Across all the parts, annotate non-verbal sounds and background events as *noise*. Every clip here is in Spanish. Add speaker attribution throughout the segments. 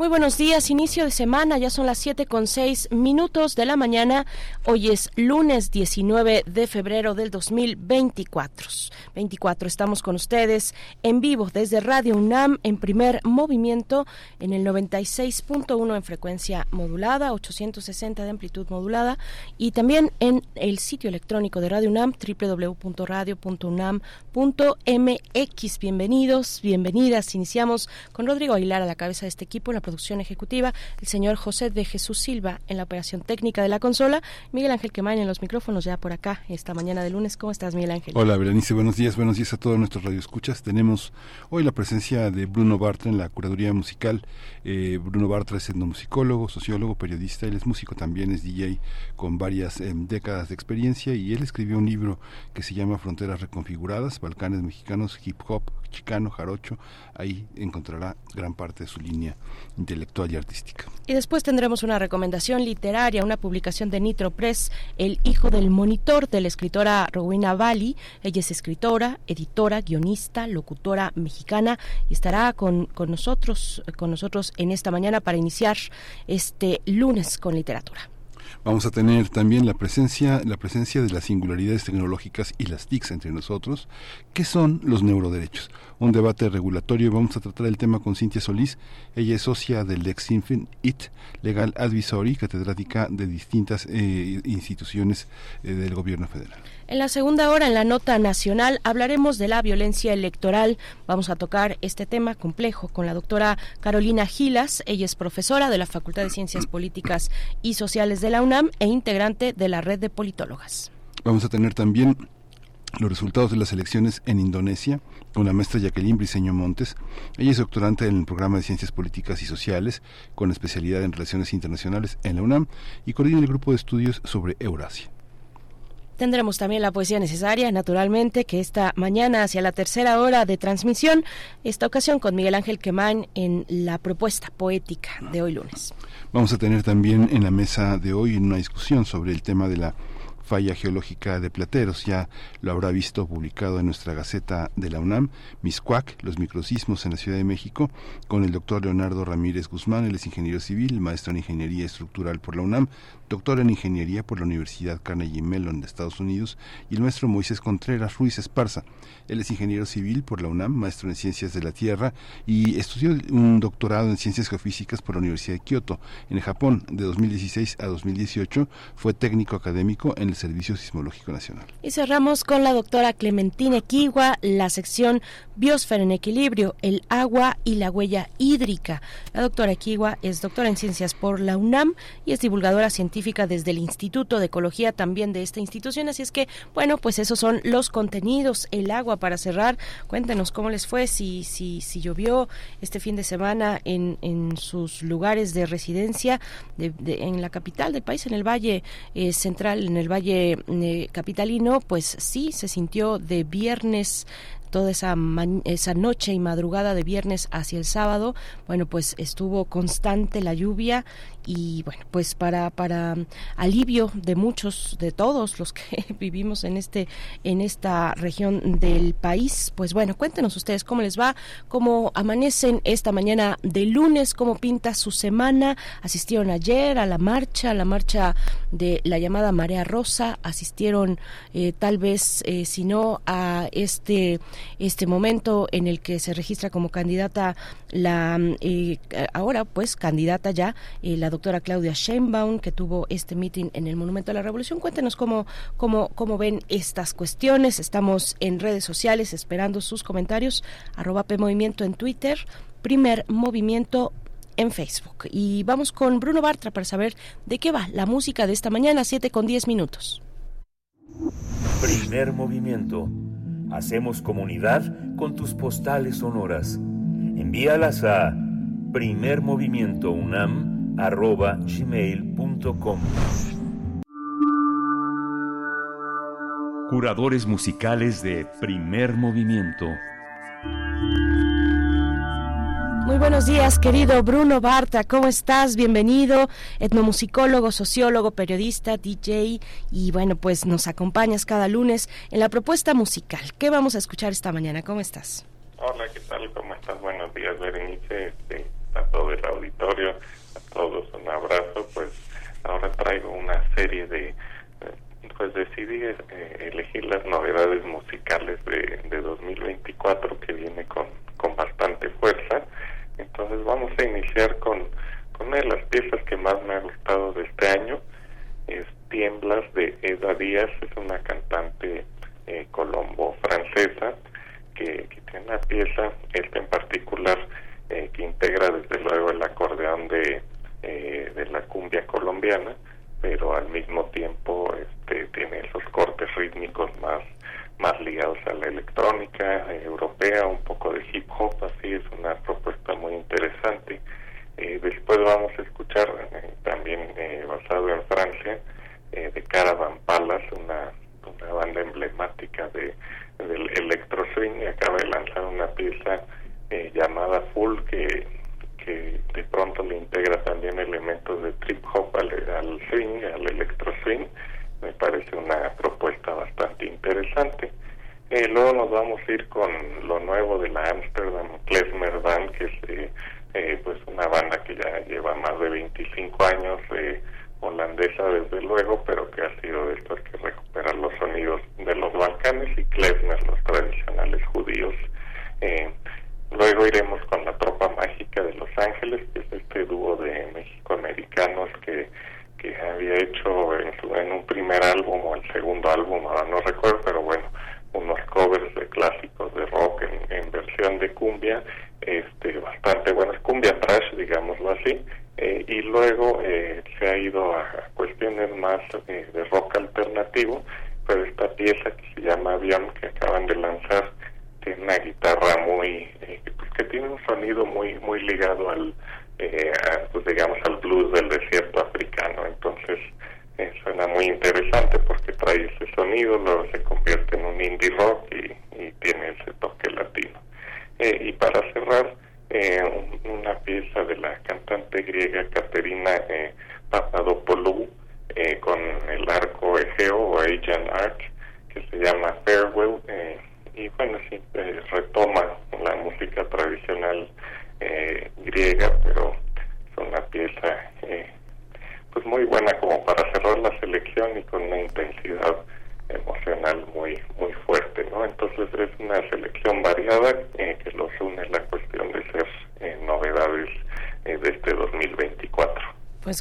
Speaker 1: Muy buenos días, inicio de semana, ya son las 7 con 6 minutos de la mañana. Hoy es lunes 19 de febrero del 2024. 24, estamos con ustedes en vivo desde Radio UNAM en primer movimiento en el 96.1 en frecuencia modulada, 860 de amplitud modulada y también en el sitio electrónico de Radio UNAM www.radio.unam.mx. Bienvenidos, bienvenidas. Iniciamos con Rodrigo Aguilar a la cabeza de este equipo producción ejecutiva, el señor José de Jesús Silva en la operación técnica de la consola, Miguel Ángel Quemain en los micrófonos ya por acá esta mañana de lunes. ¿Cómo estás, Miguel Ángel?
Speaker 2: Hola, Berenice, buenos días, buenos días a todos nuestros radioescuchas. Tenemos hoy la presencia de Bruno Bartra en la curaduría musical. Eh, Bruno Bartra es etnomusicólogo, sociólogo, periodista, él es músico también, es DJ con varias eh, décadas de experiencia y él escribió un libro que se llama Fronteras Reconfiguradas, Balcanes Mexicanos, Hip Hop, Chicano, Jarocho. Ahí encontrará gran parte de su línea intelectual y artística.
Speaker 1: Y después tendremos una recomendación literaria, una publicación de Nitro Press, El hijo del monitor de la escritora Rowena Bali. Ella es escritora, editora, guionista, locutora mexicana y estará con, con nosotros, con nosotros en esta mañana para iniciar este lunes con literatura.
Speaker 2: Vamos a tener también la presencia, la presencia de las singularidades tecnológicas y las TICs entre nosotros. ¿Qué son los neuroderechos? Un debate regulatorio. Vamos a tratar el tema con Cintia Solís. Ella es socia del Lex IT Legal Advisory, catedrática de distintas eh, instituciones eh, del gobierno federal.
Speaker 1: En la segunda hora, en la nota nacional, hablaremos de la violencia electoral. Vamos a tocar este tema complejo con la doctora Carolina Gilas. Ella es profesora de la Facultad de Ciencias Políticas y Sociales de la UNAM e integrante de la red de politólogas.
Speaker 2: Vamos a tener también los resultados de las elecciones en Indonesia con la maestra Jacqueline Briceño Montes. Ella es doctorante en el programa de Ciencias Políticas y Sociales con especialidad en Relaciones Internacionales en la UNAM y coordina el grupo de estudios sobre Eurasia.
Speaker 1: Tendremos también la poesía necesaria, naturalmente, que esta mañana hacia la tercera hora de transmisión, esta ocasión con Miguel Ángel Quemán en la propuesta poética de hoy lunes.
Speaker 2: Vamos a tener también en la mesa de hoy una discusión sobre el tema de la falla geológica de Plateros. Ya lo habrá visto publicado en nuestra Gaceta de la UNAM, Miscuac, los microsismos en la Ciudad de México, con el doctor Leonardo Ramírez Guzmán, él es ingeniero civil, maestro en ingeniería estructural por la UNAM, doctor en ingeniería por la Universidad Carnegie Mellon de Estados Unidos, y el maestro Moisés Contreras Ruiz Esparza. Él es ingeniero civil por la UNAM, maestro en ciencias de la Tierra y estudió un doctorado en ciencias geofísicas por la Universidad de Kioto, en Japón, de 2016 a 2018. Fue técnico académico en el Servicio Sismológico Nacional.
Speaker 1: Y cerramos con la doctora Clementina Equigua, la sección Biosfera en Equilibrio, el agua y la huella hídrica. La doctora Equigua es doctora en ciencias por la UNAM y es divulgadora científica desde el Instituto de Ecología también de esta institución. Así es que, bueno, pues esos son los contenidos, el agua para cerrar, cuéntenos cómo les fue, si, si, si llovió este fin de semana en, en sus lugares de residencia, de, en la capital del país, en el Valle eh, Central, en el Valle eh, Capitalino, pues sí, se sintió de viernes toda esa, esa noche y madrugada de viernes hacia el sábado, bueno, pues estuvo constante la lluvia y bueno, pues para para alivio de muchos de todos los que *laughs* vivimos en este en esta región del país, pues bueno, cuéntenos ustedes cómo les va, cómo amanecen esta mañana de lunes, cómo pinta su semana, asistieron ayer a la marcha, a la marcha de la llamada Marea Rosa, asistieron eh, tal vez eh, si no a este este momento en el que se registra como candidata la eh, ahora pues candidata ya la doctora Claudia Sheinbaum, que tuvo este meeting en el Monumento a la Revolución. Cuéntenos cómo, cómo, cómo ven estas cuestiones. Estamos en redes sociales esperando sus comentarios. Arroba P Movimiento en Twitter, Primer Movimiento en Facebook. Y vamos con Bruno Bartra para saber de qué va la música de esta mañana, 7 con 10 minutos.
Speaker 3: Primer movimiento. Hacemos comunidad con tus postales sonoras. Envíalas a primermovimientounam arroba gmail.com. Curadores musicales de primer movimiento.
Speaker 1: Muy buenos días, querido Bruno Barta, ¿cómo estás? Bienvenido, etnomusicólogo, sociólogo, periodista, DJ y bueno, pues nos acompañas cada lunes en la propuesta musical. ¿Qué vamos a escuchar esta mañana? ¿Cómo estás?
Speaker 4: Hola, ¿qué tal? ¿Cómo estás? Buenos días, Berenice, este, a todo el auditorio todos un abrazo, pues ahora traigo una serie de, pues decidí eh, elegir las novedades musicales de, de 2024 que viene con, con bastante fuerza. Entonces vamos a iniciar con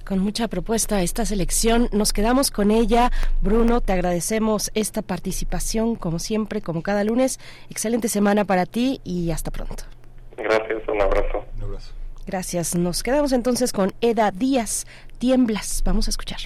Speaker 4: Con
Speaker 1: mucha propuesta esta selección, nos quedamos con ella. Bruno, te agradecemos esta participación, como siempre, como cada lunes. Excelente semana para ti y hasta pronto.
Speaker 4: Gracias, un abrazo.
Speaker 2: Un abrazo.
Speaker 1: Gracias. Nos quedamos entonces con Eda Díaz, Tiemblas. Vamos a escuchar.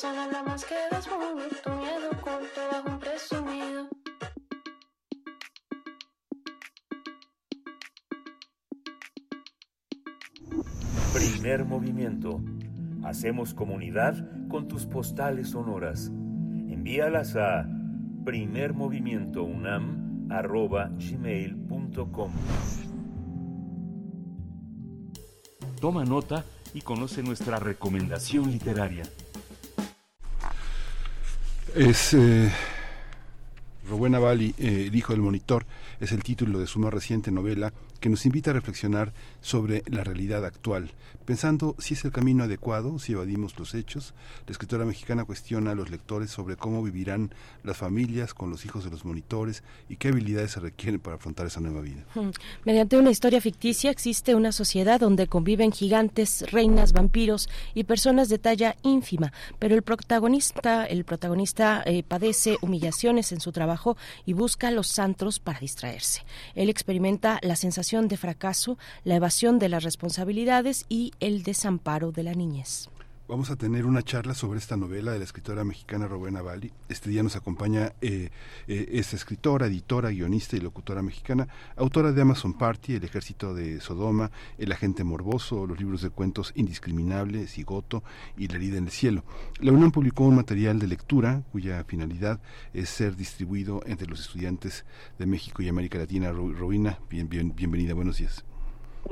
Speaker 5: Persona nada más quedas tu miedo oculto bajo un presumido.
Speaker 3: Primer movimiento. Hacemos comunidad con tus postales sonoras. Envíalas a primermovimientounam.gmail.com
Speaker 6: Toma nota y conoce nuestra recomendación literaria.
Speaker 2: Es eh, Bali, eh, El hijo del monitor, es el título de su más reciente novela que nos invita a reflexionar sobre la realidad actual, pensando si es el camino adecuado, si evadimos los hechos. La escritora mexicana cuestiona a los lectores sobre cómo vivirán las familias con los hijos de los monitores y qué habilidades se requieren para afrontar esa nueva vida.
Speaker 1: Hmm. *laughs* Mediante una historia ficticia existe una sociedad donde conviven gigantes, reinas, vampiros y personas de talla ínfima, pero el protagonista, el protagonista eh, padece humillaciones en su trabajo y busca los antros para distraerse. Él experimenta la sensación de fracaso, la evasión de las responsabilidades y el desamparo de la niñez.
Speaker 2: Vamos a tener una charla sobre esta novela de la escritora mexicana Rowena Bali. Este día nos acompaña eh, eh, esta escritora, editora, guionista y locutora mexicana, autora de Amazon Party, El ejército de Sodoma, El agente morboso, los libros de cuentos Indiscriminable, Cigoto y La herida en el cielo. La UNAM publicó un material de lectura cuya finalidad es ser distribuido entre los estudiantes de México y América Latina. Rowena, bien, bien, bienvenida, buenos días.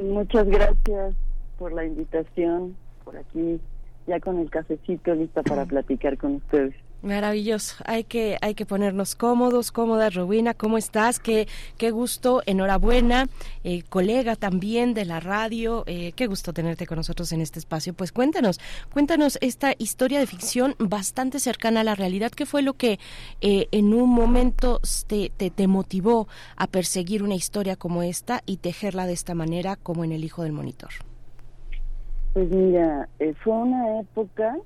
Speaker 7: Muchas gracias por la invitación, por aquí ya con el cafecito lista para platicar con ustedes.
Speaker 1: Maravilloso. Hay que, hay que ponernos cómodos, cómodas, Rowena. ¿Cómo estás? Qué, qué gusto. Enhorabuena. Eh, colega también de la radio. Eh, qué gusto tenerte con nosotros en este espacio. Pues cuéntanos, cuéntanos esta historia de ficción bastante cercana a la realidad. ¿Qué fue lo que eh, en un momento te, te, te motivó a perseguir una historia como esta y tejerla de esta manera como en El Hijo del Monitor?
Speaker 7: Pues mira, eh, fue una época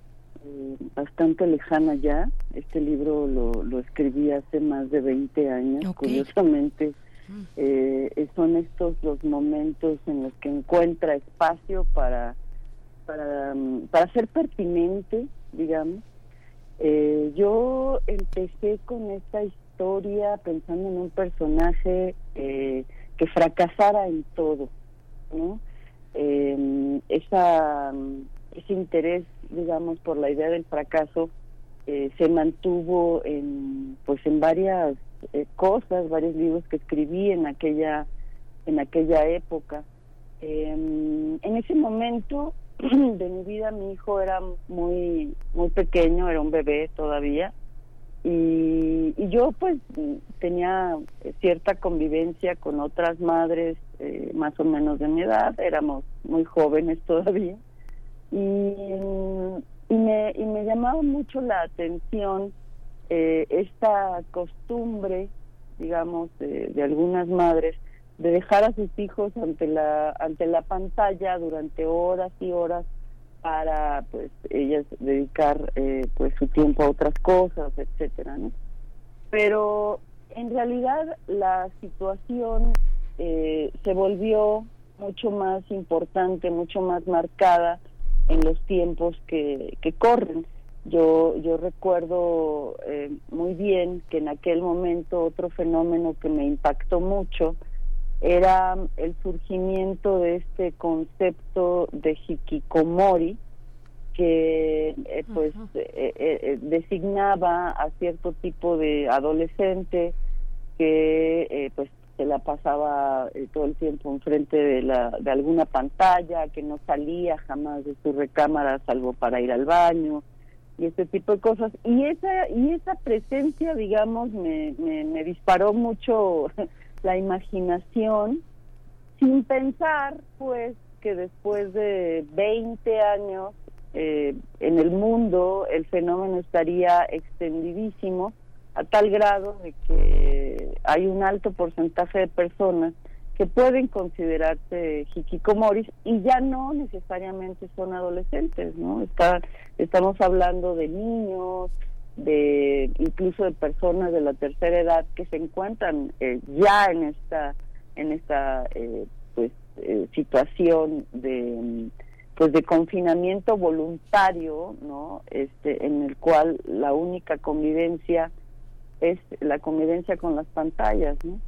Speaker 7: eh, bastante lejana ya. Este libro lo, lo escribí hace más de 20 años, curiosamente. Eh, son estos los momentos en los que encuentra espacio para, para, mm, para ser pertinente, digamos. Eh, yo empecé con esta historia pensando en un personaje eh, que fracasara en todo, ¿no? Eh, ese interés, digamos, por la idea del fracaso eh, se mantuvo en, pues, en varias eh, cosas, varios libros que escribí en aquella, en aquella época. Eh, en ese momento *clears throat* de mi vida, mi hijo era muy, muy pequeño, era un bebé todavía. Y, y yo pues tenía cierta convivencia con otras madres eh, más o menos de mi edad, éramos muy jóvenes *laughs* todavía, y, y, me, y me llamaba mucho la atención eh, esta costumbre, digamos, de, de algunas madres, de dejar a sus hijos ante la, ante la pantalla durante horas y horas para pues ellas dedicar eh, pues su tiempo a otras cosas etcétera ¿no? pero en realidad la situación eh, se volvió mucho más importante mucho más marcada en los tiempos que, que corren yo yo recuerdo eh, muy bien que en aquel momento otro fenómeno que me impactó mucho era el surgimiento de este concepto de hikikomori que eh, pues
Speaker 1: Ujú.
Speaker 7: eh, eh, designaba a cierto tipo de adolescente que eh, pues se la pasaba eh, todo el tiempo enfrente de la de alguna pantalla que no salía jamás de su recámara salvo para ir al baño y este tipo de cosas y esa y esa presencia digamos me, me, me disparó mucho *laughs* la imaginación sin pensar pues que después de 20 años eh, en el mundo el fenómeno estaría extendidísimo a tal grado de que hay un alto porcentaje de personas que pueden considerarse hikikomoris y ya no necesariamente son adolescentes, ¿no? Está, estamos hablando de niños, de incluso de personas de la tercera edad que se encuentran eh, ya en esta en esta eh, pues eh, situación de pues de confinamiento voluntario, ¿no? Este, en el cual la única convivencia es la convivencia con las pantallas, ¿no?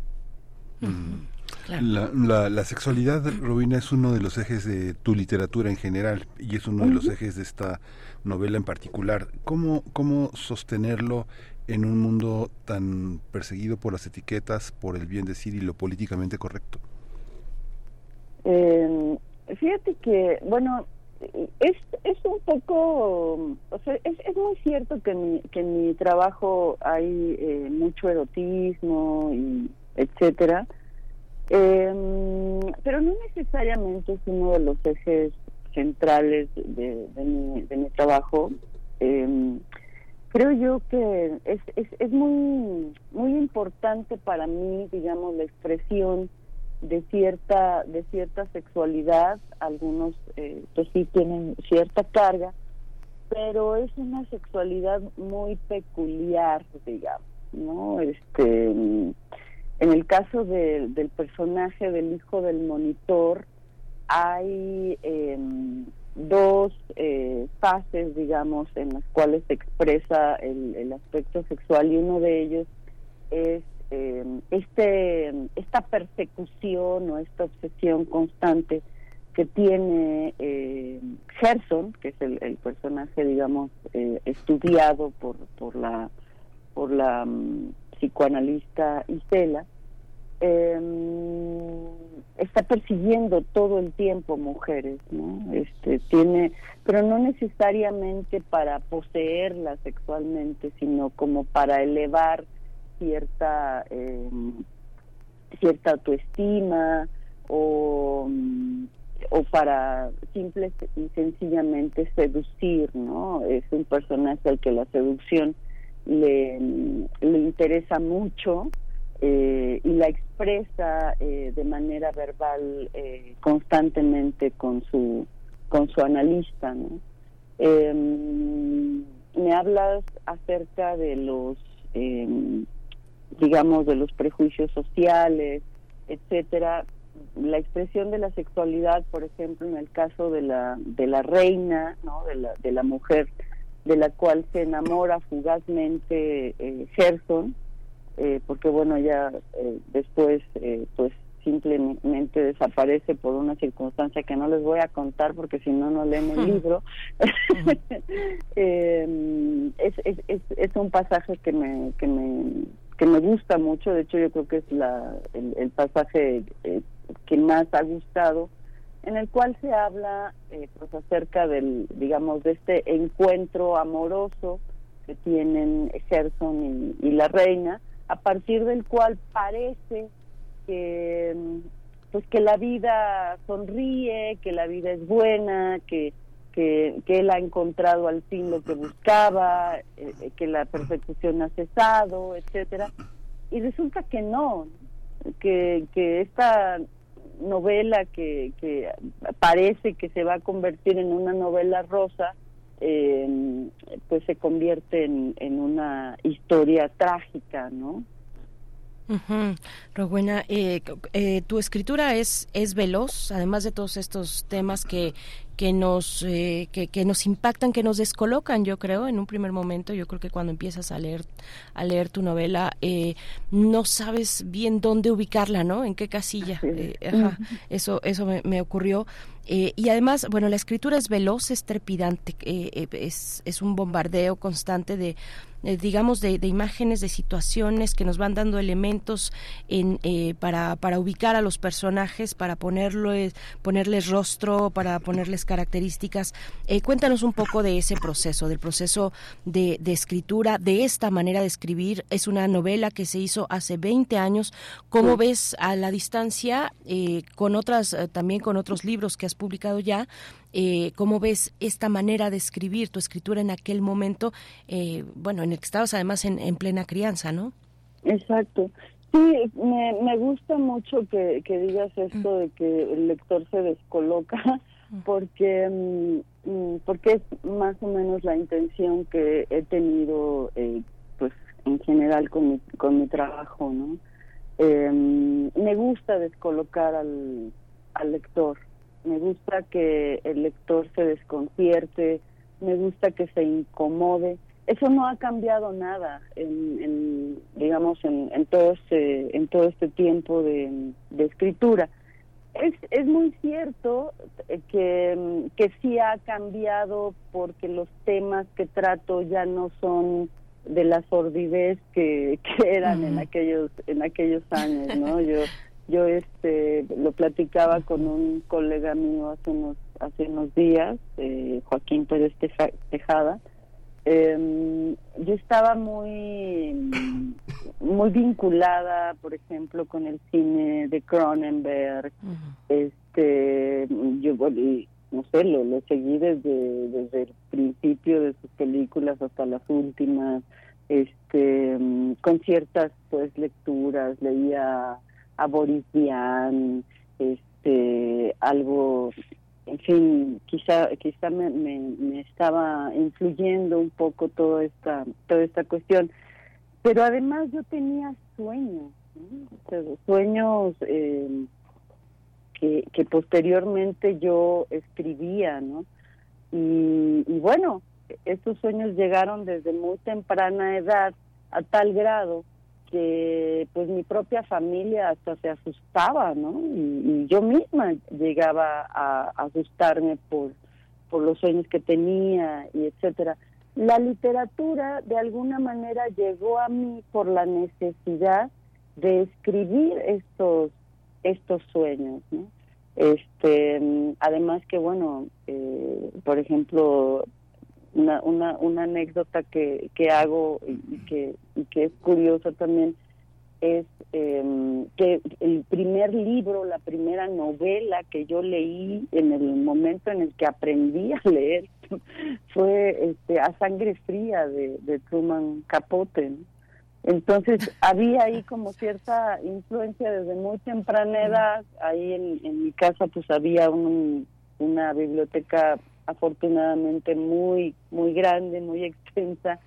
Speaker 2: La, la, la, sexualidad, Robina, es uno de los ejes de tu literatura en general y es uno de los ejes de esta novela en particular. ¿Cómo, cómo sostenerlo en un mundo tan perseguido por las etiquetas, por el bien decir y lo políticamente correcto?
Speaker 7: Eh, fíjate que, bueno, es, es un poco, o sea, es, es muy cierto que en mi, que en mi trabajo hay eh, mucho erotismo y etcétera, eh, pero no necesariamente es uno de los ejes centrales de, mi, de mi trabajo. Eh, creo yo que es, es, es muy, muy importante para mí, digamos, la expresión de cierta de cierta sexualidad algunos eh, pues sí tienen cierta carga pero es una sexualidad muy peculiar digamos no este en el caso de, del personaje del hijo del monitor hay eh, dos eh, fases digamos en las cuales se expresa el, el aspecto sexual y uno de ellos es eh, este esta persecución o esta obsesión constante que tiene eh, Gerson, que es el, el personaje, digamos, eh, estudiado por, por la por la um, psicoanalista Isela, eh, está persiguiendo todo el tiempo mujeres, ¿no? Este tiene, pero no necesariamente para poseerlas sexualmente, sino como para elevar cierta eh, cierta autoestima o, o para simple y sencillamente seducir, ¿no? Es un personaje al que la seducción le, le interesa mucho eh, y la expresa eh, de manera verbal eh, constantemente con su con su analista, ¿no? Em, me hablas acerca de los eh, digamos, de los prejuicios sociales, etcétera. La expresión de la sexualidad, por ejemplo, en el caso de la de la reina, ¿no? De la de la mujer de la cual se enamora fugazmente eh, Gerson, eh, porque bueno, ya eh, después eh, pues simplemente desaparece por una circunstancia que no les voy a contar porque si no no leen el libro. *laughs* Eh, es, es, es, es, un pasaje que me que me que me gusta mucho. De hecho yo creo que es la el, el pasaje eh, que más ha gustado en el cual se habla eh, pues acerca del digamos de este encuentro amoroso que tienen Gerson y, y la reina a partir del cual parece que pues que la vida sonríe, que la vida es buena, que que, él ha encontrado al fin lo que buscaba, eh, que la persecución ha cesado, etcétera, y resulta que no, que, que esta novela que, que parece que se va a convertir en una novela rosa, eh, pues se convierte en, en una historia trágica, ¿no?
Speaker 1: Uh Rowena, eh, eh, tu escritura es, es veloz, además de todos estos temas que, que nos eh, que, que, nos impactan, que nos descolocan, yo creo, en un primer momento. Yo creo que cuando empiezas a leer a leer tu novela, eh, no sabes bien dónde ubicarla, ¿no? En qué casilla. Eh, ajá, eso eso me, me ocurrió. Y además, bueno, la escritura es veloz, es trepidante, es, es un bombardeo constante de, eh, digamos, de, de, imágenes, de situaciones que nos van dando elementos en, eh, para, para ubicar a los personajes, para ponerles, ponerles rostro, para ponerles características. Eh, cuéntanos un poco de ese proceso, del proceso de, de, escritura, de esta manera de escribir. Es una novela que se hizo hace 20 años. ¿Cómo sí. ves a la distancia eh, con otras, también con otros libros que has publicado ya? Eh, ¿Cómo ves esta manera de escribir, tu escritura en aquel momento, eh, bueno, en el que estabas además en, en, plena crianza, ¿no?
Speaker 7: Exacto. Sí, me, me gusta mucho que, que digas esto mm. de que el lector se descoloca, porque, mm, porque es más o menos la intención que he tenido, eh, pues, en general con mi, con mi trabajo, ¿no? Eh, me gusta descolocar al, al lector me gusta que el lector se desconcierte, me gusta que se incomode. Eso no ha cambiado nada en, digamos, en, en, todo este, en todo este tiempo de, escritura. Es, es muy cierto que, que sí ha cambiado porque los temas que trato ya no son de la sordidez que, que eran en aquellos en aquellos años, ¿no? Yo yo este lo platicaba con un colega mío hace unos hace unos días, eh, Joaquín Pérez Tejada. Eh, yo estaba muy muy vinculada, por ejemplo, con el cine de Cronenberg. Este, yo no sé, lo, lo seguí desde desde el principio de sus películas hasta las últimas. Este, con ciertas pues lecturas, leía a Boris Vian, este, algo, en fin, quizá, quizá me, me, estaba influyendo un poco toda esta, toda esta cuestión. Pero además yo tenía sueños, sueños eh, que, posteriormente yo escribía, ¿no? Y bueno, estos sueños llegaron desde muy temprana edad a tal grado pues mi propia familia hasta se asustaba, ¿no? Y, yo misma llegaba a, asustarme por, por los sueños que tenía y etcétera. La literatura de alguna manera llegó a mí por la necesidad de escribir estos estos sueños, ¿no? Este, además que bueno, eh, por ejemplo, una, una, una anécdota que, que hago y, que, y que es curioso también es em, que el primer libro, la primera novela que yo leí en el momento en el que aprendí a leer *laughs* fue este, A Sangre Fría de, de Truman Capote. Entonces había ahí como cierta influencia desde muy temprana edad. Ahí en, en mi casa pues había un, una biblioteca afortunadamente muy, muy grande, muy extensa.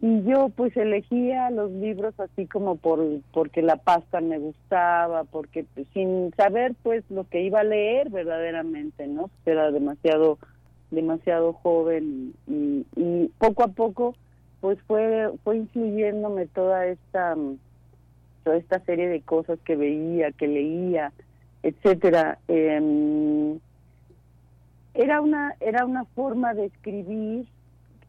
Speaker 7: Y yo pues elegía los libros así como por porque la pasta me gustaba, porque pues, sin saber pues lo que iba a leer verdaderamente, ¿no? Era demasiado demasiado joven y, y poco a poco pues fue fue influyéndome toda esta toda esta serie de cosas que veía, que leía, etcétera. Eh, era una era una forma de escribir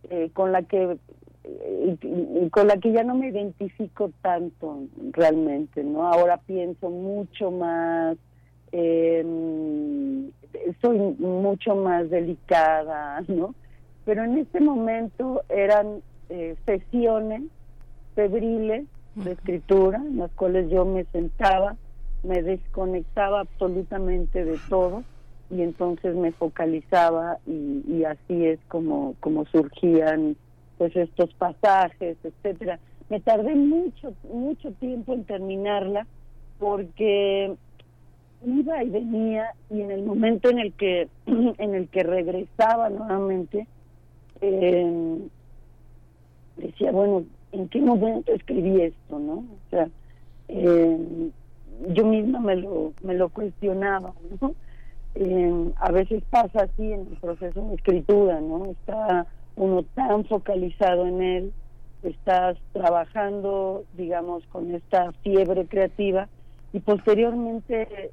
Speaker 7: eh, con la que eh, con la que ya no me identifico tanto realmente no ahora pienso mucho más eh, soy mucho más delicada no pero en este momento eran eh, sesiones febriles de escritura en las cuales yo me sentaba me desconectaba absolutamente de todo y entonces me focalizaba y, así es como como surgían pues estos pasajes etcétera. Me tardé mucho mucho tiempo en terminarla porque iba y venía y en el momento en el que *clears throat* en el que regresaba nuevamente eh, decía bueno en qué momento escribí esto no o sea eh, yo misma me lo me lo cuestionaba no eh, a veces pasa así en el proceso de escritura, ¿no? Está uno tan focalizado en él, estás trabajando, digamos, con esta fiebre creativa y posteriormente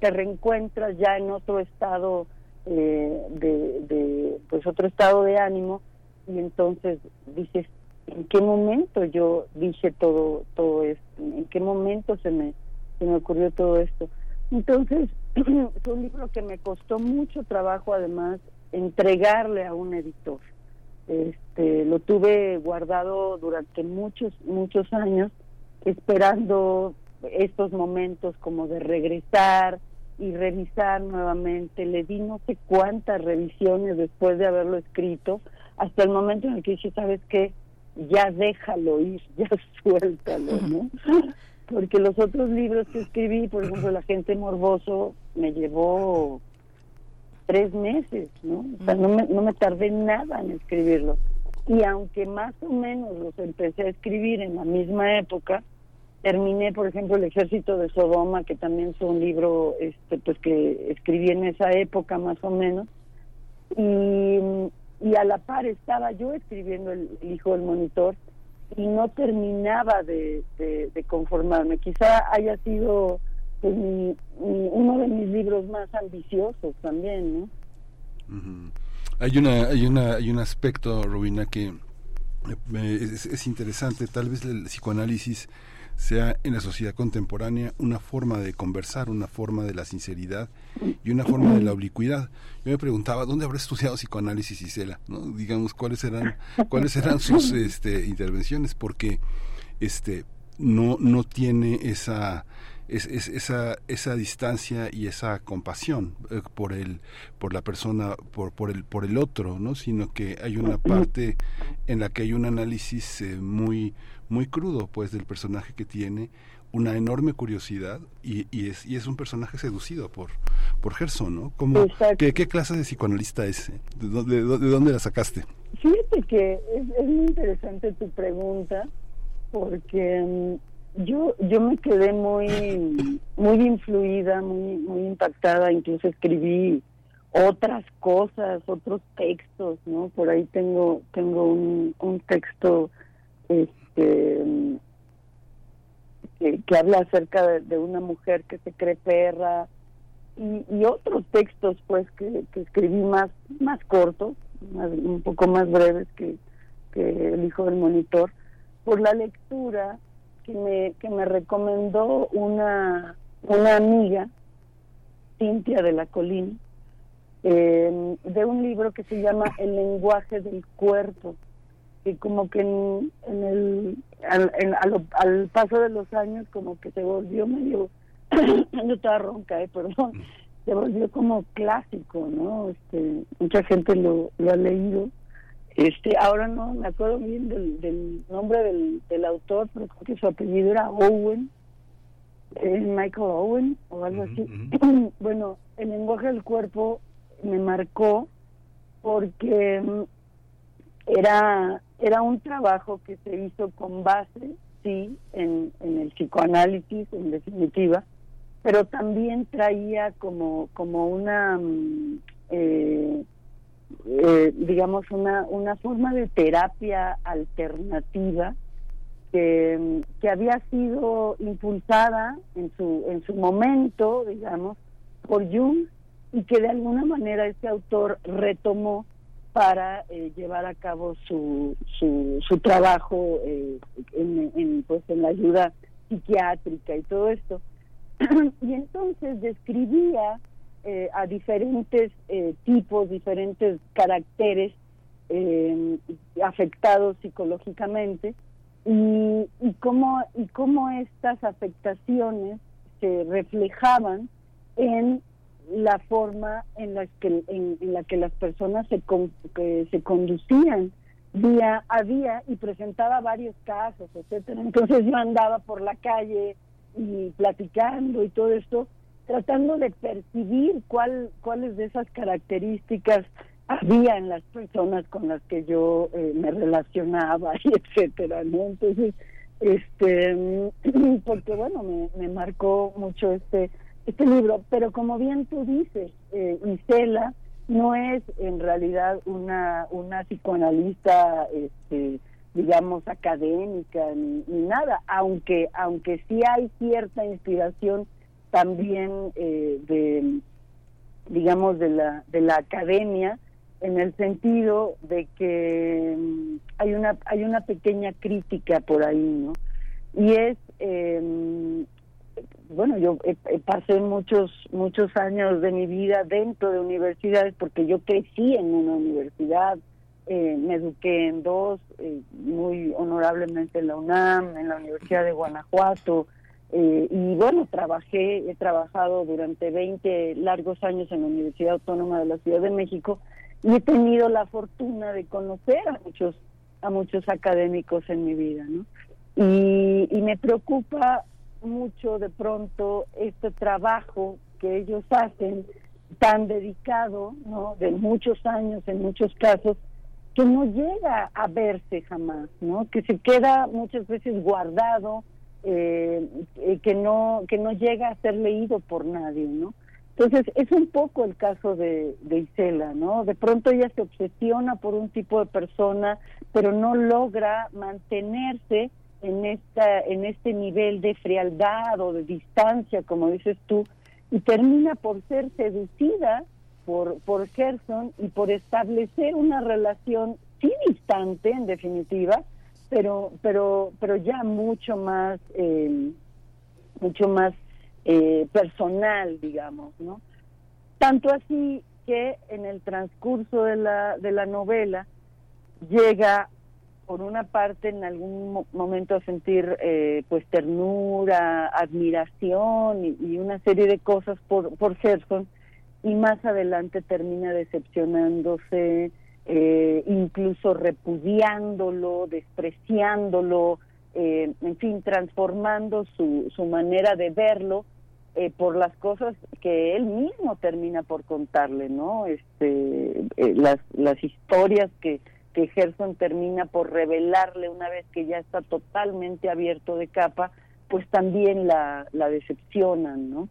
Speaker 7: te reencuentras ya en otro estado eh, de, de, pues otro estado de ánimo y entonces dices en qué momento yo dije todo todo esto en qué momento se me se me ocurrió todo esto entonces *clears throat* fue un libro que me costó mucho trabajo además entregarle a un editor. Este, lo tuve guardado durante muchos, muchos años, esperando estos momentos como de regresar y revisar nuevamente. Le di no sé cuántas revisiones después de haberlo escrito, hasta el momento en el que dije, ¿sabes qué? Ya déjalo ir, *laughs* ya suéltalo, ¿no? *laughs* porque los otros libros que escribí, por ejemplo, La gente morboso, me llevó tres meses, ¿no? O sea, no me, no me tardé nada en escribirlo. Y aunque más o menos los empecé a escribir en la misma época, terminé, por ejemplo, El Ejército de Sodoma, que también fue un libro este, pues que escribí en esa época más o menos. Y, y a la par estaba yo escribiendo El Hijo del Monitor y no terminaba de, de, de conformarme. Quizá haya sido pues, uno de mis libros más ambiciosos también, ¿no?
Speaker 2: Hay una, hay una, hay un aspecto, Robina, que eh, es, es interesante. Tal vez el psicoanálisis sea en la sociedad contemporánea una forma de conversar, una forma de la sinceridad y una forma de la oblicuidad. Yo me preguntaba dónde habrá estudiado psicoanálisis Isela, ¿no? Digamos cuáles eran, cuáles eran sus este, intervenciones, porque este no no tiene esa es, es- esa esa distancia y esa compasión eh, por el por la persona por por el por el otro no sino que hay una parte en la que hay un análisis eh, muy muy crudo pues del personaje que tiene una enorme curiosidad y, y es y es un personaje seducido por por Gerson no ¿Cómo,
Speaker 7: Exacto.
Speaker 2: ¿qué, qué clase de psicoanalista es ¿De, dónde- de dónde- de dónde la sacaste
Speaker 7: Fíjate que es, es muy interesante tu pregunta porque mm, yo yo me quedé muy muy influida, muy muy impactada, incluso escribí otras cosas, otros textos, ¿no? Por ahí tengo tengo un, un texto este que, habla acerca de, una mujer que se cree perra y, y otros textos pues que, que escribí más más cortos más- un poco más breves que el hijo del monitor por la lectura que me que me recomendó una una amiga Cintia de la Colina eh, de un libro que se llama El lenguaje del cuerpo que como que en, en el al, en- al paso de los años como que se volvió medio *coughs* yo estaba ronca eh, perdón se volvió como clásico no este mucha gente lo, lo ha leído este ahora no me acuerdo bien del, del nombre del, del autor pero creo que su apellido era Owen eh, Michael Owen o algo así. *clears throat* bueno el lenguaje del cuerpo me marcó porque mm, era era un trabajo que se hizo con base sí en, en el psicoanálisis en definitiva pero también traía como como una mm, eh, eh, digamos una una forma de terapia alternativa que, que había sido impulsada en su en su momento digamos por Jung y que de alguna manera este autor retomó para eh, llevar a cabo su, su, su trabajo eh, en, pues en la ayuda psiquiátrica y todo esto. *clears throat* Y entonces describía eh, a diferentes eh, tipos diferentes caracteres eh, afectados psicológicamente. Y, y cómo y cómo estas afectaciones se reflejaban en la forma en la que en, la que las personas se con- se conducían día a día y presentaba varios casos etcétera. Entonces yo andaba por la calle y platicando y todo esto tratando de percibir cuál cuáles de esas características había en las personas con las que yo eh, me relacionaba y etcétera no entonces este *clears throat* porque bueno me, me marcó mucho este este libro pero como bien tú dices eh, Isela no es en realidad una una psicoanalista este digamos académica ni, ni nada aunque aunque sí hay cierta inspiración también eh, de digamos de la de la academia en el sentido de que mm, hay una hay una pequeña crítica por ahí no y es eh, bueno yo pasé muchos muchos años de mi vida dentro de universidades porque yo crecí en una universidad eh, me eduqué en dos eh, muy honorablemente en la UNAM en la Universidad de Guanajuato eh, y bueno trabajé he trabajado durante 20 largos años en la Universidad Autónoma de la Ciudad de México y he tenido la fortuna de conocer a muchos a muchos académicos en mi vida no y, y me preocupa mucho de pronto este trabajo que ellos hacen tan dedicado no de muchos años en muchos casos que no llega a verse jamás no que se queda muchas veces guardado eh, eh, que no que no llega a ser leído por nadie, ¿no? Entonces es un poco el caso de, Isela, ¿no? De pronto ella se obsesiona por un tipo de persona, pero no logra mantenerse en esta en este nivel de frialdad o de distancia, como dices tú, y termina por ser seducida por por Gerson y por establecer una relación sí distante, en definitiva, pero pero pero ya mucho más eh, mucho más eh, personal, digamos, ¿no? Tanto así que en el transcurso de la de la novela llega por una parte en algún mo- momento a sentir eh, pues ternura, admiración y, y una serie de cosas por por Gerson y más adelante termina decepcionándose, eh, incluso repudiándolo, despreciándolo, eh, en fin, transformando su, su manera de verlo eh, por las cosas que él mismo termina por contarle, ¿no? Este, eh, las, las historias que, que Gerson termina por revelarle una vez que ya está totalmente abierto de capa, pues también la, la decepcionan, ¿no?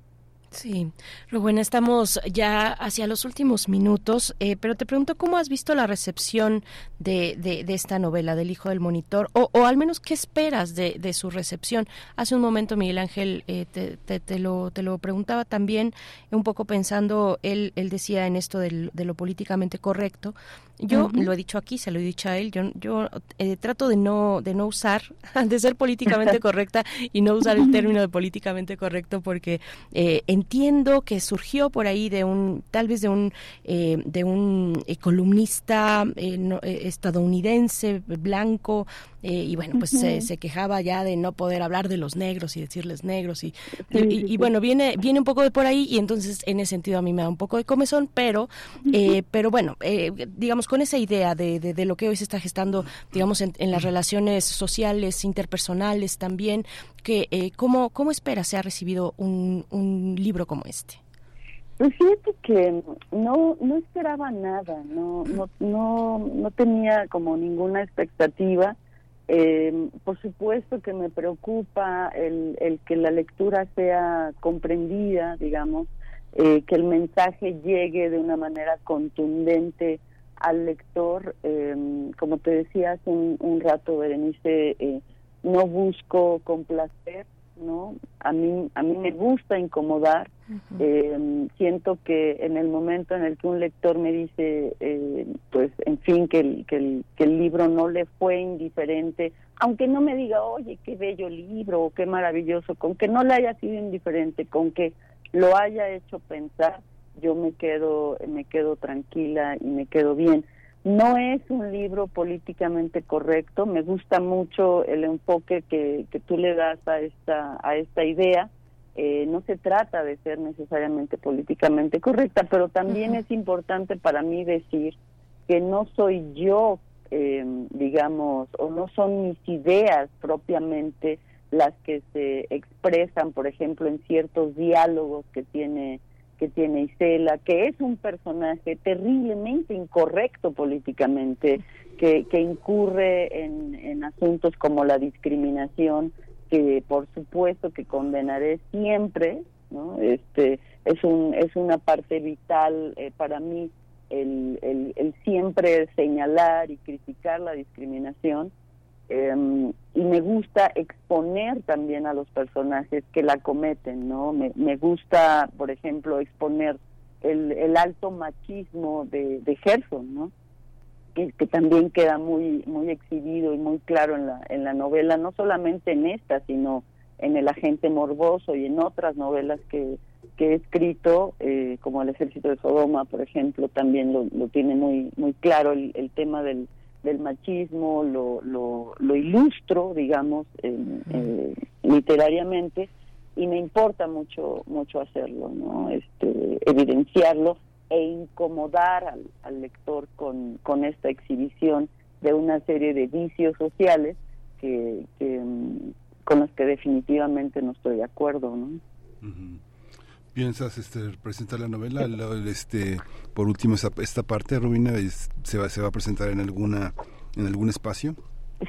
Speaker 1: Sí, Rubén, estamos ya hacia los últimos minutos, eh, pero te pregunto cómo has visto la recepción de, de, de esta novela, del Hijo del Monitor, o, o al menos qué esperas de, de su recepción. Hace un momento Miguel Ángel eh, te, te, te lo, te lo preguntaba también, un poco pensando, él, él decía en esto del, de lo políticamente correcto. Yo lo he dicho aquí, se lo he dicho a él, yo, yo eh, trato de no, de no usar, *laughs* de ser políticamente *laughs* correcta y no usar el término de políticamente correcto porque eh, entiendo que surgió por ahí de un, tal vez de un, eh, de un eh, columnista eh, no- eh, estadounidense blanco y bueno, pues se, quejaba ya de no poder hablar de los negros y decirles negros y, y- bueno, viene, viene un poco de por ahí y entonces en ese sentido a mí me da un poco de comezón, pero, eh, pero bueno, eh, digamos con esa idea de, de, de lo que hoy se está gestando, digamos, en, en las relaciones sociales, interpersonales también, que eh, ¿cómo, ¿cómo espera se ha recibido un, un libro como este?
Speaker 7: Pues fíjate que no no esperaba nada, no no no no tenía como ninguna expectativa. Eh, por supuesto que me preocupa el, el que la lectura sea comprendida, digamos, eh, que el mensaje llegue de una manera contundente al lector. Eh, como te decía hace un, un rato, Berenice, eh, no busco complacer, ¿no? A mí, a mí me gusta incomodar. Eh, siento que en el momento en el que un lector me dice, eh, pues, en fin, que el, que, el, que el libro no le fue indiferente, aunque no me diga, oye, qué bello libro, o qué maravilloso, con que no le haya sido indiferente, con que lo haya hecho pensar, yo me quedo, me quedo tranquila y me quedo bien. No es un libro políticamente correcto, me gusta mucho el enfoque que, que tú le das a esta, a esta idea. Eh, no se trata de ser necesariamente políticamente correcta, pero también es importante para mí decir que no soy yo, eh, digamos, o no son mis ideas propiamente las que se expresan, por ejemplo, en ciertos diálogos que tiene que tiene Isela, que es un personaje terriblemente incorrecto políticamente, que, incurre en, asuntos como la discriminación, que por supuesto que condenaré siempre, ¿no? Este es un es una parte vital eh, para mí el, el siempre señalar y criticar la discriminación eh, y me gusta exponer también a los personajes que la cometen, ¿no? Me, me gusta, por ejemplo, exponer el, el alto machismo de, de Gerson, ¿no? Que, que también queda muy muy exhibido y muy claro en la en la novela, no solamente en esta, sino en El agente morboso y en otras novelas que, que he escrito, eh, como El ejército de Sodoma, por ejemplo, también lo, lo tiene muy muy claro el, el tema del, del machismo, lo, lo, lo ilustro, digamos, en- eh, literariamente, y me importa mucho mucho hacerlo, ¿no? Este, evidenciarlo e incomodar al, al lector con, con esta exhibición de una serie de vicios sociales que, que, mm, con los que definitivamente no estoy de acuerdo, ¿no?
Speaker 2: ¿Piensas este, presentar la novela? Este, por último, esta, esta parte, Rubina, es- se, va, ¿se va a presentar en alguna en algún espacio?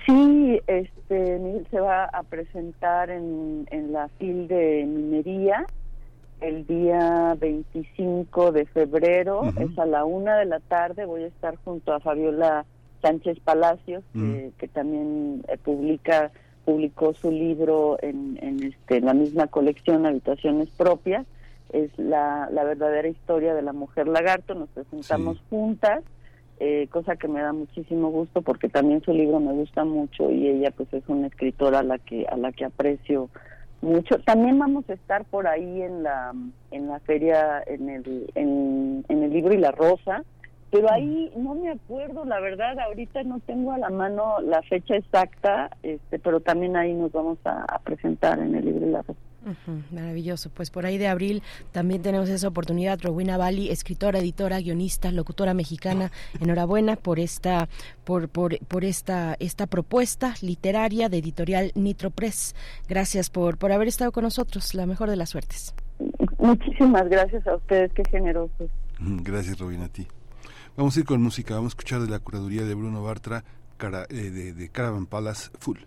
Speaker 7: Sí, este, se va a presentar en, en la FIL de Minería el día 25 de febrero, es a la una de la tarde, voy a estar junto a Fabiola Sánchez Palacios, que, que también eh, publica publicó su libro en, en este, la misma colección Habitaciones Propias, es la, la verdadera historia de la mujer lagarto, nos presentamos juntas, eh, cosa que me da muchísimo gusto porque también su libro me gusta mucho y ella pues es una escritora a la que a la que aprecio mucho. También vamos a estar por ahí en la en la feria en el en, en el libro y la rosa, pero ahí no me acuerdo, la verdad, ahorita no tengo a la mano la fecha exacta, este, pero también ahí nos vamos a, a presentar en el libro y la rosa.
Speaker 1: Maravilloso. Pues por ahí de abril también tenemos esa oportunidad. Rowena Bali, escritora, editora, guionista, locutora mexicana. Enhorabuena por esta, por, por, por esta, esta propuesta literaria de editorial Nitro Press. Gracias por, por haber estado con nosotros. La mejor de las suertes.
Speaker 7: Muchísimas gracias a ustedes, qué generosos.
Speaker 8: Mm, Gracias, Robin, a ti. Vamos a ir con música. Vamos a escuchar de la curaduría de Bruno Bartra, cara- eh, de, de Caravan Palace Full.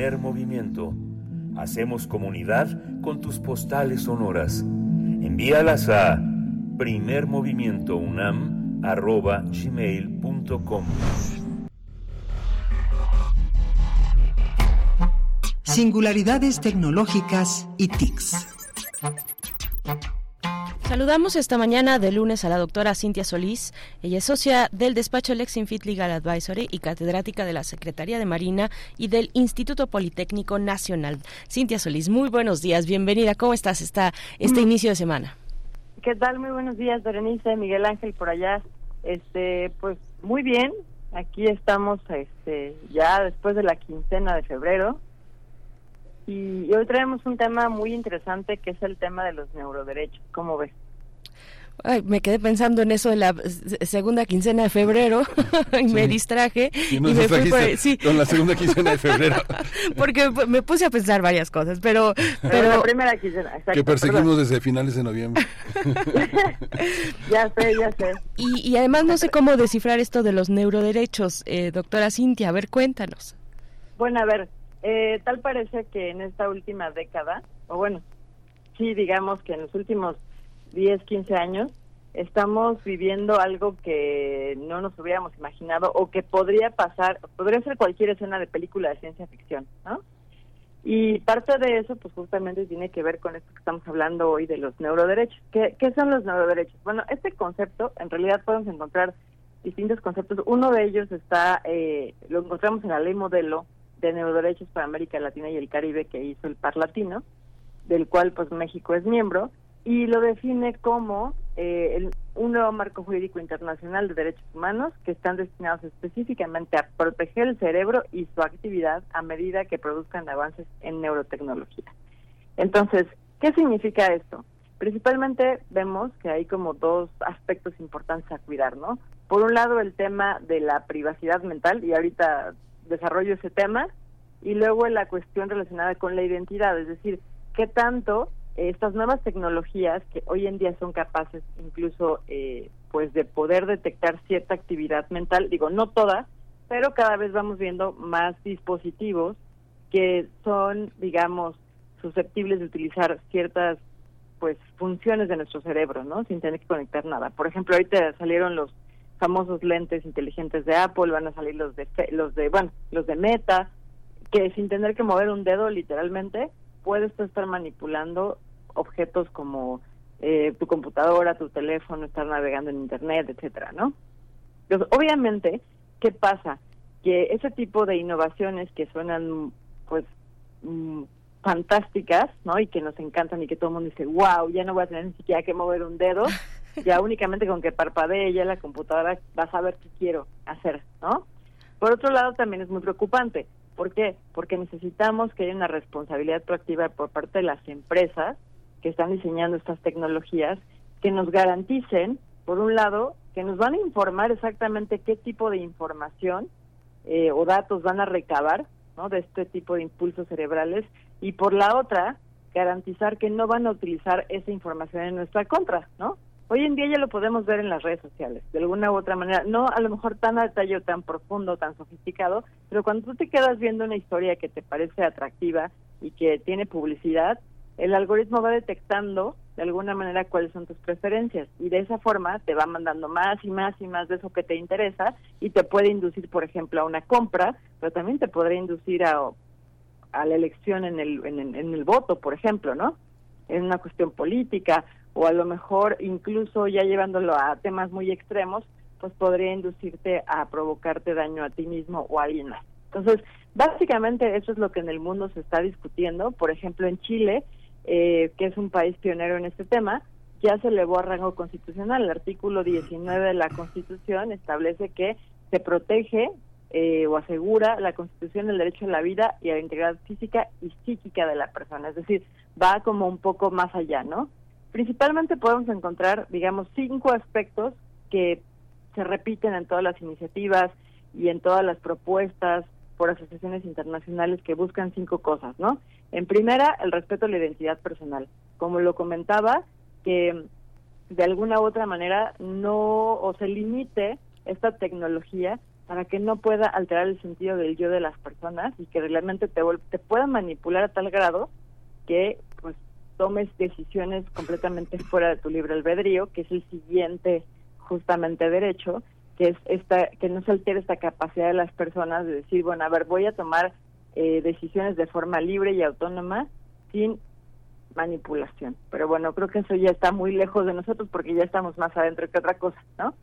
Speaker 3: Primer movimiento. Hacemos comunidad con tus postales sonoras. Envíalas a primermovimientounam.gmail.com
Speaker 9: Singularidades tecnológicas y TICs.
Speaker 1: Saludamos esta mañana de lunes a la doctora Cintia Solís. Ella es socia del despacho Lexinfit Legal Advisory y catedrática de la Secretaría de Marina y del Instituto Politécnico Nacional. Cintia Solís, muy buenos días, bienvenida. ¿Cómo estás esta, este inicio de semana?
Speaker 10: ¿Qué tal? Muy buenos días, Berenice, Miguel Ángel por allá. Este, pues muy bien. Aquí estamos este ya después de la quincena de febrero. Y hoy traemos un tema muy interesante que es el tema de los neuroderechos. ¿Cómo ves?
Speaker 1: Ay, me quedé pensando en eso de la segunda quincena de febrero *laughs* y me distraje
Speaker 2: y, me fui por, sí. con la segunda quincena de febrero. *laughs*
Speaker 1: Porque me puse a pensar varias cosas pero *laughs* pero,
Speaker 10: la primera quincena exacto,
Speaker 2: que perseguimos desde finales de noviembre.
Speaker 10: Ya sé ya sé.
Speaker 1: Y, y, además no sé cómo descifrar esto de los neuroderechos eh, doctora Cintia a ver cuéntanos.
Speaker 10: Bueno a ver eh, tal parece que en esta última década o bueno sí digamos que en los últimos 10, 15 años, estamos viviendo algo que no nos hubiéramos imaginado o que podría pasar, podría ser cualquier escena de película de ciencia ficción, ¿no? Y parte de eso, pues justamente tiene que ver con esto que estamos hablando hoy de los neuroderechos. ¿Qué, qué son los neuroderechos? Bueno, este concepto, en realidad podemos encontrar distintos conceptos. Uno de ellos está, eh, lo encontramos en la ley modelo de neuroderechos para América Latina y el Caribe que hizo el Par Latino, del cual pues México es miembro, y lo define como eh, un nuevo marco jurídico internacional de derechos humanos que están destinados específicamente a proteger el cerebro y su actividad a medida que produzcan avances en neurotecnología. Entonces, ¿qué significa esto? Principalmente vemos que hay como dos aspectos importantes a cuidar, ¿no? Por un lado, el tema de la privacidad mental, y ahorita desarrollo ese tema, y luego la cuestión relacionada con la identidad, es decir, qué tanto estas nuevas tecnologías que hoy en día son capaces incluso eh, pues de poder detectar cierta actividad mental, digo no todas, pero cada vez vamos viendo más dispositivos que son, digamos, susceptibles de utilizar ciertas pues funciones de nuestro cerebro, ¿no? Sin tener que conectar nada. Por ejemplo, ahorita salieron los famosos lentes inteligentes de Apple, van a salir los de los de, bueno, los de Meta, que sin tener que mover un dedo literalmente puedes estar manipulando objetos como eh, tu computadora, tu teléfono, estar navegando en internet, etcétera, ¿no? Entonces, obviamente, ¿qué pasa? Que ese tipo de innovaciones que suenan, pues, mm, fantásticas, ¿no? Y que nos encantan y que todo el mundo dice, wow, ya no voy a tener ni siquiera que mover un dedo, *laughs* ya únicamente con que parpadee ya la computadora va a saber qué quiero hacer, ¿no? Por otro lado, también es muy preocupante. ¿Por qué? Porque necesitamos que haya una responsabilidad proactiva por parte de las empresas que están diseñando estas tecnologías que nos garanticen, por un lado, que nos van a informar exactamente qué tipo de información eh, o datos van a recabar ¿no? de este tipo de impulsos cerebrales y por la otra, garantizar que no van a utilizar esa información en nuestra contra, ¿no? Hoy en día ya lo podemos ver en las redes sociales, de alguna u otra manera, no a lo mejor tan a detalle tan profundo, tan sofisticado, pero cuando tú te quedas viendo una historia que te parece atractiva y que tiene publicidad, el algoritmo va detectando de alguna manera cuáles son tus preferencias y de esa forma te va mandando más y más y más de eso que te interesa y te puede inducir, por ejemplo, a una compra, pero también te podría inducir a, a la elección en el, en, en el voto, por ejemplo, ¿no? En una cuestión política o a lo mejor incluso ya llevándolo a temas muy extremos, pues podría inducirte a provocarte daño a ti mismo o a alguien más. Entonces, básicamente eso es lo que en el mundo se está discutiendo. Por ejemplo, en Chile eh, que es un país pionero en este tema, ya se elevó a rango constitucional. El artículo 19 de la Constitución establece que se protege eh, o asegura la Constitución el derecho a la vida y a la integridad física y psíquica de la persona. Es decir, va como un poco más allá, ¿no? Principalmente podemos encontrar, digamos, cinco aspectos que se repiten en todas las iniciativas y en todas las propuestas por asociaciones internacionales que buscan cinco cosas, ¿no? En primera, el respeto a la identidad personal. Como lo comentaba, que de alguna u otra manera no o se limite esta tecnología para que no pueda alterar el sentido del yo de las personas y que realmente te, te pueda manipular a tal grado que pues tomes decisiones completamente fuera de tu libre albedrío, que es el siguiente justamente derecho, que es esta que no se altere esta capacidad de las personas de decir, bueno, a ver, voy a tomar eh, decisiones de forma libre y autónoma sin manipulación. Pero bueno, creo que eso ya está muy lejos de nosotros porque ya estamos más adentro que otra cosa, ¿no?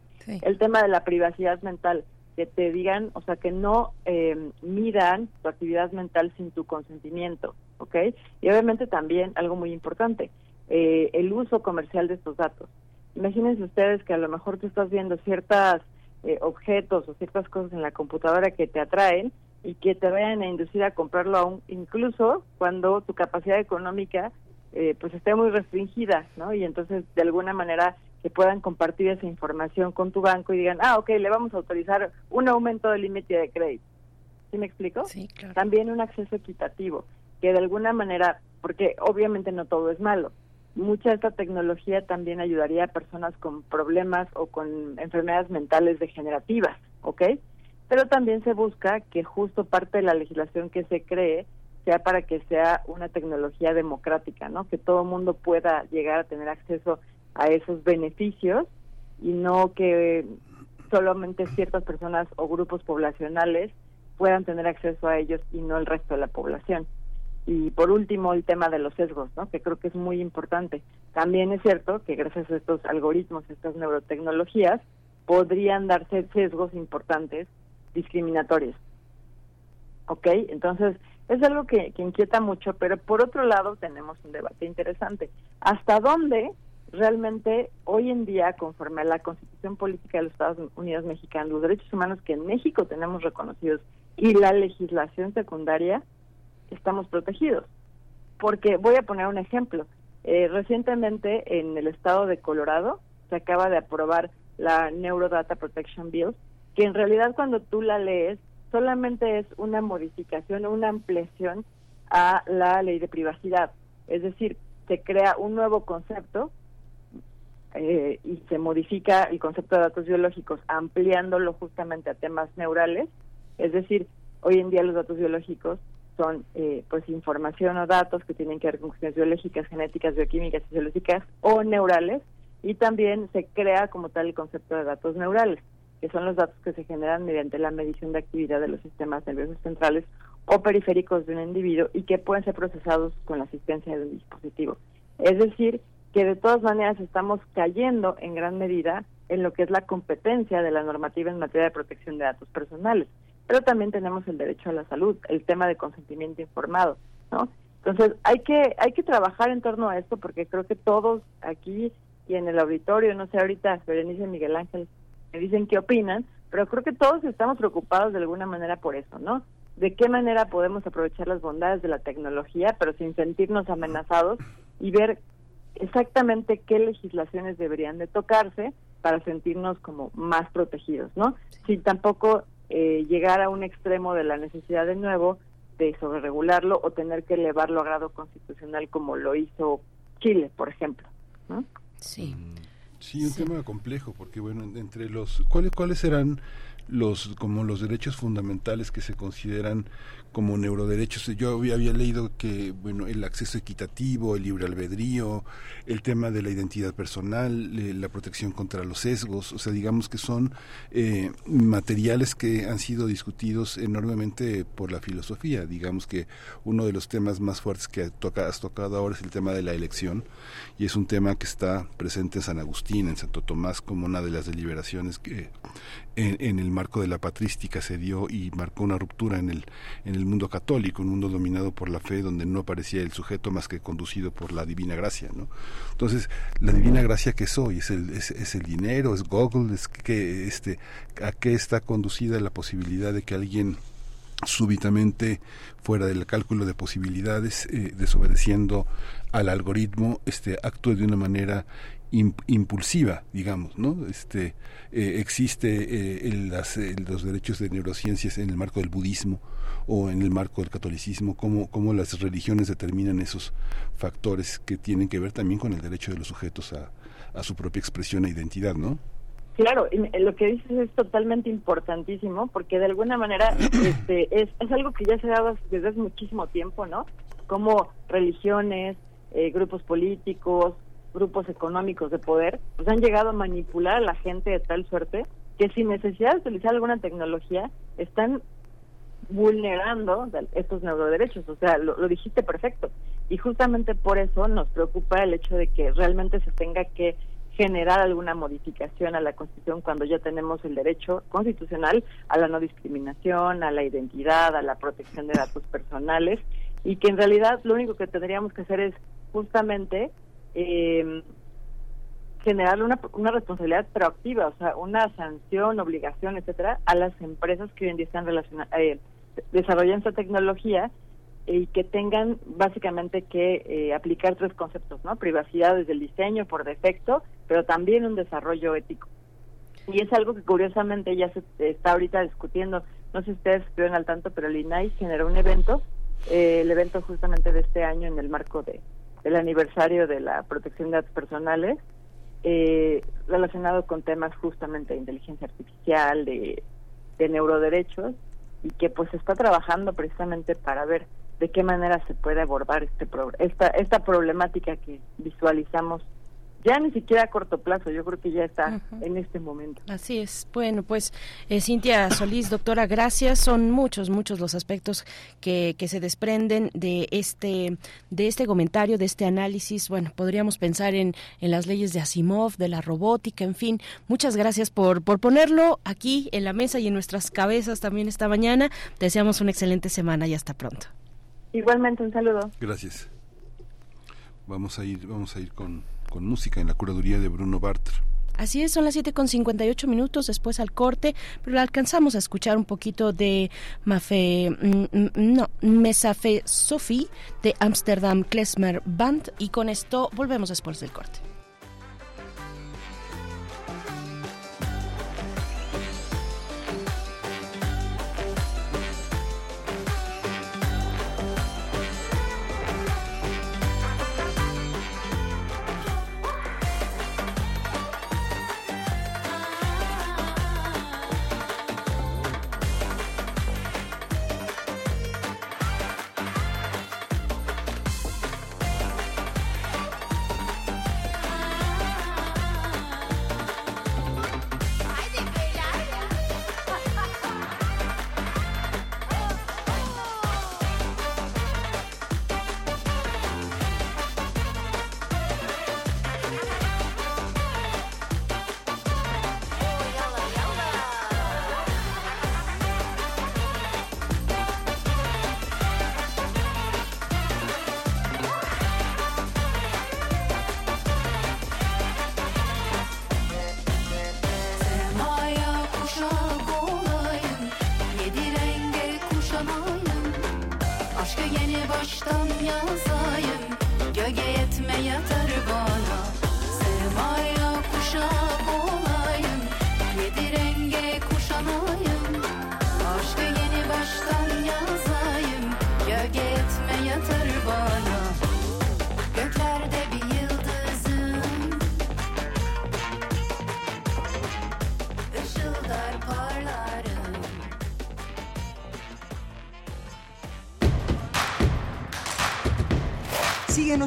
Speaker 10: El tema de la privacidad mental, que te digan, o sea, que no eh, midan tu actividad mental sin tu consentimiento, ¿ok? Y obviamente también algo muy importante, eh, el uso comercial de estos datos. Imagínense ustedes que a lo mejor tú estás viendo ciertos eh, objetos o ciertas cosas en la computadora que te atraen y que te vayan a inducir a comprarlo aún, incluso cuando tu capacidad económica eh, pues esté muy restringida, ¿no? Y entonces de alguna manera que puedan compartir esa información con tu banco y digan, ah, ok, le vamos a autorizar un aumento del límite de crédito. ¿Sí me explico?
Speaker 1: Sí, claro.
Speaker 10: También un acceso equitativo, que de alguna manera, porque obviamente no todo es malo, mucha de esta tecnología también ayudaría a personas con problemas o con enfermedades mentales degenerativas, ¿ok? Pero también se busca que justo parte de la legislación que se cree sea para que sea una tecnología democrática, ¿no? Que todo mundo pueda llegar a tener acceso a esos beneficios y no que solamente ciertas personas o grupos poblacionales puedan tener acceso a ellos y no el resto de la población. Y por último, el tema de los sesgos, ¿no? que creo que es muy importante. También es cierto que gracias a estos algoritmos, estas neurotecnologías, podrían darse sesgos importantes discriminatorios. ¿Ok? Entonces, es algo que, inquieta mucho, pero por otro lado tenemos un debate interesante. ¿Hasta dónde realmente hoy en día, conforme a la Constitución Política de los Estados Unidos Mexicanos, los derechos humanos que en México tenemos reconocidos y la legislación secundaria, estamos protegidos. Porque voy a poner un ejemplo. Eh, recientemente en el estado de Colorado se acaba de aprobar la Neurodata Protection Bill, que en realidad cuando tú la lees solamente es una modificación o una ampliación a la ley de privacidad. Es decir, se crea un nuevo concepto eh, y se modifica el concepto de datos biológicos ampliándolo justamente a temas neurales. Es decir, hoy en día los datos biológicos son eh, pues información o datos que tienen que ver con cuestiones biológicas, genéticas, bioquímicas, fisiológicas o neurales y también se crea como tal el concepto de datos neurales, que son los datos que se generan mediante la medición de actividad de los sistemas nerviosos centrales o periféricos de un individuo y que pueden ser procesados con la asistencia de un dispositivo. Es decir, que de todas maneras estamos cayendo en gran medida en lo que es la competencia de la normativa en materia de protección de datos personales pero también tenemos el derecho a la salud, el tema de consentimiento informado, ¿no? Entonces, hay que hay que trabajar en torno a esto porque creo que todos aquí y en el auditorio, no sé, ahorita Berenice Miguel Ángel me dicen qué opinan, pero creo que todos estamos preocupados de alguna manera por eso, ¿no? De qué manera podemos aprovechar las bondades de la tecnología, pero sin sentirnos amenazados y ver exactamente qué legislaciones deberían de tocarse para sentirnos como más protegidos, ¿no? Sin tampoco eh, llegar a un extremo de la necesidad de nuevo de sobreregularlo o tener que elevarlo a grado constitucional como lo hizo Chile, por ejemplo. ¿no?
Speaker 1: Sí.
Speaker 2: Sí, un tema complejo, porque bueno, entre los cuáles cuáles serán los como los derechos fundamentales que se consideran como neuroderechos. Yo había, había, leído que bueno el acceso equitativo, el libre albedrío, el tema de la identidad personal, la protección contra los sesgos, o sea, digamos que son eh, materiales que han sido discutidos enormemente por la filosofía. Digamos que uno de los temas más fuertes que toca, has tocado ahora es el tema de la elección y es un tema que está presente en San Agustín, en Santo Tomás, como una de las deliberaciones que en, en el marco de la patrística se dio y marcó una ruptura en el, en el mundo católico, un mundo dominado por la fe donde no aparecía el sujeto más que conducido por la divina gracia, ¿no? Entonces, la divina gracia que soy, es el, es, es el dinero, es Google, es que este, a qué está conducida la posibilidad de que alguien súbitamente fuera del cálculo de posibilidades, eh, desobedeciendo al algoritmo, este actúe de una manera impulsiva, digamos, ¿no? Este eh, existe eh, el, las, los derechos de neurociencias en el marco del budismo o en el marco del catolicismo, cómo, cómo las religiones determinan esos factores que tienen que ver también con el derecho de los sujetos a, a su propia expresión e identidad, ¿no?
Speaker 10: Claro, lo que dices es totalmente importantísimo porque de alguna manera *clears throat* este, es, es algo que ya se ha dado desde hace muchísimo tiempo, ¿no? Como religiones, eh, grupos políticos, grupos económicos de poder, pues han llegado a manipular a la gente de tal suerte que sin necesidad de utilizar alguna tecnología están vulnerando estos neuroderechos. O sea, lo, dijiste perfecto. Y justamente por eso nos preocupa el hecho de que realmente se tenga que generar alguna modificación a la Constitución cuando ya tenemos el derecho constitucional a la no discriminación, a la identidad, a la protección de datos personales y que en realidad lo único que tendríamos que hacer es justamente eh, generar una, una responsabilidad proactiva, o sea, una sanción, obligación, etcétera, a las empresas que hoy en día están eh, desarrollando esta tecnología y que tengan básicamente que eh, aplicar tres conceptos, ¿no? Privacidad desde el diseño por defecto, pero también un desarrollo ético. Y es algo que curiosamente ya se está ahorita discutiendo. No sé si ustedes estuvieron al tanto, pero el INAI generó un evento, eh, el evento justamente de este año en el marco de del aniversario de la protección de datos personales, eh, relacionado con temas justamente de inteligencia artificial, de, de neuroderechos, y que pues está trabajando precisamente para ver de qué manera se puede abordar este pro- esta esta problemática que visualizamos ya ni siquiera a corto plazo, yo creo que ya está en este momento.
Speaker 1: Así es. Bueno, pues eh, Cintia Solís, doctora, gracias. Son muchos, muchos los aspectos que, que se desprenden de este, de este comentario, de este análisis. Bueno, podríamos pensar en, en las leyes de Asimov, de la robótica, en fin. Muchas gracias por, por ponerlo aquí en la mesa y en nuestras cabezas también esta mañana. Deseamos una excelente semana y hasta pronto.
Speaker 10: Igualmente un saludo.
Speaker 2: Gracias. Vamos a ir, vamos a ir con, con música en la curaduría de Bruno Bartra.
Speaker 1: Así es, son las 7 con 58 minutos después al corte, pero alcanzamos a escuchar un poquito de Mafe, mm, mm, no, Mesafe Sophie de Amsterdam Klezmer Band y con esto volvemos después del corte.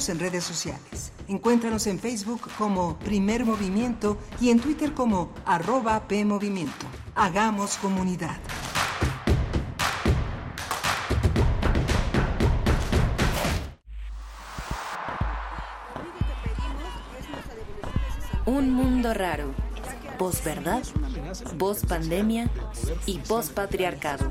Speaker 9: Síguenos en redes sociales. Encuéntranos en Facebook como Primer Movimiento y en Twitter como arroba PMovimiento. Hagamos comunidad.
Speaker 11: Un mundo raro. Posverdad, pospandemia y pospatriarcado.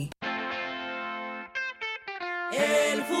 Speaker 12: El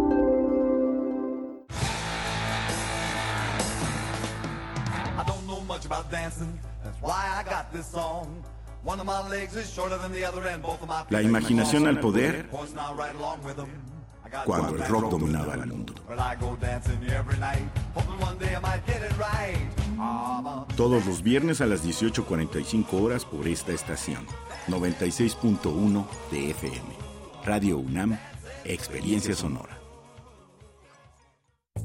Speaker 13: La imaginación al poder cuando el rock dominaba el mundo. Todos los viernes a las 18.45 horas por esta estación. 96.1 de FM. Radio UNAM, Experiencia Sonora.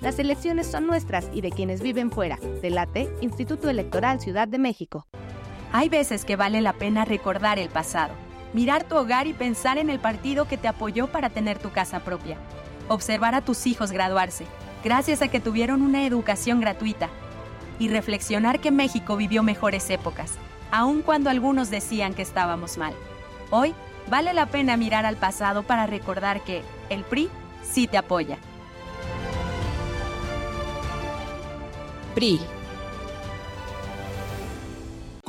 Speaker 14: Las elecciones son nuestras y de quienes viven fuera. Delate, Instituto Electoral Ciudad de México.
Speaker 15: Hay veces que vale la pena recordar el pasado, mirar tu hogar y pensar en el partido que te apoyó para tener tu casa propia. Observar a tus hijos graduarse, gracias a que tuvieron una educación gratuita. Y reflexionar que México vivió mejores épocas, aun cuando algunos decían que estábamos mal. Hoy, vale la pena mirar al pasado para recordar que el PRI sí te apoya.
Speaker 14: PRI.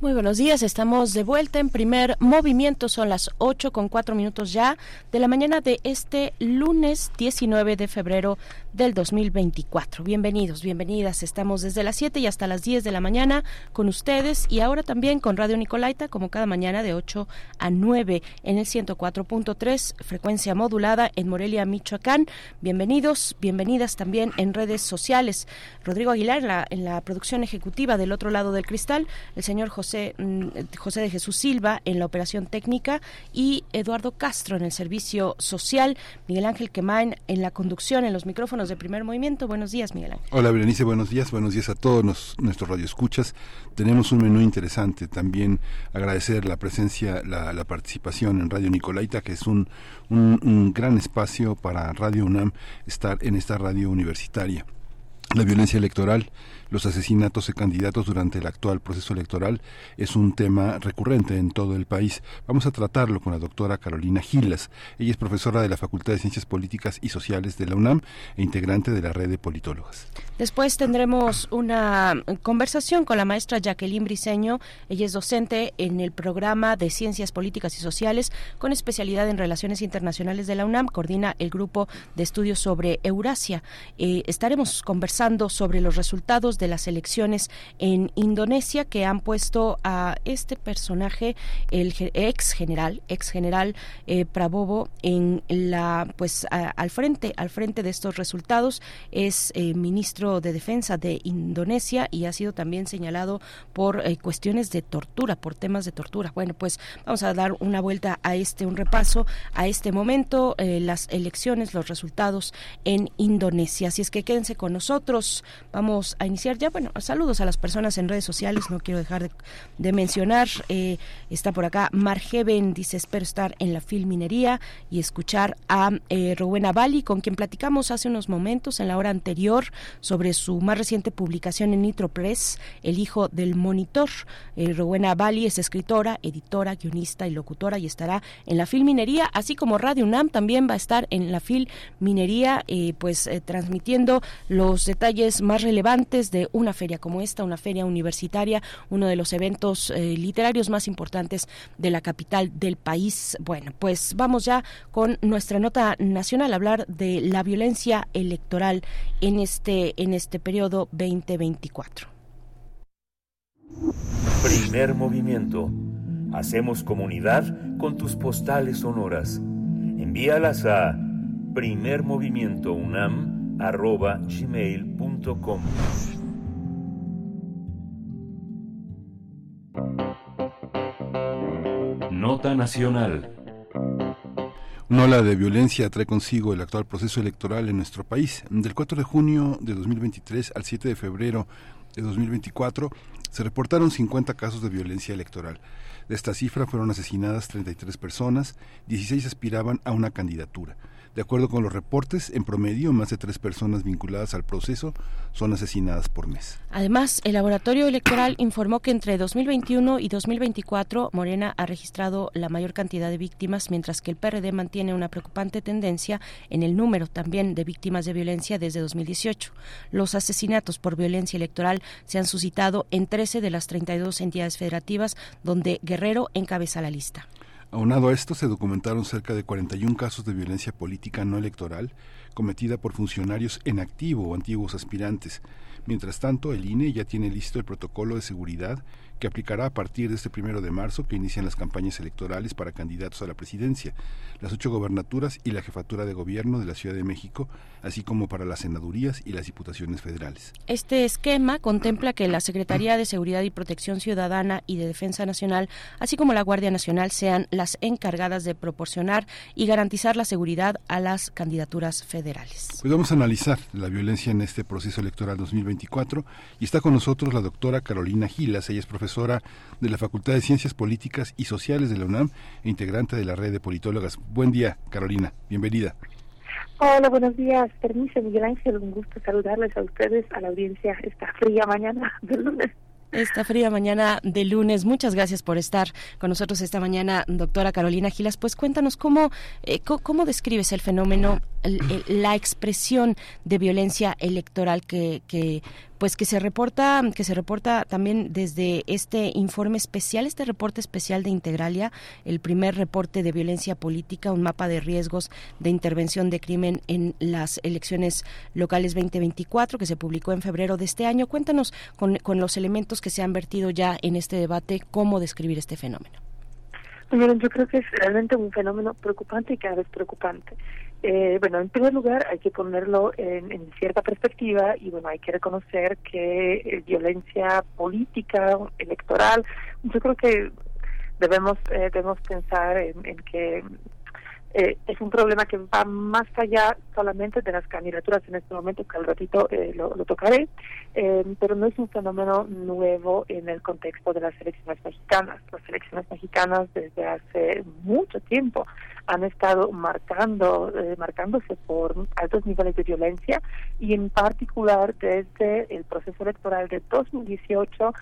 Speaker 1: Muy buenos días, estamos de vuelta en primer movimiento, son las 8 con 4 minutos ya de la mañana de este lunes 19 de febrero del 2024. Bienvenidos, bienvenidas, estamos desde las 7 y hasta las 10 de la mañana con ustedes y ahora también con Radio Nicolaita como cada mañana de 8 a 9 en el 104.3 frecuencia modulada en Morelia, Michoacán. Bienvenidos, bienvenidas también en redes sociales. Rodrigo Aguilar en la, en la producción ejecutiva del otro lado del cristal, el señor José José, José de Jesús Silva en la operación técnica y Eduardo Castro en el servicio social, Miguel Ángel Quemain en la conducción, en los micrófonos de primer movimiento. Buenos días, Miguel Ángel.
Speaker 2: Hola, Berenice, buenos días, buenos días a todos nos, nuestros radioescuchas. Tenemos un menú interesante. También agradecer la presencia, la, la participación en Radio Nicolaita, que es un, un, un gran espacio para Radio UNAM estar en esta radio universitaria. La violencia electoral los asesinatos de candidatos durante el actual proceso electoral es un tema recurrente en todo el país. Vamos a tratarlo con la doctora Carolina Gilas. Ella es profesora de la Facultad de Ciencias Políticas y Sociales de la UNAM e integrante de la red de politólogas.
Speaker 1: Después tendremos una conversación con la maestra Jacqueline Briceño. Ella es docente en el programa de Ciencias Políticas y Sociales con especialidad en Relaciones Internacionales de la UNAM. Coordina el grupo de estudios sobre Eurasia. Eh, estaremos conversando sobre los resultados de las elecciones en Indonesia que han puesto a este personaje, el ex general, ex general eh, Prabowo, en la, pues, al frente, al frente de estos resultados. Es eh, ministro de Defensa de Indonesia y ha sido también señalado por eh, cuestiones de tortura, por temas de tortura. Bueno, pues vamos a dar una vuelta a este, un repaso a este momento, las elecciones, los resultados en Indonesia. Así es que quédense con nosotros. Vamos a iniciar ya, bueno, saludos a las personas en redes sociales, no quiero dejar de, mencionar, eh, está por acá Margeven, dice, espero estar en la filminería y escuchar a eh, Rowena Bali, con quien platicamos hace unos momentos en la hora anterior sobre su más reciente publicación en Nitro Press, El hijo del monitor. Eh, Rowena Bali es escritora, editora, guionista y locutora y estará en la filminería, así como Radio UNAM también va a estar en la filminería, eh, pues eh, transmitiendo los detalles más relevantes de una feria como esta, una feria universitaria, uno de los eventos eh, literarios más importantes de la capital del país. Bueno, pues vamos ya con nuestra nota nacional a hablar de la violencia electoral en este en este periodo 2024.
Speaker 3: Primer movimiento. Hacemos comunidad con tus postales sonoras. Envíalas a primermovimientounam.gmail.com Nota Nacional.
Speaker 2: Una ola de violencia trae consigo el actual proceso electoral en nuestro país. Del 4 de junio de 2023 al 7 de febrero de 2024 se reportaron 50 casos de violencia electoral. De esta cifra fueron asesinadas 33 personas, 16 aspiraban a una candidatura. De acuerdo con los reportes, en promedio más de tres personas vinculadas al proceso son asesinadas por mes.
Speaker 1: Además, el laboratorio electoral informó que entre 2021 y 2024 Morena ha registrado la mayor cantidad de víctimas, mientras que el PRD mantiene una preocupante tendencia en el número también de víctimas de violencia desde 2018. Los asesinatos por violencia electoral se han suscitado en 13 de las 32 entidades federativas, donde Guerrero encabeza la lista.
Speaker 2: Aunado a esto, se documentaron cerca de 41 casos de violencia política no electoral cometida por funcionarios en activo o antiguos aspirantes. Mientras tanto, el INE ya tiene listo el protocolo de seguridad que aplicará a partir de este primero de marzo que inician las campañas electorales para candidatos a la presidencia, las ocho gobernaturas y la jefatura de gobierno de la Ciudad de México, así como para las senadurías y las diputaciones federales.
Speaker 1: Este esquema contempla que la Secretaría de Seguridad y Protección Ciudadana y de Defensa Nacional, así como la Guardia Nacional, sean las encargadas de proporcionar y garantizar la seguridad a las candidaturas federales.
Speaker 2: Pues vamos a analizar la violencia en este proceso electoral 2024 y está con nosotros la doctora Carolina Gilas, ella es profesora de la Facultad de Ciencias Políticas y Sociales de la UNAM e integrante de la red de politólogas. Buen día, Carolina, bienvenida.
Speaker 16: Hola, buenos días. Permiso, Miguel Ángel, un gusto saludarles a ustedes, a la audiencia esta fría mañana del lunes.
Speaker 1: Esta fría mañana de lunes. Muchas gracias por estar con nosotros esta mañana, doctora Carolina Gilas. Pues cuéntanos cómo, eh, cómo describes el fenómeno, el- el- la expresión de violencia electoral que, que pues que se reporta que se reporta también desde este informe especial este reporte especial de Integralia el primer reporte de violencia política un mapa de riesgos de intervención de crimen en las elecciones locales 2024 que se publicó en febrero de este año. Cuéntanos con, con los elementos que se han vertido ya en este debate cómo describir este fenómeno
Speaker 16: Bueno, yo creo que es realmente un fenómeno preocupante y cada vez preocupante. Eh, bueno, en primer lugar hay que ponerlo en, en cierta perspectiva y bueno, hay que reconocer que eh, violencia política, electoral, yo creo que debemos eh, debemos pensar en, en que eh, es un problema que va más allá solamente de las candidaturas en este momento, que al ratito eh, lo, lo tocaré, eh, pero no es un fenómeno nuevo en el contexto de las elecciones mexicanas. Las elecciones mexicanas desde hace mucho tiempo han estado marcando, eh, marcándose por altos niveles de violencia y en particular desde el proceso electoral de 2018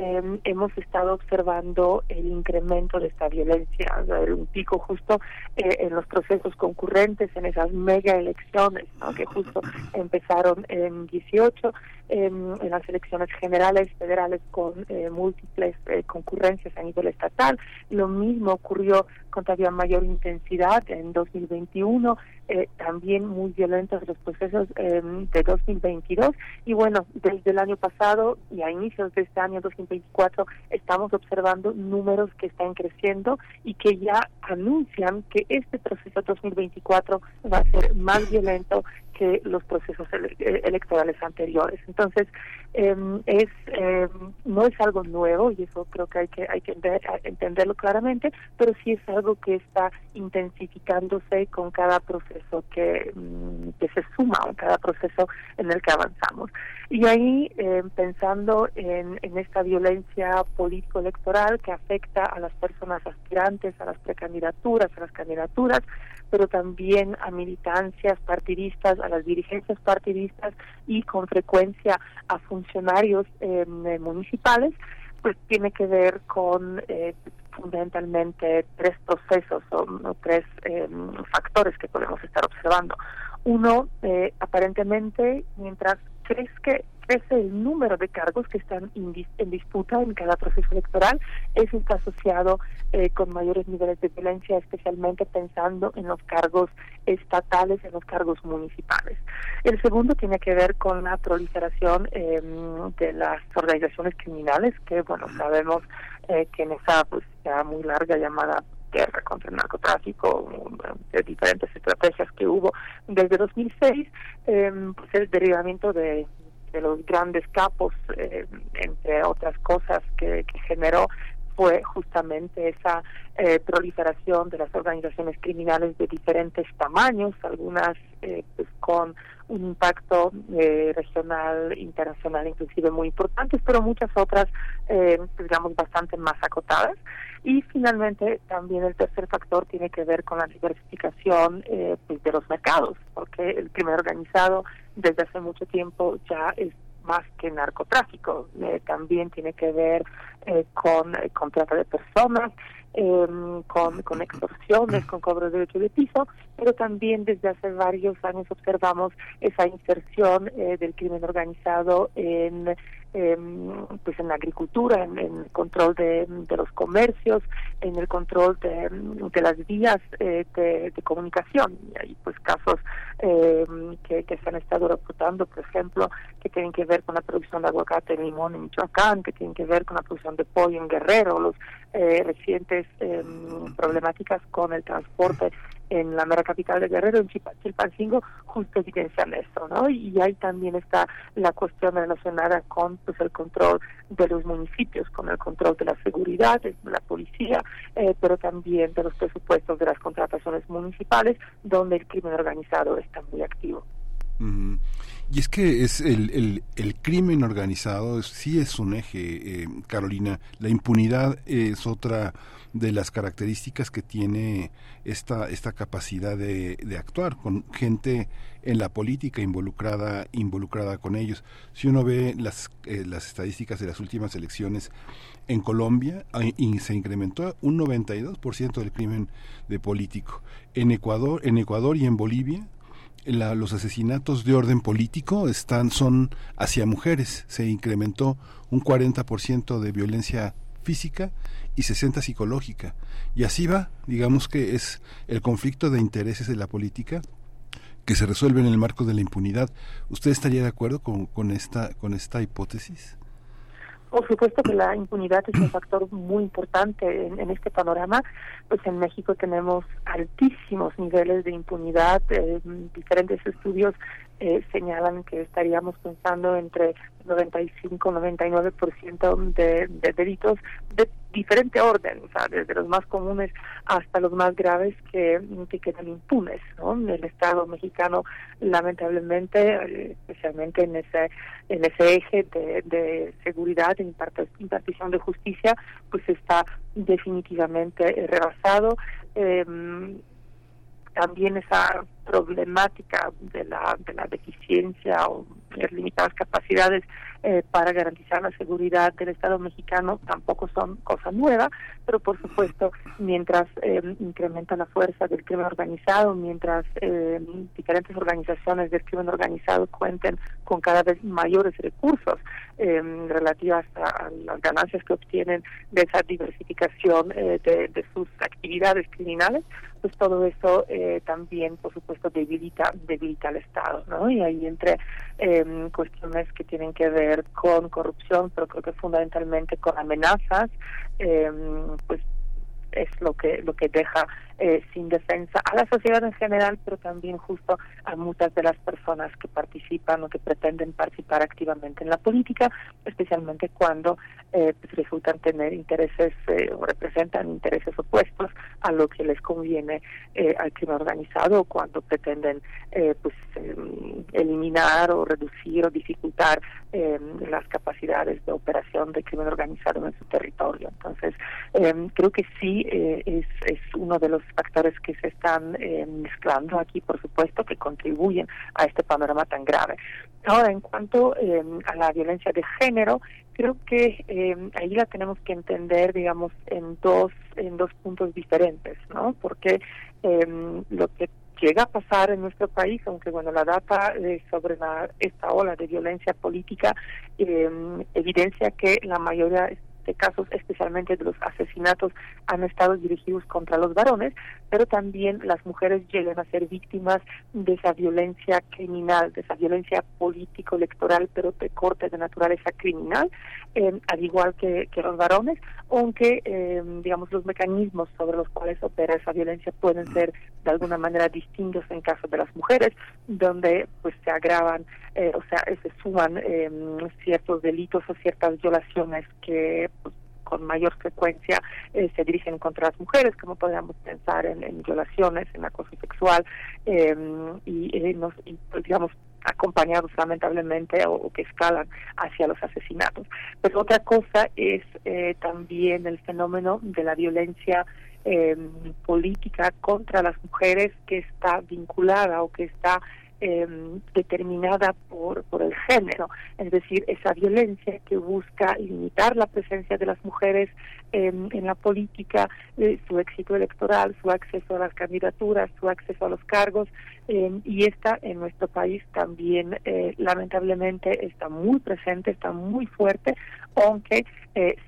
Speaker 16: eh, hemos estado observando el incremento de esta violencia, o sea, un pico justo eh, en los procesos concurrentes, en esas mega elecciones, ¿no? que justo empezaron en 18, em, en las elecciones generales federales con eh, múltiples eh, concurrencias a nivel estatal. Lo mismo ocurrió con todavía mayor intensidad en 2021, eh, también muy violentos los procesos em, de 2022. Y bueno, desde el año pasado y a inicios de este año 2024 estamos observando números que están creciendo y que ya anuncian que este proceso 2024 va a ser más violento que los procesos eh, electorales anteriores. Entonces, eh, es eh, no es algo nuevo y eso creo que hay que hay que entenderlo claramente, pero sí es algo que está intensificándose con cada proceso que, mm, que se suma, o cada proceso en el que avanzamos. Y ahí, eh, pensando en, en esta violencia político-electoral que afecta a las personas aspirantes, a las precandidaturas, a las candidaturas, pero también a militancias partidistas, a las dirigencias partidistas y con frecuencia a funcionarios eh, municipales, pues tiene que ver con eh, fundamentalmente tres procesos o, tres eh, factores que podemos estar observando. Uno, eh, aparentemente, mientras crezca, crece el número de cargos que están en, dis- en disputa en cada proceso electoral, eso está asociado eh, con mayores niveles de violencia, especialmente pensando en los cargos estatales, en los cargos municipales. El segundo tiene que ver con la proliferación eh, de las organizaciones criminales, que, bueno, sabemos eh, que en esa pues ya muy larga llamada guerra contra el narcotráfico, de diferentes estrategias que hubo desde 2006, eh, pues el derivamiento de, de los grandes capos, eh, entre otras cosas que, que generó fue justamente esa eh, proliferación de las organizaciones criminales de diferentes tamaños, algunas eh, pues con un impacto eh, regional, internacional, inclusive muy importantes, pero muchas otras, eh, digamos, bastante más acotadas. Y finalmente, también el tercer factor tiene que ver con la diversificación eh, pues, de los mercados, porque el crimen organizado desde hace mucho tiempo ya es más que narcotráfico, eh, también tiene que ver eh, con eh, con trata de personas, eh, con, con extorsiones, con cobro de derecho de piso, pero también desde hace varios años observamos esa inserción eh, del crimen organizado en em, pues en la agricultura, en, el control de, los comercios, en el control de, las vías eh, de, comunicación. Y hay pues casos eh, que, se han estado reportando, por ejemplo, que tienen que ver con la producción de aguacate en Limón, en Michoacán, que tienen que ver con la producción de pollo en Guerrero, los eh, recientes eh, problemáticas con el transporte en la mera capital de Guerrero, en Chilpancingo, justo evidencian esto, ¿no? Y ahí también está la cuestión relacionada con pues, el control de los municipios, con el control de la seguridad, de la policía, eh, pero también de los presupuestos de las contrataciones municipales, donde el crimen organizado está muy activo.
Speaker 2: Y es que es el, el, el crimen organizado sí es un eje, eh, Carolina. La impunidad es otra de las características que tiene esta, esta capacidad de, de actuar con gente en la política involucrada, involucrada con ellos. Si uno ve las, eh, las estadísticas de las últimas elecciones en Colombia, se incrementó un 92% del crimen de político. En Ecuador, en Ecuador y en Bolivia la- los asesinatos de orden político están son hacia mujeres se incrementó un 40% de violencia física y 60 psicológica y así va digamos que es el conflicto de intereses de la política que se resuelve en el marco de la impunidad usted estaría de acuerdo con, con esta con esta hipótesis
Speaker 16: Por supuesto que la impunidad es un factor muy importante en, este panorama. Pues en México tenemos altísimos niveles de impunidad. eh, diferentes estudios eh, señalan que estaríamos pensando entre 95-99% de, de delitos de diferente orden, o sea, desde los más comunes hasta los más graves que, que quedan impunes. ¿no? El Estado mexicano, lamentablemente, eh, especialmente en ese en ese eje de, de seguridad e impart- impartición de justicia, pues está definitivamente eh, rebasado. Em, también esa problemática de la, de la deficiencia o de limitadas capacidades eh, para garantizar la seguridad del Estado mexicano tampoco son cosa nueva, pero por supuesto mientras eh, incrementa la fuerza del crimen organizado, mientras eh, diferentes organizaciones del crimen organizado cuenten con cada vez mayores recursos eh, relativas a, las ganancias que obtienen de esa diversificación eh, de sus actividades criminales, pues todo eso eh, también, por supuesto, debilita, debilita al Estado, ¿no? Y ahí entre eh, cuestiones que tienen que ver con corrupción, pero creo que fundamentalmente con amenazas, eh, pues es lo que lo que deja eh, sin defensa a la sociedad en general, pero también justo a muchas de las personas que participan o que pretenden participar activamente en la política, especialmente cuando eh, pues resultan tener intereses eh, o representan intereses opuestos a lo que les conviene eh, al crimen organizado o cuando pretenden eh, pues em, eliminar o reducir o dificultar em, las capacidades de operación de crimen organizado en su territorio. Entonces, em, creo que sí eh, es, es uno de los factores que se están eh, mezclando aquí, por supuesto, que contribuyen a este panorama tan grave. Ahora, en cuanto eh, a la violencia de género, creo que eh, ahí la tenemos que entender, digamos, en dos en dos puntos diferentes, ¿no? Porque lo que llega a pasar en nuestro país, aunque bueno, la data eh, sobre la, esta ola de violencia política eh, evidencia que la mayoría de casos, especialmente de los asesinatos, han estado dirigidos contra los varones, pero también las mujeres llegan a ser víctimas de esa violencia criminal, de esa violencia político-electoral, pero de corte de naturaleza criminal, eh, al igual que, que los varones, aunque, eh, digamos, los mecanismos sobre los cuales opera esa violencia pueden ser de alguna manera distintos en caso de las mujeres, donde pues se agravan, eh, o sea, se suman eh, ciertos delitos o ciertas violaciones que pues, con mayor frecuencia eh, se dirigen contra las mujeres, como podríamos pensar en, violaciones, en acoso sexual, eh, y, eh, nos, pues, digamos, acompañados lamentablemente o, o, que escalan hacia los asesinatos. Pero otra cosa es eh, también el fenómeno de la violencia eh, política contra las mujeres que está vinculada o que está eh, determinada por, por el género, es decir, esa violencia que busca limitar la presencia de las mujeres eh, en la política, eh, su éxito electoral, su acceso a las candidaturas, su acceso a los cargos, y esta en nuestro país también lamentablemente está muy presente, está muy fuerte, aunque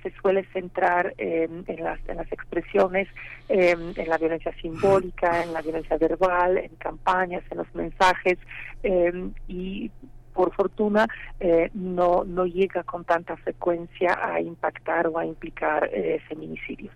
Speaker 16: se suele centrar en, las, en las expresiones, en la violencia simbólica, en la violencia verbal, en campañas, en los mensajes, eh, y por fortuna eh, no no llega con tanta frecuencia a impactar o a implicar eh, feminicidios.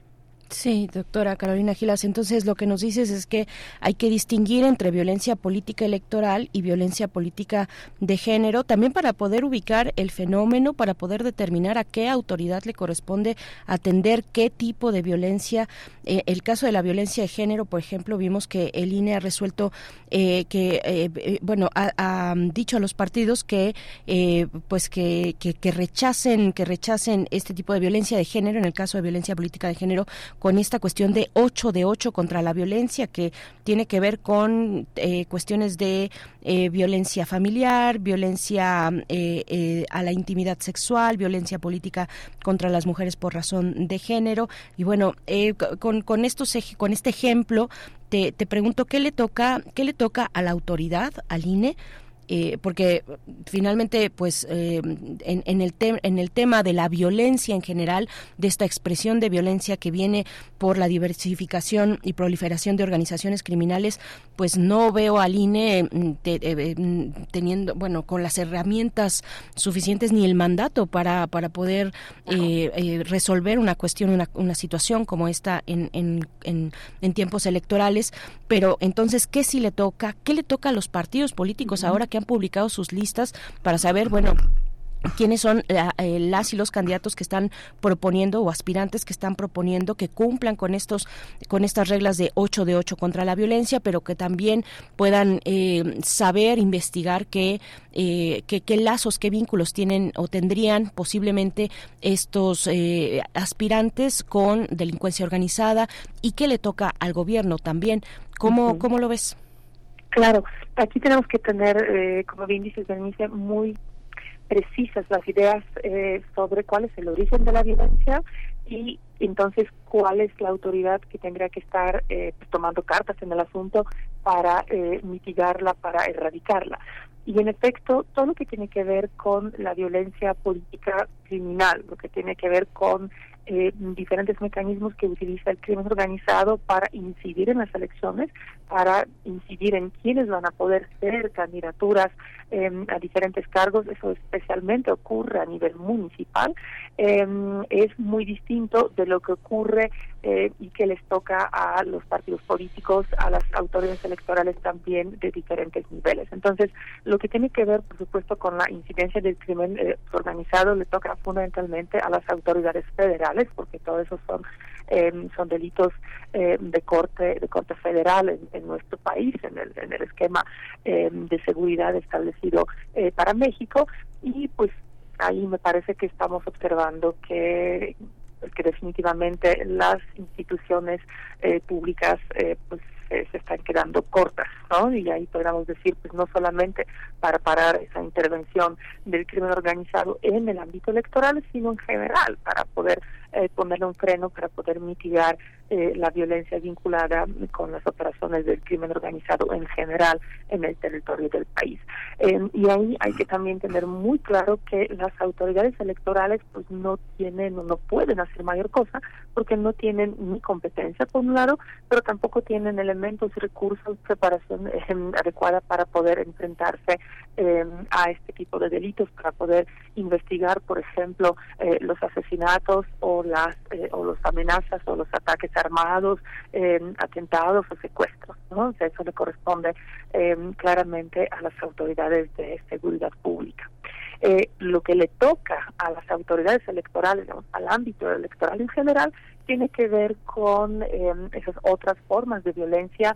Speaker 1: Sí, doctora Carolina Gilas, entonces lo que nos dices es que hay que distinguir entre violencia política electoral y violencia política de género, también para poder ubicar el fenómeno, para poder determinar a qué autoridad le corresponde atender qué tipo de violencia. Eh, el caso de la violencia de género, por ejemplo, vimos que el INE ha resuelto eh, que, eh, bueno, ha, dicho a los partidos que, pues que, que, que rechacen, que rechacen este tipo de violencia de género, en el caso de violencia política de género, con esta cuestión de 8 de 8 contra la violencia que tiene que ver con eh, cuestiones de eh, violencia familiar, violencia eh, a la intimidad sexual, violencia política contra las mujeres por razón de género. Y bueno, con, con, estos, con este ejemplo, te, te pregunto, ¿qué le, toca, ¿qué le toca a la autoridad, al INE? Eh, porque finalmente pues eh, en, en, el en el tema de la violencia en general de esta expresión de violencia que viene por la diversificación y proliferación de organizaciones criminales pues no veo al INE mm, te, eh, mm, teniendo bueno con las herramientas suficientes ni el mandato para para poder eh, eh, resolver una cuestión una, una situación como esta en, en, en, en tiempos electorales. Pero entonces qué si le toca qué le toca a los partidos políticos uh -huh. ahora que han publicado sus listas para saber, bueno, quiénes son eh, las y los candidatos que están proponiendo o aspirantes que están proponiendo que cumplan con estos con estas reglas de 8 de 8 contra la violencia, pero que también puedan eh, saber investigar qué eh, qué lazos, qué vínculos tienen o tendrían posiblemente estos eh, aspirantes con delincuencia organizada y qué le toca al gobierno también. ¿Cómo, uh -huh. ¿cómo lo ves?
Speaker 16: Claro, aquí tenemos que tener, eh, como bien dices, Bernice, muy precisas las ideas eh, sobre cuál es el origen de la violencia y entonces cuál es la autoridad que tendría que estar eh, pues, tomando cartas en el asunto para eh, mitigarla, para erradicarla. Y en efecto, todo lo que tiene que ver con la violencia política criminal, lo que tiene que ver con eh, diferentes mecanismos que utiliza el crimen organizado para incidir en las elecciones, para incidir en quiénes van a poder ser candidaturas eh, a diferentes cargos. Eso especialmente ocurre a nivel municipal. Eh, es muy distinto de lo que ocurre eh, y que les toca a los partidos políticos, a las autoridades electorales también de diferentes niveles. Entonces, lo que tiene que ver, por supuesto, con la incidencia del crimen eh, organizado le toca fundamentalmente a las autoridades federales, porque todo eso son eh, son delitos eh, de corte de corte federal en, en nuestro país, en el, en el esquema eh, de seguridad establecido eh, para México y pues ahí me parece que estamos observando que que definitivamente las instituciones eh, públicas eh, pues se, se están quedando cortas, ¿no? Y ahí podríamos decir, pues no solamente para parar esa intervención del crimen organizado en el ámbito electoral, sino en general, para poder eh, ponerle un freno, para poder mitigar eh, la violencia vinculada con las operaciones del crimen organizado en general en el territorio del país. Eh, y ahí hay que también tener muy claro que las autoridades electorales pues no tienen o no pueden hacer mayor cosa porque no tienen ni competencia por un lado, pero tampoco tienen elementos, recursos, preparación eh, adecuada para poder enfrentarse eh, a este tipo de delitos, para poder investigar, por ejemplo, eh, los asesinatos o las eh, o los amenazas o los ataques armados, eh, atentados o secuestros. ¿no? Eso le corresponde eh, claramente a las autoridades de seguridad pública. Eh, lo que le toca a las autoridades electorales, al ámbito electoral en general, tiene que ver con esas otras formas de violencia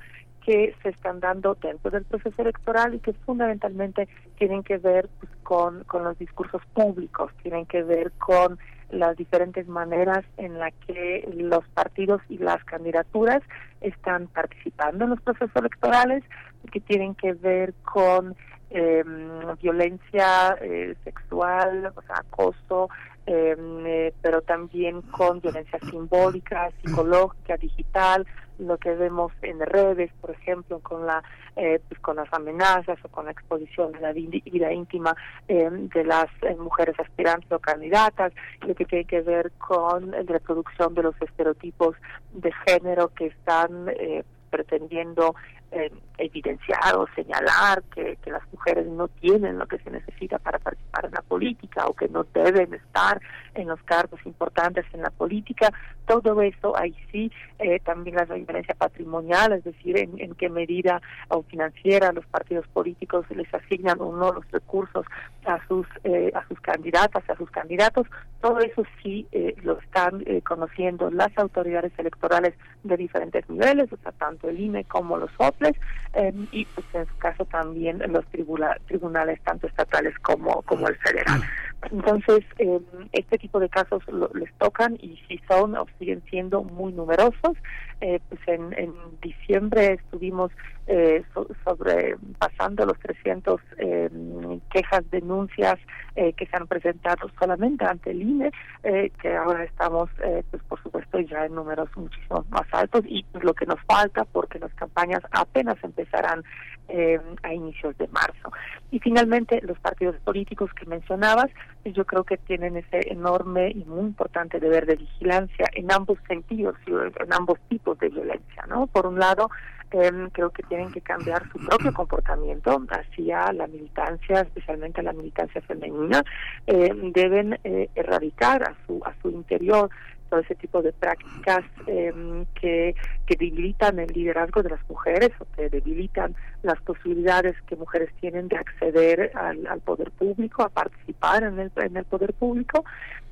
Speaker 16: que se están dando dentro del proceso electoral y que fundamentalmente tienen que ver pues, con, con los discursos públicos, tienen que ver con las diferentes maneras en la que los partidos y las candidaturas están participando en los procesos electorales, que tienen que ver con eh, violencia sexual, acoso, eh, eh, pero también con violencia simbólica, psicológica, digital, lo que vemos en redes, por ejemplo, con la eh, pues con las amenazas o con la exposición de la vi- vida íntima eh, de las eh, mujeres aspirantes o candidatas, lo que tiene que ver con la reproducción de los estereotipos de género que están eh, pretendiendo eh, evidenciar o señalar que, que las mujeres no tienen lo que se necesita para participar en la política o que no deben estar en los cargos importantes en la política. Todo eso, ahí sí, eh, también la violencia patrimonial, es decir, en, en qué medida o financiera los partidos políticos les asignan o no los recursos a sus eh, a sus candidatas, a sus candidatos. Todo eso sí eh, lo están eh, conociendo las autoridades electorales de diferentes niveles, o sea, tanto el INE como los Eh, y pues en su caso también los tribula- tribunales tanto estatales como, como el federal. Entonces, eh, este tipo de casos lo- les tocan y si son o siguen siendo muy numerosos, eh, pues en, en diciembre estuvimos eh, so- sobrepasando los 300 eh, quejas, denuncias eh, que se han presentado solamente ante el INE, eh, que ahora estamos, eh, pues por supuesto, ya en números muchísimo más altos y pues, lo que nos falta porque las campañas apenas empezarán eh, a inicios de marzo. Y finalmente, los partidos políticos que mencionabas, pues, yo creo que tienen ese enorme y muy importante deber de vigilancia en ambos sentidos, en ambos tipos de violencia, ¿no? Por un lado, eh, creo que tienen que cambiar su propio comportamiento hacia la militancia, especialmente la militancia femenina, eh, deben eh, erradicar a su a su interior todo ese tipo de prácticas eh, que, que debilitan el liderazgo de las mujeres o que debilitan las posibilidades que mujeres tienen de acceder al, poder público, a participar en el, en el poder público,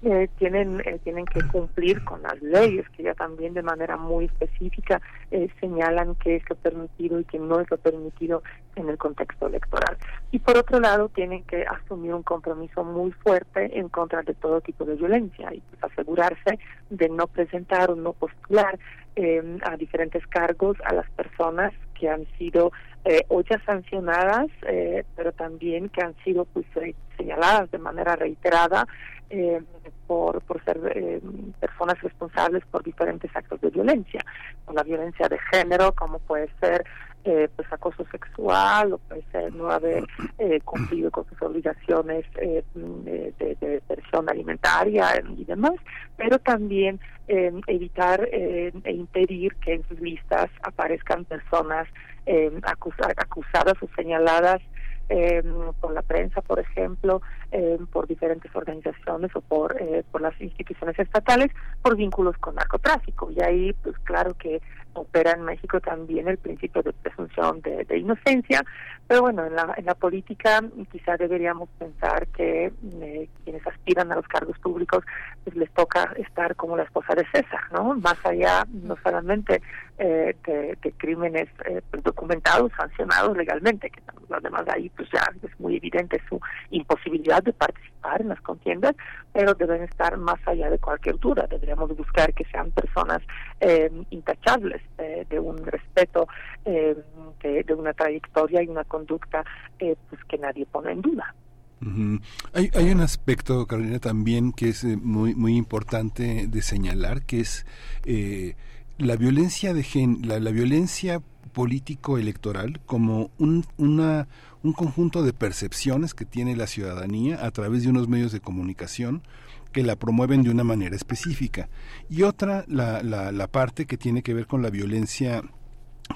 Speaker 16: eh, tienen, eh, tienen que cumplir con las leyes que ya también de manera muy específica eh, señalan qué es lo permitido y qué no es lo permitido en el contexto electoral. Y por otro lado, tienen que asumir un compromiso muy fuerte en contra de todo tipo de violencia y pues, asegurarse de no presentar o no postular eh, a diferentes cargos a las personas que han sido eh, o sancionadas, eh, pero también que han sido pues eh, señaladas de manera reiterada eh, por, por ser eh, personas responsables por diferentes actos de violencia, por la violencia de género, como puede ser eh, pues acoso sexual o puede ser no haber eh, cumplido con sus obligaciones eh, de, de, de pensión alimentaria y demás, pero también eh, evitar eh, e impedir que en sus listas aparezcan personas eh, acusa- acusadas o señaladas eh, por la prensa, por ejemplo, eh, por diferentes organizaciones o por, eh, por las instituciones estatales, por vínculos con narcotráfico. Y ahí, pues claro que opera en México también el principio de presunción de, inocencia, pero bueno, en la, en la política quizá deberíamos pensar que eh, quienes aspiran a los cargos públicos pues les toca estar como la esposa de César, ¿no? Más allá no solamente eh, de, de crímenes eh, documentados, sancionados legalmente, que además ahí pues ya es muy evidente su imposibilidad de participar en las contiendas, pero deben estar más allá de cualquier duda. Deberíamos buscar que sean personas eh, intachables, eh, de un respeto, eh, de, de una trayectoria y una conducta eh, pues que nadie pone en duda.
Speaker 2: Ujú. Hay, hay un aspecto, Carolina, también que es muy, muy importante de señalar, que es eh, la violencia de gen, la, la violencia político-electoral como un, una, un conjunto de percepciones que tiene la ciudadanía a través de unos medios de comunicación que la promueven de una manera específica. Y otra, la, la, la parte que tiene que ver con la violencia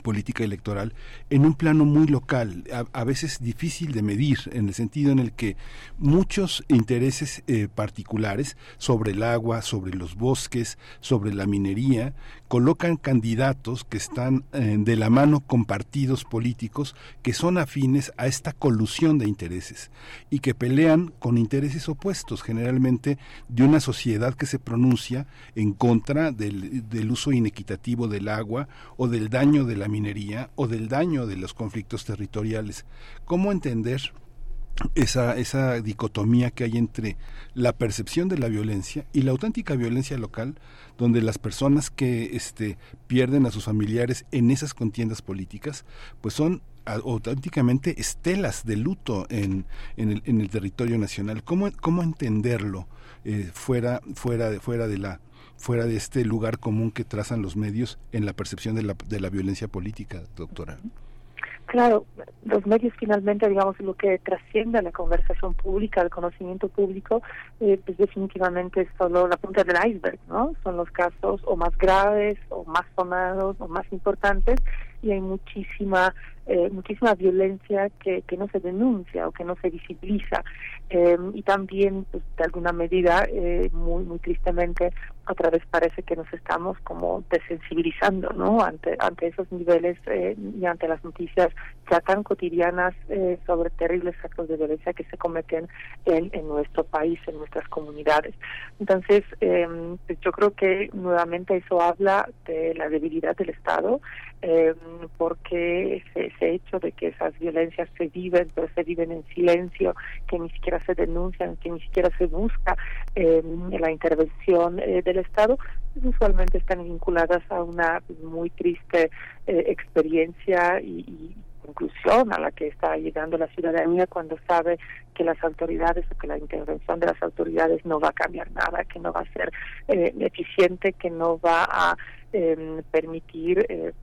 Speaker 2: política electoral en un plano muy local, a, a, veces difícil de medir, en el sentido en el que muchos intereses eh, particulares sobre el agua, sobre los bosques, sobre la minería, colocan candidatos que están eh, de la mano con partidos políticos que son afines a esta colusión de intereses y que pelean con intereses opuestos, generalmente de una sociedad que se pronuncia en contra del, del uso inequitativo del agua o del daño de la minería o del daño de los conflictos territoriales. ¿Cómo entender esa, esa dicotomía que hay entre la percepción de la violencia y la auténtica violencia local, donde las personas que este, pierden a sus familiares en esas contiendas políticas, pues son auténticamente estelas de luto en, en, el, en el territorio nacional. ¿Cómo, cómo entenderlo eh, fuera, fuera, de, fuera de la fuera de este lugar común que trazan los medios en la percepción de la, de la violencia política, doctora?
Speaker 16: Claro, los medios finalmente, digamos, lo que trasciende a la conversación pública, al conocimiento público, eh, pues definitivamente es solo la punta del iceberg, ¿no? Son los casos o más graves, o más sonados, o más importantes, y hay muchísima eh, muchísima violencia que, que no se denuncia o que no se visibiliza. Eh, y también pues, de alguna medida eh, muy muy tristemente otra vez parece que nos estamos como desensibilizando no ante ante esos niveles eh, y ante las noticias ya tan cotidianas eh, sobre terribles actos de violencia que se cometen en, en nuestro país en nuestras comunidades. Entonces eh, pues yo creo que nuevamente eso habla de la debilidad del Estado eh, porque ese, hecho de que esas violencias se viven, pero se viven en silencio, que ni siquiera se denuncian, que ni siquiera se busca eh, la intervención eh, del Estado, usualmente están vinculadas a una muy triste eh, experiencia y, y conclusión a la que está llegando la ciudadanía cuando sabe que las autoridades o que la intervención de las autoridades no va a cambiar nada, que no va a ser eh, eficiente, que no va a eh, permitir eh,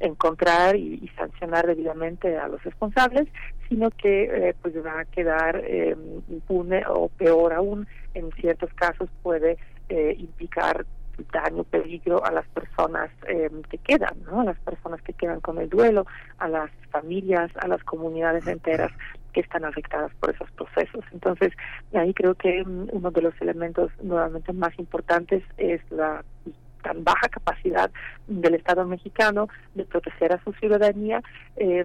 Speaker 16: encontrar y, y, sancionar debidamente a los responsables, sino que eh, pues va a quedar eh, impune o peor aún, en ciertos casos puede eh, implicar daño, peligro a las personas eh, que quedan, ¿no? A las personas que quedan con el duelo, a las familias, a las comunidades enteras que están afectadas por esos procesos. Entonces, ahí creo que um, uno de los elementos nuevamente más importantes es la tan baja capacidad del Estado mexicano de proteger a su ciudadanía, eh,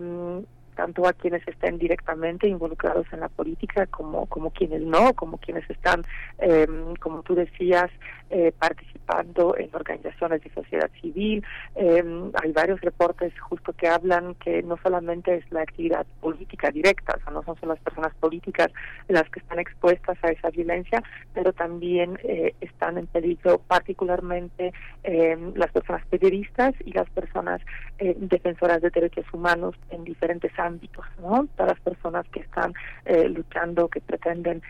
Speaker 16: tanto a quienes estén directamente involucrados en la política como como quienes no, como quienes están, eh, como tú decías, eh, participando en organizaciones de sociedad civil. Eh, hay varios reportes justo que hablan que no solamente es la actividad política directa, o sea, no son solo las personas políticas las que están expuestas a esa violencia, pero también eh, están en peligro particularmente las personas periodistas y las personas defensoras de derechos humanos en diferentes ámbitos, ¿no? Todas las personas que están luchando, que pretenden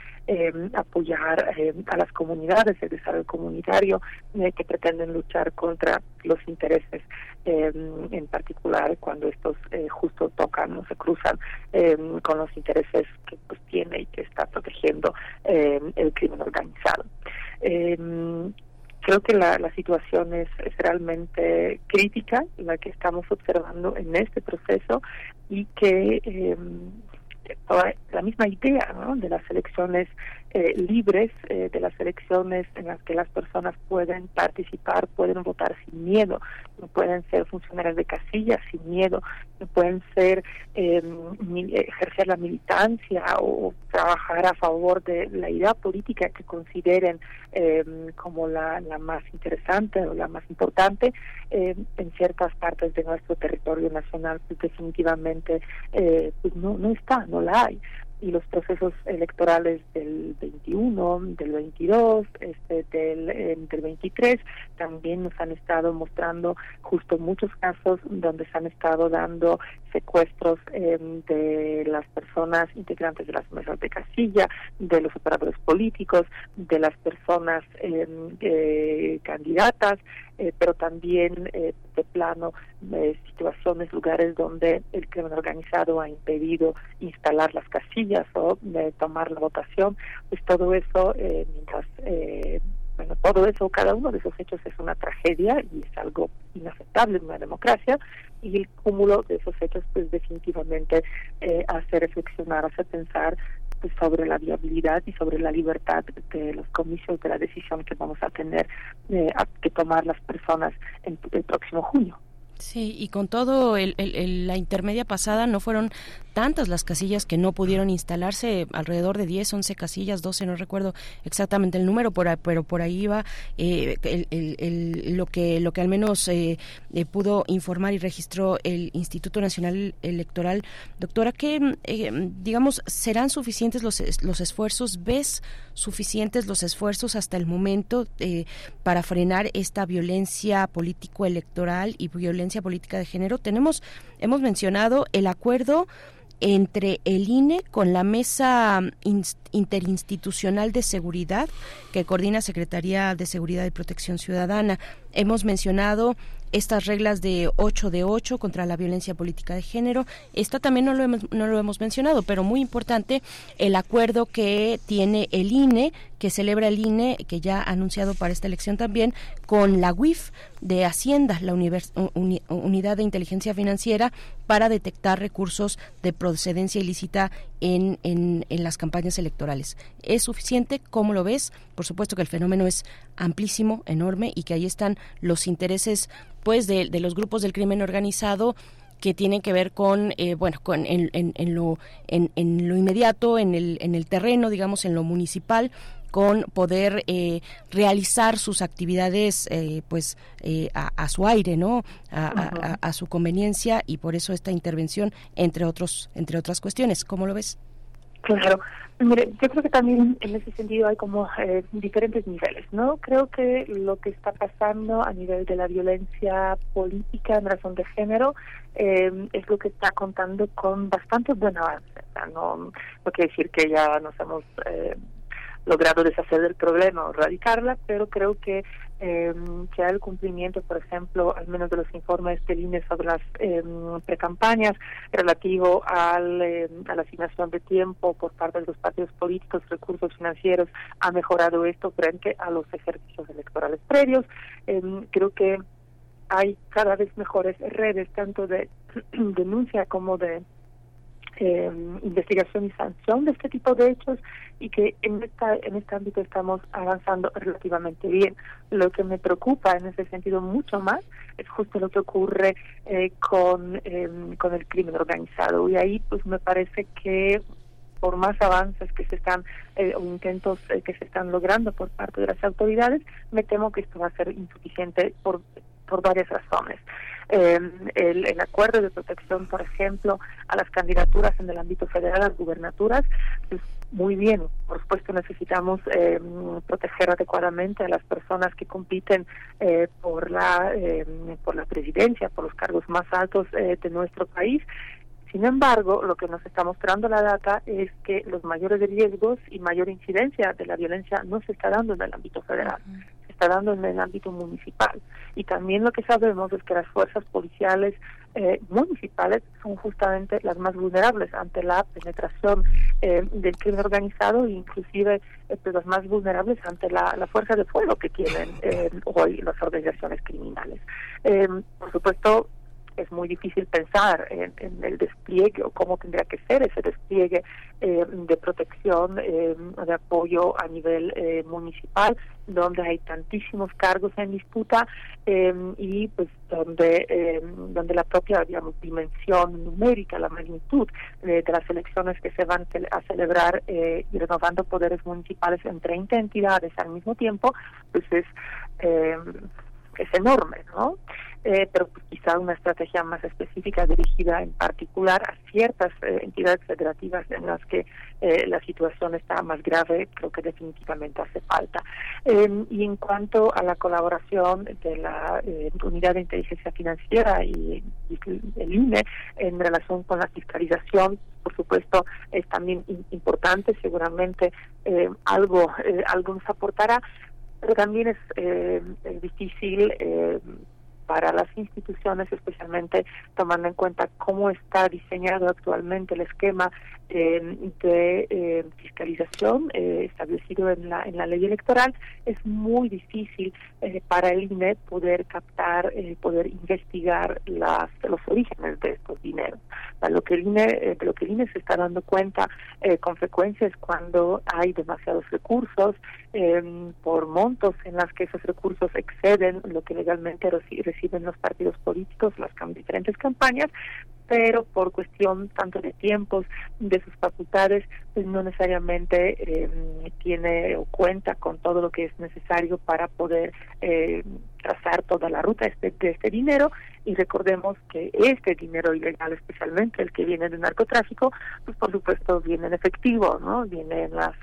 Speaker 16: apoyar a las comunidades, el desarrollo comunitario eh, que pretenden luchar contra los intereses eh, en particular cuando estos eh, justo tocan o se cruzan eh, con los intereses que pues tiene y que está protegiendo eh, el crimen organizado. Creo que la, la situación es, es realmente crítica, la que estamos observando en este proceso y que eh, la misma idea ¿no? de las elecciones eh, libres, eh, de las elecciones en las que las personas pueden participar, pueden votar sin miedo, no pueden ser funcionarios de casilla sin miedo, no pueden ser mi- ejercer la militancia o trabajar a favor de la idea política que consideren eh, como la, la más interesante o la más importante eh, en ciertas partes de nuestro territorio nacional pues definitivamente eh, pues no no está no la hay y los procesos electorales del 21, del 22, este, del, eh, del 23 también nos han estado mostrando justo muchos casos donde se han estado dando secuestros eh, de las personas integrantes de las mesas de casilla, de los operadores políticos, de las personas eh, eh, candidatas, eh, pero también eh, de plano eh, situaciones, lugares donde el crimen organizado ha impedido instalar las casillas o eh, tomar la votación, pues todo eso, eh, mientras, eh, bueno, todo eso, cada uno de esos hechos es una tragedia y es algo inaceptable en una democracia y el cúmulo de esos hechos pues definitivamente hace reflexionar, hace pensar sobre la viabilidad y sobre la libertad de los comicios de la decisión que vamos a tener eh, a- que tomar las personas en el próximo junio.
Speaker 1: Sí, y con todo el, el- el- la intermedia pasada no fueron tantas las casillas que no pudieron instalarse, alrededor de 10, 11 casillas, 12, no recuerdo exactamente el número, por pero por ahí iba eh, el- el- el- lo que lo que al menos eh, eh, pudo informar y registró el Instituto Nacional Electoral. Doctora, ¿qué, eh, digamos, serán suficientes los, los esfuerzos? ¿Ves suficientes los esfuerzos hasta el momento eh, para frenar esta violencia político-electoral y violencia política de género? Tenemos, hemos mencionado el acuerdo entre el INE con la Mesa Ins- Interinstitucional de Seguridad que coordina Secretaría de Seguridad y Protección Ciudadana. Hemos mencionado estas reglas de 8 de 8 contra la violencia política de género. Esta también no lo hemos, no lo hemos mencionado, pero muy importante el acuerdo que tiene el INE, que celebra el INE, que ya ha anunciado para esta elección también, con la UIF de Hacienda, la Unidad de Inteligencia Financiera, para detectar recursos de procedencia ilícita en, en las campañas electorales. ¿Es suficiente? ¿Cómo lo ves? Por supuesto que el fenómeno es amplísimo, enorme, y que ahí están los intereses pues de, de los grupos del crimen organizado que tienen que ver con eh, bueno con en, en, en lo en, en lo inmediato en el en el terreno digamos en lo municipal con poder eh, realizar sus actividades eh, pues eh, a, a su aire no a- a su conveniencia y por eso esta intervención entre otros entre otras cuestiones. Cómo lo ves
Speaker 16: Claro, mire, yo creo que también en ese sentido hay como eh, diferentes niveles, ¿no? Creo que lo que está pasando a nivel de la violencia política en razón de género eh, es lo que está contando con bastante buen avance. No, no quiere decir que ya nos hemos eh, logrado deshacer del problema o erradicarla, pero creo que eh, ya el cumplimiento, por ejemplo, al menos de los informes del INE sobre las eh, precampañas relativo al, eh, a la asignación de tiempo por parte de los partidos políticos, recursos financieros, ha mejorado esto frente a los ejercicios electorales previos. Creo que hay cada vez mejores redes, tanto de *clears throat* denuncia como de eh, investigación y sanción de este tipo de hechos y que en esta en este ámbito estamos avanzando relativamente bien. Lo que me preocupa en ese sentido mucho más es justo lo que ocurre eh, con eh, con el crimen organizado y ahí pues me parece que por más avances que se están eh, o intentos eh, que se están logrando por parte de las autoridades, me temo que esto va a ser insuficiente por por varias razones. Eh, el, el acuerdo de protección, por ejemplo, a las candidaturas en el ámbito federal, a las gubernaturas, pues muy bien. Por supuesto, necesitamos eh, proteger adecuadamente a las personas que compiten eh, por la eh, por la presidencia, por los cargos más altos eh, de nuestro país. Sin embargo, lo que nos está mostrando la data es que los mayores riesgos y mayor incidencia de la violencia no se está dando en el ámbito federal. Está dando en el ámbito municipal. Y también lo que sabemos es que las fuerzas policiales eh, municipales son justamente las más vulnerables ante la penetración eh, del crimen organizado e inclusive eh, pues, las más vulnerables ante la, la fuerza de fuego que tienen eh, hoy las organizaciones criminales. Eh, por supuesto, es muy difícil pensar en, en el despliegue o cómo tendría que ser ese despliegue eh, de protección, eh, de apoyo a nivel eh, municipal, donde hay tantísimos cargos en disputa eh, y pues donde eh, donde la propia dimensión numérica, la magnitud de las elecciones que se van a celebrar y renovando poderes municipales en 30 entidades al mismo tiempo, pues es es enorme, ¿no? Eh, pero quizá una estrategia más específica dirigida en particular a ciertas eh, entidades federativas en las que eh, la situación está más grave, creo que definitivamente hace falta. Eh, y en cuanto a la colaboración de la eh, Unidad de Inteligencia Financiera y, el INE en relación con la fiscalización, por supuesto, es también importante, seguramente eh, algo, algo nos aportará, pero también es, eh, es difícil para las instituciones, especialmente tomando en cuenta cómo está diseñado actualmente el esquema de eh, fiscalización eh, establecido en la, en la ley electoral, es muy difícil eh, para el INE poder captar, poder investigar las, los orígenes de estos dineros. Lo que el INE, de lo que el INE se está dando cuenta con frecuencia es cuando hay demasiados recursos eh, por montos en las que esos recursos exceden lo que legalmente reci- reciben los partidos políticos, las diferentes campañas, pero por cuestión tanto de tiempos, de sus facultades, pues no necesariamente eh, tiene o cuenta con todo lo que es necesario para poder eh, trazar toda la ruta este- de este dinero y recordemos que este dinero ilegal, especialmente el que viene del narcotráfico, pues por supuesto viene en efectivo, ¿no? Viene en las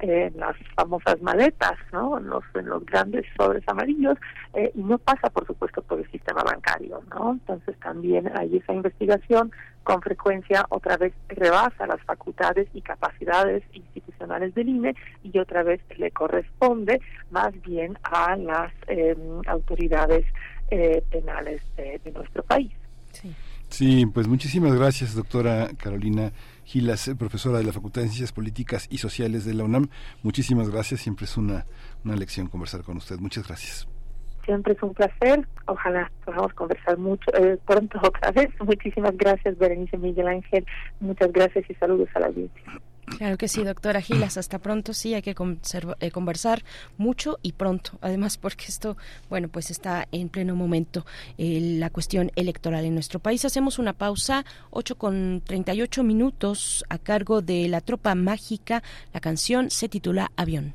Speaker 16: en las famosas maletas, ¿no? En los, en los grandes sobres amarillos eh, y no pasa, por supuesto, por el sistema bancario, ¿no? Entonces también hay esa investigación con frecuencia otra vez rebasa las facultades y capacidades institucionales del INE y otra vez le corresponde más bien a las eh, autoridades eh, penales de, de nuestro país.
Speaker 2: Sí, pues muchísimas gracias, doctora Carolina Gilas, profesora de la Facultad de Ciencias Políticas y Sociales de la UNAM. Muchísimas gracias, siempre es una, una lección conversar con usted. Muchas gracias.
Speaker 16: Siempre es un placer. Ojalá podamos conversar mucho eh, pronto *laughs* otra vez. Muchísimas gracias, Berenice Miguel Ángel. Muchas gracias y saludos a la audiencia.
Speaker 1: Claro que sí, doctora Gilas. Hasta pronto. Sí, hay que eh, conversar mucho y pronto. Además, porque esto, bueno, pues está en pleno momento eh, la cuestión electoral en nuestro país. Hacemos una pausa, 8 con 38 minutos, a cargo de la tropa mágica. La canción se titula Avión.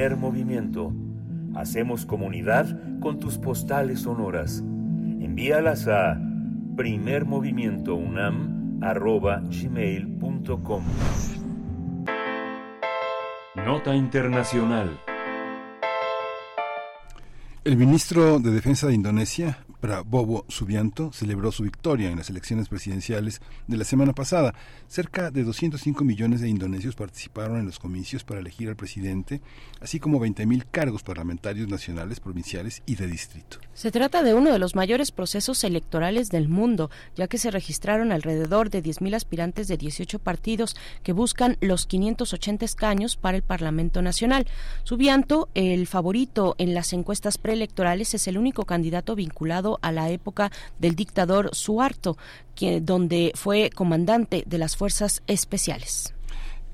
Speaker 3: Primer movimiento. Hacemos comunidad con tus postales sonoras. Envíalas a primermovimientounam.gmail.com Nota Internacional
Speaker 2: El ministro de Defensa de Indonesia, Prabowo Subianto, celebró su victoria en las elecciones presidenciales de la semana pasada. Cerca de 205 millones de indonesios participaron en los comicios para elegir al presidente, así como 20.000 cargos parlamentarios nacionales, provinciales y de distrito.
Speaker 1: Se trata de uno de los mayores procesos electorales del mundo, ya que se registraron alrededor de 10.000 aspirantes de 18 partidos que buscan los 580 escaños para el Parlamento Nacional. Subianto, el favorito en las encuestas preelectorales, es el único candidato vinculado a la época del dictador Suharto, que, donde fue comandante de las fuerzas especiales.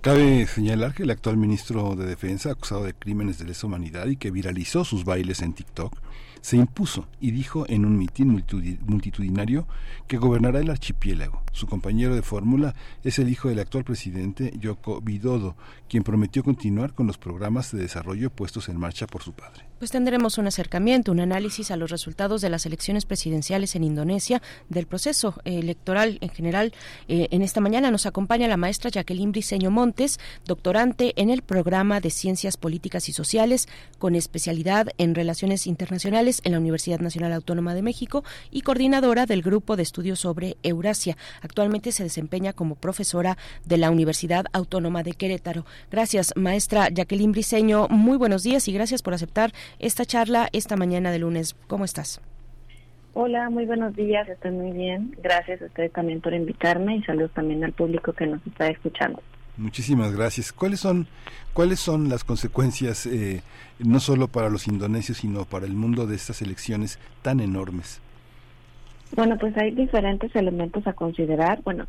Speaker 2: Cabe señalar que el actual ministro de Defensa, acusado de crímenes de lesa humanidad y que viralizó sus bailes en TikTok, se impuso y dijo en un mitin multitudi- multitudinario que gobernará el archipiélago. Su compañero de fórmula es el hijo del actual presidente Yoko Widodo, quien prometió continuar con los programas de desarrollo puestos en marcha por su padre.
Speaker 1: Pues tendremos un acercamiento, un análisis a los resultados de las elecciones presidenciales en Indonesia, del proceso electoral en general. Eh, en esta mañana nos acompaña la maestra Jacqueline Briceño Montes, doctorante en el programa de Ciencias Políticas y Sociales, con especialidad en Relaciones Internacionales en la Universidad Nacional Autónoma de México y coordinadora del Grupo de Estudios sobre Eurasia. Actualmente se desempeña como profesora de la Universidad Autónoma de Querétaro. Gracias, maestra Jacqueline Briceño. Muy buenos días y gracias por aceptar esta charla esta mañana de lunes. ¿Cómo estás?
Speaker 17: Hola, muy buenos días, estoy muy bien. Gracias a ustedes también por invitarme y saludos también al público que nos está escuchando.
Speaker 2: Muchísimas gracias. ¿Cuáles son, cuáles son las consecuencias, eh, no solo para los indonesios, sino para el mundo de estas elecciones tan enormes?
Speaker 17: Bueno, pues hay diferentes elementos a considerar. Bueno,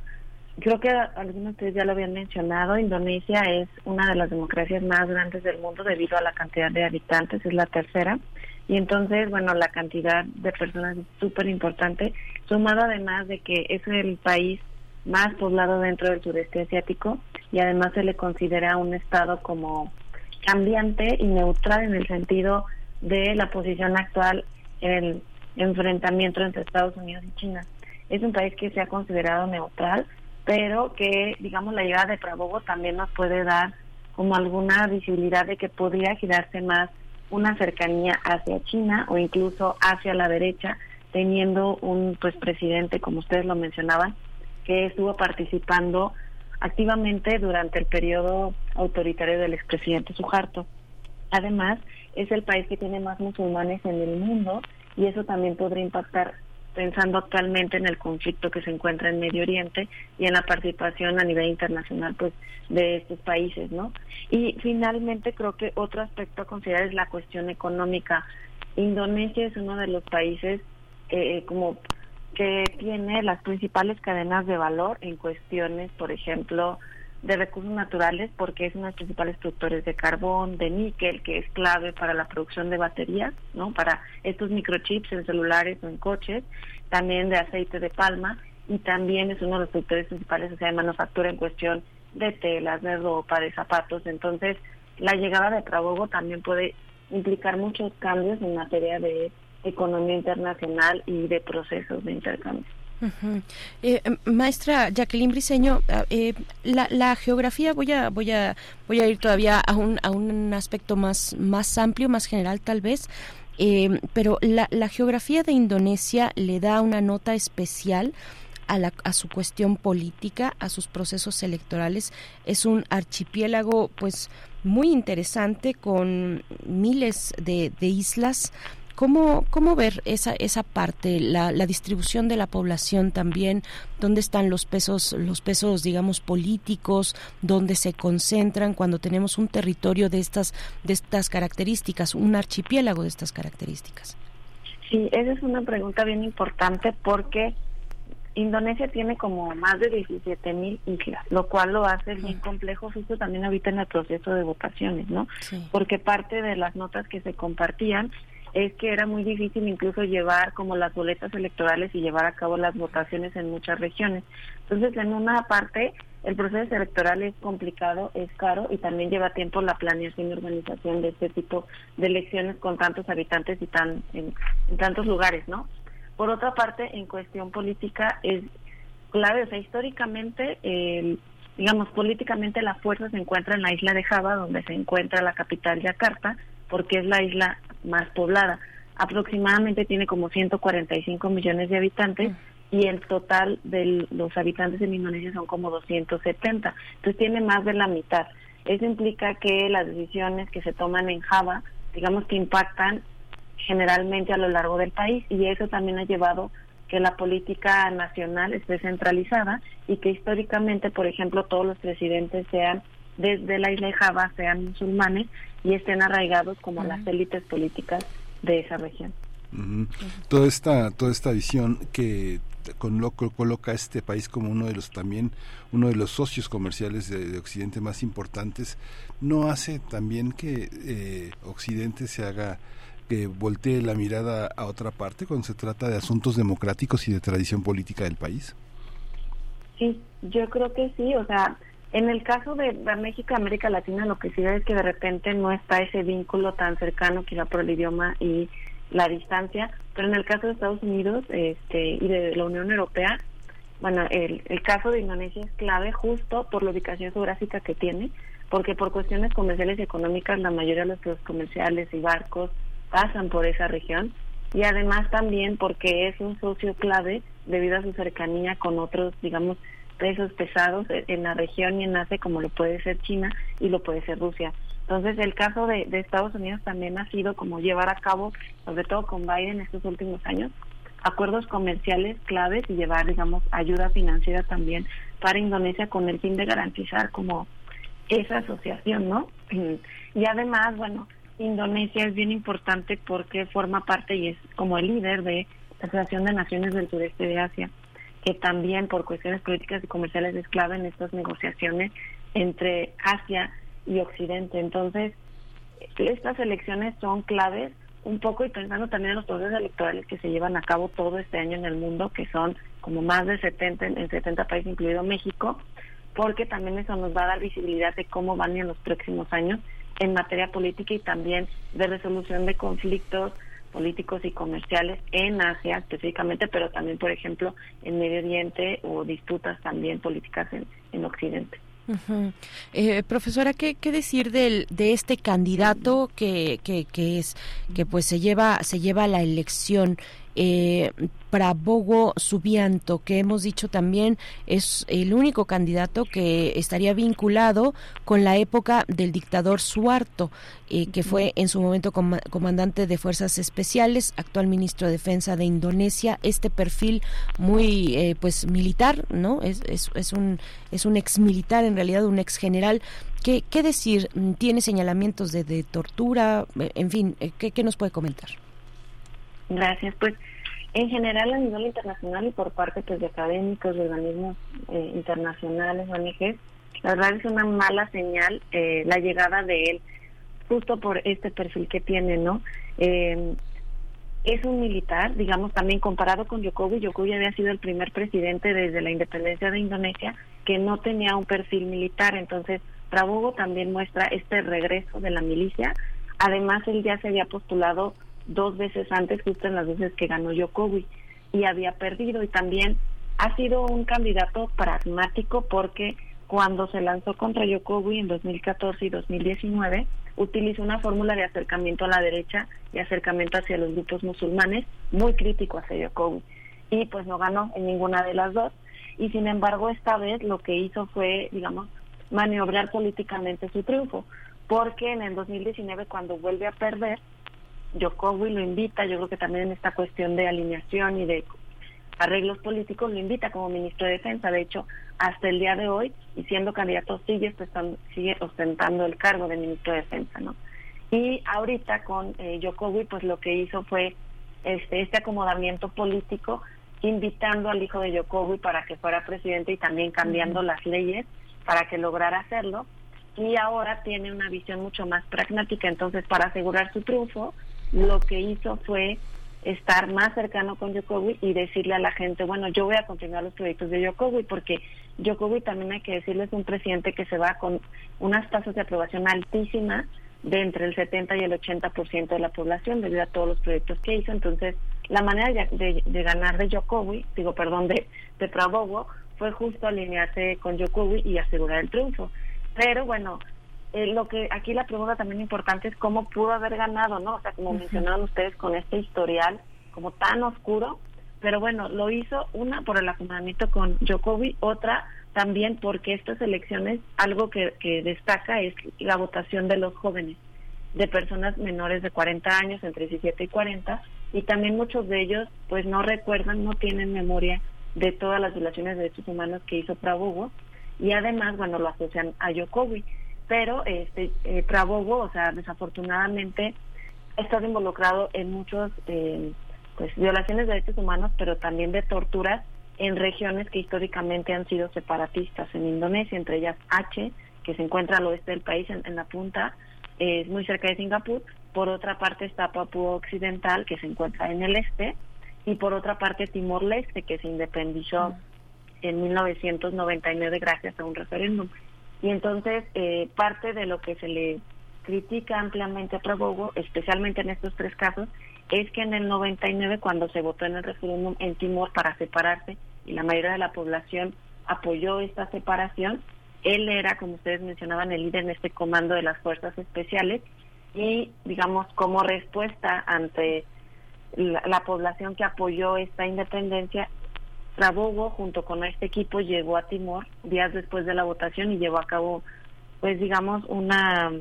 Speaker 17: creo que algunos de ustedes ya lo habían mencionado. Indonesia es una de las democracias más grandes del mundo debido a la cantidad de habitantes, es la tercera. Y entonces, bueno, la cantidad de personas es súper importante, sumado además de que es el país más poblado dentro del sureste asiático y además se le considera un estado como cambiante y neutral en el sentido de la posición actual en el enfrentamiento entre Estados Unidos y China. Es un país que se ha considerado neutral, pero que, digamos, la llegada de Prabowo también nos puede dar como alguna visibilidad de que podría girarse más una cercanía hacia China o incluso hacia la derecha, teniendo un pues presidente, como ustedes lo mencionaban, que estuvo participando activamente durante el periodo autoritario del expresidente Suharto. Además, es el país que tiene más musulmanes en el mundo y eso también podría impactar pensando actualmente en el conflicto que se encuentra en Medio Oriente y en la participación a nivel internacional pues de estos países, ¿no? Y finalmente creo que otro aspecto a considerar es la cuestión económica. Indonesia es uno de los países eh, como que tiene las principales cadenas de valor en cuestiones, por ejemplo, de recursos naturales, porque es uno de los principales productores de carbón, de níquel, que es clave para la producción de baterías, ¿no? Para estos microchips en celulares o en coches, también de aceite de palma, y también es uno de los productores principales, o sea, de manufactura en cuestión de telas, de ropa, de zapatos. Entonces, la llegada de Prabowo también puede implicar muchos cambios en materia de economía internacional y de procesos de intercambio.
Speaker 1: Eh, eh, maestra Jacqueline Briceño, ah, eh, la, la geografía voy a voy a voy a ir todavía a un a un aspecto más más amplio, más general tal vez. Eh, pero la, geografía de Indonesia le da una nota especial a, la, a su cuestión política, a sus procesos electorales. Es un archipiélago, pues, muy interesante con miles de islas. ¿Cómo, ¿Cómo ver esa, esa parte, la, la distribución de la población también? ¿Dónde están los pesos, los pesos, digamos, políticos? ¿Dónde se concentran cuando tenemos un territorio de estas, de estas características, un archipiélago de estas características?
Speaker 17: Sí, esa es una pregunta bien importante porque Indonesia tiene como más de 17 mil islas, lo cual lo hace bien complejo justo también ahorita en el proceso de votaciones, ¿no? Porque parte de las notas que se compartían es que era muy difícil incluso llevar como las boletas electorales y llevar a cabo las votaciones en muchas regiones. Entonces, en una parte el proceso electoral es complicado, es caro y también lleva tiempo la planeación y organización de este tipo de elecciones con tantos habitantes y tan en, tantos lugares, ¿no? Por otra parte, en cuestión política es clave, o sea, históricamente, el, digamos, políticamente la fuerza se encuentra en la isla de Java, donde se encuentra la capital Yakarta, porque es la isla más poblada. Aproximadamente tiene como 145 millones de habitantes y el total de los habitantes en Indonesia son como 270. Entonces tiene más de la mitad. Eso implica que las decisiones que se toman en Java, digamos que impactan generalmente a lo largo del país y eso también ha llevado que la política nacional esté centralizada y que históricamente, por ejemplo, todos los presidentes sean desde la isla de Java, sean musulmanes y estén arraigados como las élites políticas de esa región.
Speaker 2: Ujú. Toda esta toda esta visión que con lo- coloca a este país como uno de los también uno de los socios comerciales de, de Occidente más importantes no hace también que eh, Occidente se haga que voltee la mirada a otra parte cuando se trata de asuntos democráticos y de tradición política del país.
Speaker 17: Sí, yo creo que sí, o sea, en el caso de, México y América Latina lo que sí es que de repente no está ese vínculo tan cercano quizá por el idioma y la distancia, pero en el caso de Estados Unidos este, y de la Unión Europea, bueno, el, el caso de Indonesia es clave justo por la ubicación geográfica que tiene, porque por cuestiones comerciales y económicas la mayoría de los comerciales y barcos pasan por esa región y además también porque es un socio clave debido a su cercanía con otros, digamos, pesos pesados en la región y en Asia como lo puede ser China y lo puede ser Rusia. Entonces el caso de, Estados Unidos también ha sido como llevar a cabo, sobre todo con Biden estos últimos años, acuerdos comerciales claves y llevar, digamos, ayuda financiera también para Indonesia con el fin de garantizar como esa asociación, ¿no? Y además, bueno, Indonesia es bien importante porque forma parte y es como el líder de la Asociación de Naciones del Sureste de Asia, que también por cuestiones políticas y comerciales es clave en estas negociaciones entre Asia y Occidente. Entonces, estas elecciones son claves un poco y pensando también en los procesos electorales que se llevan a cabo todo este año en el mundo, que son como más de 70 en en 70 países, incluido México, porque también eso nos va a dar visibilidad de cómo van en los próximos años en materia política y también de resolución de conflictos políticos y comerciales en Asia específicamente, pero también, por ejemplo, en Medio Oriente o disputas también políticas en, en Occidente.
Speaker 1: Eh, profesora, ¿qué, qué decir del, de este candidato que, que, que es que pues se lleva se lleva la elección? Eh, Prabowo Subianto, que hemos dicho también es el único candidato que estaría vinculado con la época del dictador Suarto, eh, que fue en su momento coma- comandante de fuerzas especiales, actual ministro de Defensa de Indonesia. Este perfil muy eh, pues militar, ¿no? Es, es, es un es un ex militar, en realidad un ex general. ¿Qué, qué decir? ¿Tiene señalamientos de, de tortura? Eh, En fin, eh, ¿qué, ¿qué nos puede comentar?
Speaker 17: Gracias. Pues en general a nivel internacional y por parte pues, de académicos, de organismos eh, internacionales, ONGs, la verdad es una mala señal eh, la llegada de él, justo por este perfil que tiene, ¿no? Eh, es un militar, digamos, también comparado con Jokowi. Jokowi había sido el primer presidente desde la independencia de Indonesia que no tenía un perfil militar. Entonces, Prabowo también muestra este regreso de la milicia. Además, él ya se había postulado dos veces antes, justo en las veces que ganó Jokowi, y había perdido. Y también ha sido un candidato pragmático porque cuando se lanzó contra Jokowi en 2014 y 2019, utilizó una fórmula de acercamiento a la derecha y acercamiento hacia los grupos musulmanes, muy crítico hacia Jokowi. Y pues no ganó en ninguna de las dos. Y sin embargo, esta vez lo que hizo fue, digamos, maniobrar políticamente su triunfo. Porque en el 2019, cuando vuelve a perder, Jokowi lo invita, yo creo que también en esta cuestión de alineación y de arreglos políticos lo invita como ministro de Defensa. De hecho, hasta el día de hoy, y siendo candidato, sigue, ostentando, sigue ostentando el cargo de ministro de Defensa, ¿no? Y ahorita con eh, Jokowi, pues lo que hizo fue este, este acomodamiento político, invitando al hijo de Jokowi para que fuera presidente y también cambiando las leyes para que lograra hacerlo. Y ahora tiene una visión mucho más pragmática. Entonces, para asegurar su triunfo, lo que hizo fue estar más cercano con Jokowi y decirle a la gente, bueno, yo voy a continuar los proyectos de Jokowi porque Jokowi también hay que decirle es un presidente que se va con unas tasas de aprobación altísimas de entre el 70 y el 80% de la población debido a todos los proyectos que hizo. Entonces, la manera de, de, ganar de Jokowi, digo, perdón, de, de Prabowo, fue justo alinearse con Jokowi y asegurar el triunfo. Pero bueno, eh, lo que aquí la pregunta también importante es cómo pudo haber ganado, ¿no? O sea, como mencionaron ustedes con este historial como tan oscuro, pero bueno, lo hizo una por el acomodamiento con Jokowi, otra también porque estas elecciones algo que, que destaca es la votación de los jóvenes, de personas menores de 40 años, entre 17 y 40, y también muchos de ellos pues no recuerdan, no tienen memoria de todas las violaciones de derechos humanos que hizo Prabowo y además, bueno, lo asocian a Jokowi pero este eh, Prabowo, o sea, desafortunadamente ha estado involucrado en muchos eh, pues violaciones de derechos humanos, pero también de torturas en regiones que históricamente han sido separatistas en Indonesia, entre ellas Aceh, que se encuentra al oeste del país, en, la punta, es muy cerca de Singapur. Por otra parte está Papúa Occidental, que se encuentra en el este, y por otra parte Timor-Leste, que se independizó en 1999 gracias a un referéndum. Y entonces, eh, parte de lo que se le critica ampliamente a Prabowo, especialmente en estos tres casos, es que en el 99, cuando se votó en el referéndum en Timor para separarse y la mayoría de la población apoyó esta separación, él era, como ustedes mencionaban, el líder en este comando de las fuerzas especiales y, digamos, como respuesta ante la población que apoyó esta independencia, Trabogo, junto con este equipo, llegó a Timor días después de la votación y llevó a cabo, pues digamos, una,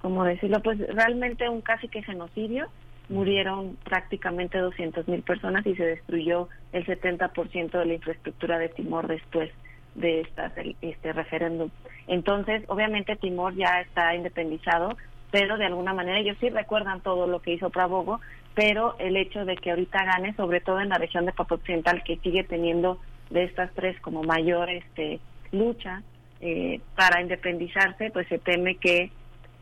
Speaker 17: como decirlo, pues realmente un casi que genocidio. Murieron prácticamente 200 mil personas y se destruyó el 70% de la infraestructura de Timor después de esta, este referéndum. Entonces, obviamente Timor ya está independizado, pero de alguna manera ellos sí recuerdan todo lo que hizo Prabowo, pero el hecho de que ahorita gane, sobre todo en la región de Papua Occidental, que sigue teniendo de estas tres como mayor este, lucha eh, para independizarse, pues se teme que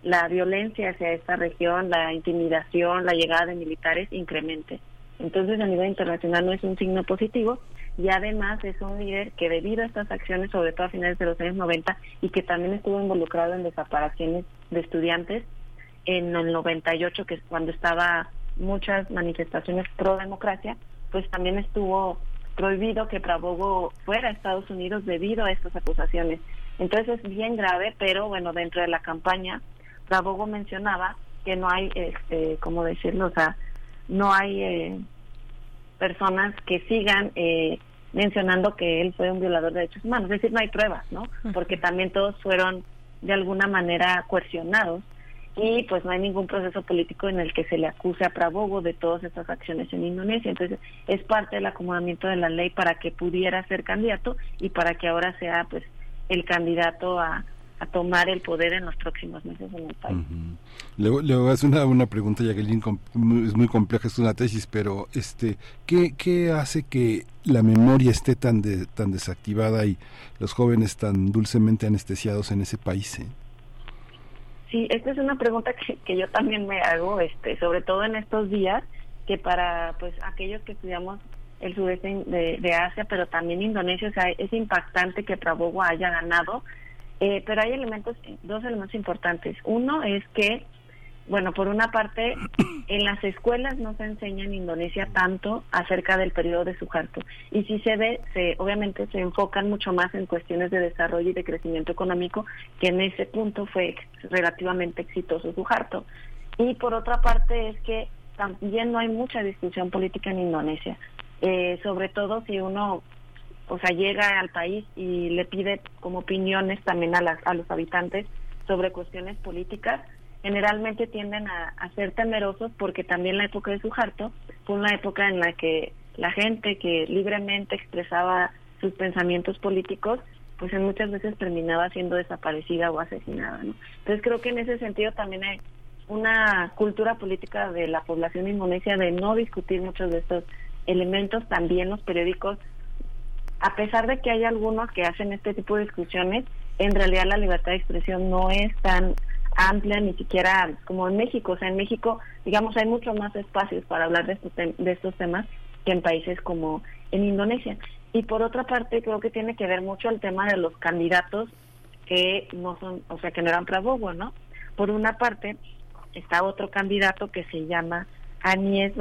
Speaker 17: la violencia hacia esta región, la intimidación, la llegada de militares incremente. Entonces, a nivel internacional no es un signo positivo y además es un líder que debido a estas acciones, sobre todo a finales de los años 90, y que también estuvo involucrado en desapariciones de estudiantes en el 98, que es cuando estaba muchas manifestaciones pro democracia, pues también estuvo prohibido que Prabowo fuera a Estados Unidos debido a estas acusaciones. Entonces es bien grave, pero bueno, dentro de la campaña, Prabowo mencionaba que no hay, este, ¿cómo decirlo? O sea, no hay eh, personas que sigan eh, mencionando que él fue un violador de derechos humanos. Es decir, no hay pruebas, ¿no? Porque también todos fueron de alguna manera coercionados y pues no hay ningún proceso político en el que se le acuse a Prabowo de todas estas acciones en Indonesia. Entonces es parte del acomodamiento de la ley para que pudiera ser candidato y para que ahora sea pues el candidato a, a tomar el poder en los próximos meses en el país.
Speaker 2: Luego, luego es una, una pregunta, Jacqueline, es muy compleja, es una tesis, pero este, ¿qué, qué hace que la memoria esté tan, de, tan desactivada y los jóvenes tan dulcemente anestesiados en ese país? Eh?
Speaker 17: Sí, esta es una pregunta que, que yo también me hago, este, sobre todo en estos días, que para pues aquellos que estudiamos el sudeste de, Asia, pero también Indonesia, o sea, es impactante que Prabowo haya ganado, eh, pero hay elementos, dos elementos importantes. Uno es que bueno, por una parte, en las escuelas no se enseña en Indonesia tanto acerca del periodo de Suharto. Y si se ve, se, obviamente se enfocan mucho más en cuestiones de desarrollo y de crecimiento económico, que en ese punto fue relativamente exitoso Suharto. Y por otra parte es que también no hay mucha discusión política en Indonesia. Eh, sobre todo si uno o sea, llega al país y le pide como opiniones también a, las, a los habitantes sobre cuestiones políticas, generalmente tienden a, ser temerosos porque también la época de Suharto fue una época en la que la gente que libremente expresaba sus pensamientos políticos pues en muchas veces terminaba siendo desaparecida o asesinada. ¿no? Entonces creo que en ese sentido también hay una cultura política de la población indonesia de no discutir muchos de estos elementos. También los periódicos, a pesar de que hay algunos que hacen este tipo de discusiones, en realidad la libertad de expresión no es tan amplia, ni siquiera como en México. O sea, en México, digamos, hay mucho más espacios para hablar de estos, de estos temas que en países como en Indonesia. Y por otra parte, creo que tiene que ver mucho el tema de los candidatos que no son, o sea, que no eran Prabowo, ¿no? Por una parte, está otro candidato que se llama Anies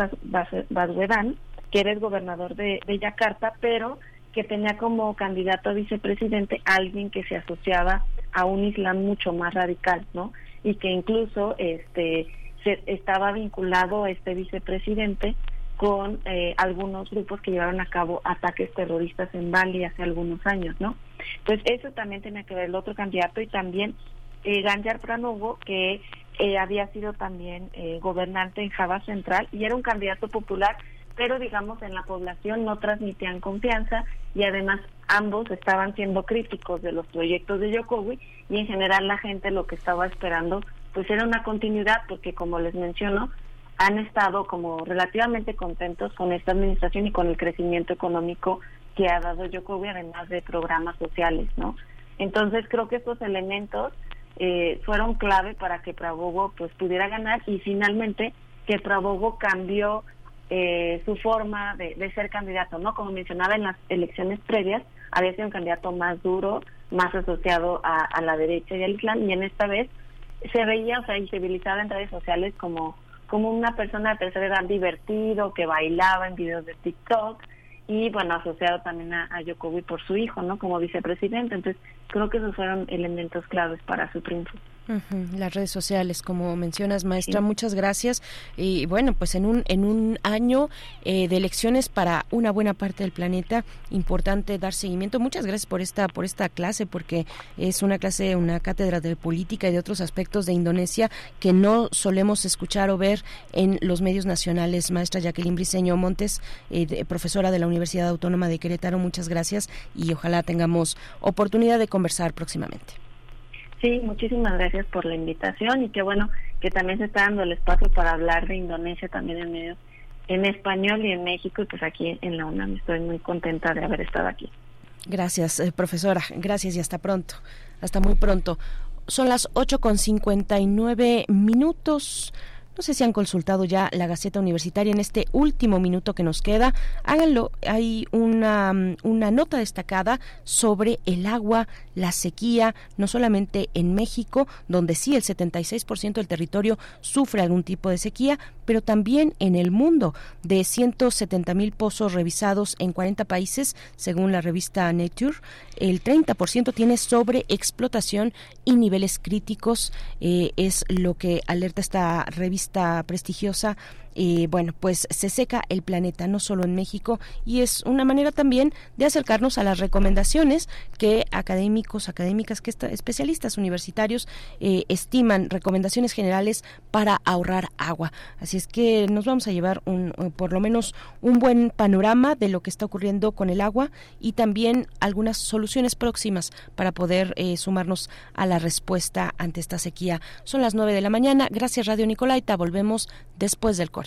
Speaker 17: Baswedan, que era el gobernador de, de Yakarta, pero que tenía como candidato a vicepresidente alguien que se asociaba a un islam mucho más radical, ¿no? Y que incluso este se, estaba vinculado este vicepresidente con eh, algunos grupos que llevaron a cabo ataques terroristas en Bali hace algunos años, ¿no? Entonces eso también tenía que ver el otro candidato y también eh, Ganjar Pranovo, que eh, había sido también eh, gobernante en Java Central y era un candidato popular, pero digamos en la población no transmitían confianza y además ambos estaban siendo críticos de los proyectos de Jokowi y en general la gente lo que estaba esperando pues era una continuidad porque como les menciono han estado como relativamente contentos con esta administración y con el crecimiento económico que ha dado Jokowi además de programas sociales, ¿no? Entonces creo que estos elementos eh, fueron clave para que Prabowo pues pudiera ganar y finalmente que Prabowo cambió eh, su forma de, de, ser candidato, ¿no? Como mencionaba en las elecciones previas, había sido un candidato más duro, más asociado a, la derecha y al Islam, y en esta vez se veía, o sea, visibilizada en redes sociales como, como una persona de tercera edad divertido, que bailaba en videos de TikTok, y bueno, asociado también a, a Jokowi por su hijo, ¿no? Como vicepresidente. Entonces, creo que esos fueron elementos claves para su triunfo.
Speaker 1: Las redes sociales, como mencionas, maestra, muchas gracias. Y bueno, pues en un en un año eh, de elecciones para una buena parte del planeta, importante dar seguimiento. Muchas gracias por esta por esta clase, porque es una clase, una cátedra de política y de otros aspectos de Indonesia que no solemos escuchar o ver en los medios nacionales. Maestra Jacqueline Briceño Montes, eh, profesora de la Universidad Autónoma de Querétaro, muchas gracias y ojalá tengamos oportunidad de conversar próximamente.
Speaker 17: Sí, muchísimas gracias por la invitación y qué bueno que también se está dando el espacio para hablar de Indonesia también en medios en español y en México y pues aquí en la UNAM estoy muy contenta de haber estado aquí.
Speaker 1: Gracias, eh, profesora. Gracias y hasta pronto. Hasta muy pronto. Son las 8 con 59 minutos. No sé si han consultado ya la Gaceta Universitaria en este último minuto que nos queda. Háganlo. Hay una, una nota destacada sobre el agua, la sequía, no solamente en México, donde sí el 76% del territorio sufre algún tipo de sequía, pero también en el mundo. De 170 mil pozos revisados en 40 países, según la revista Nature, el 30% tiene sobreexplotación y niveles críticos. Eh, es lo que alerta esta revista prestigiosa y bueno, pues se seca el planeta, no solo en México, y es una manera también de acercarnos a las recomendaciones que académicos, académicas, que especialistas universitarios eh, estiman, recomendaciones generales para ahorrar agua. Así es que nos vamos a llevar un, por lo menos un buen panorama de lo que está ocurriendo con el agua y también algunas soluciones próximas para poder eh, sumarnos a la respuesta ante esta sequía. Son las nueve de la mañana. Gracias Radio Nicolaita. Volvemos después del corte.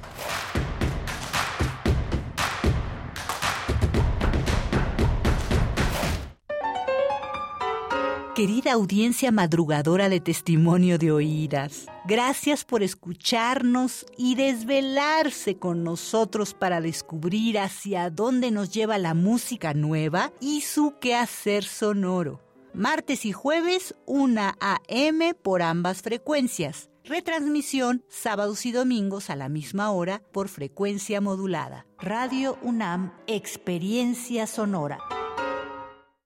Speaker 18: Querida audiencia madrugadora de testimonio de oídas, gracias por escucharnos y desvelarse con nosotros para descubrir hacia dónde nos lleva la música nueva y su quehacer sonoro. Martes y jueves, 1 a.m. por ambas frecuencias. Retransmisión sábados y domingos a la misma hora por frecuencia modulada. Radio UNAM, Experiencia Sonora.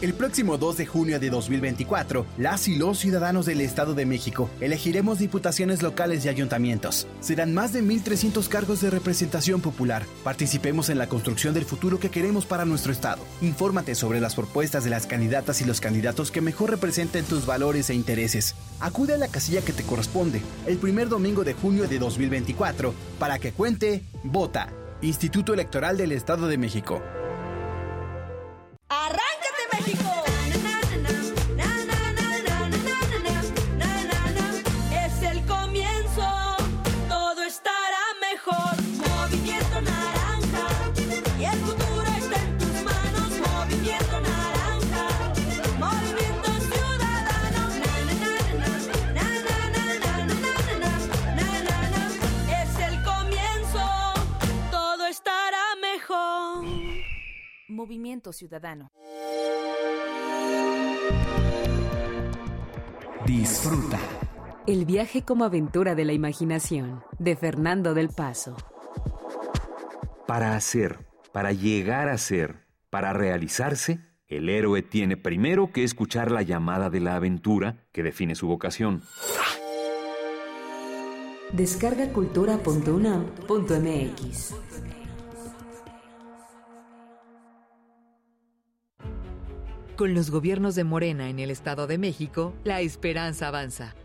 Speaker 19: El próximo 2 de junio de 2024, las y los ciudadanos del Estado de México elegiremos diputaciones locales y ayuntamientos. Serán más de 1.300 cargos de representación popular. Participemos en la construcción del futuro que queremos para nuestro Estado. Infórmate sobre las propuestas de las candidatas y los candidatos que mejor representen tus valores e intereses. Acude a la casilla que te corresponde el primer domingo de junio de 2024 para que cuente, vota. Instituto Electoral del Estado de México.
Speaker 12: ¡Arráncate, Movimiento Ciudadano.
Speaker 20: Disfruta. El viaje como aventura de la imaginación, de Fernando del Paso.
Speaker 3: Para hacer, para llegar a ser, para realizarse, el héroe tiene primero que escuchar la llamada de la aventura que define su vocación.
Speaker 20: Descarga cultura.unam.mx.
Speaker 21: Con los gobiernos de Morena en el Estado de México, la esperanza avanza.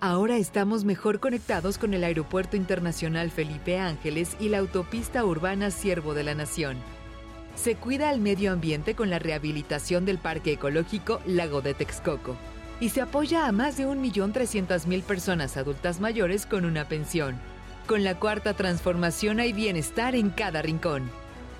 Speaker 21: Ahora estamos mejor conectados con el Aeropuerto Internacional Felipe Ángeles y la autopista urbana Siervo de la Nación. Se cuida al medio ambiente con la rehabilitación del Parque Ecológico Lago de Texcoco. Y se apoya a más de 1.300.000 personas adultas mayores con una pensión. Con la cuarta transformación hay bienestar en cada rincón.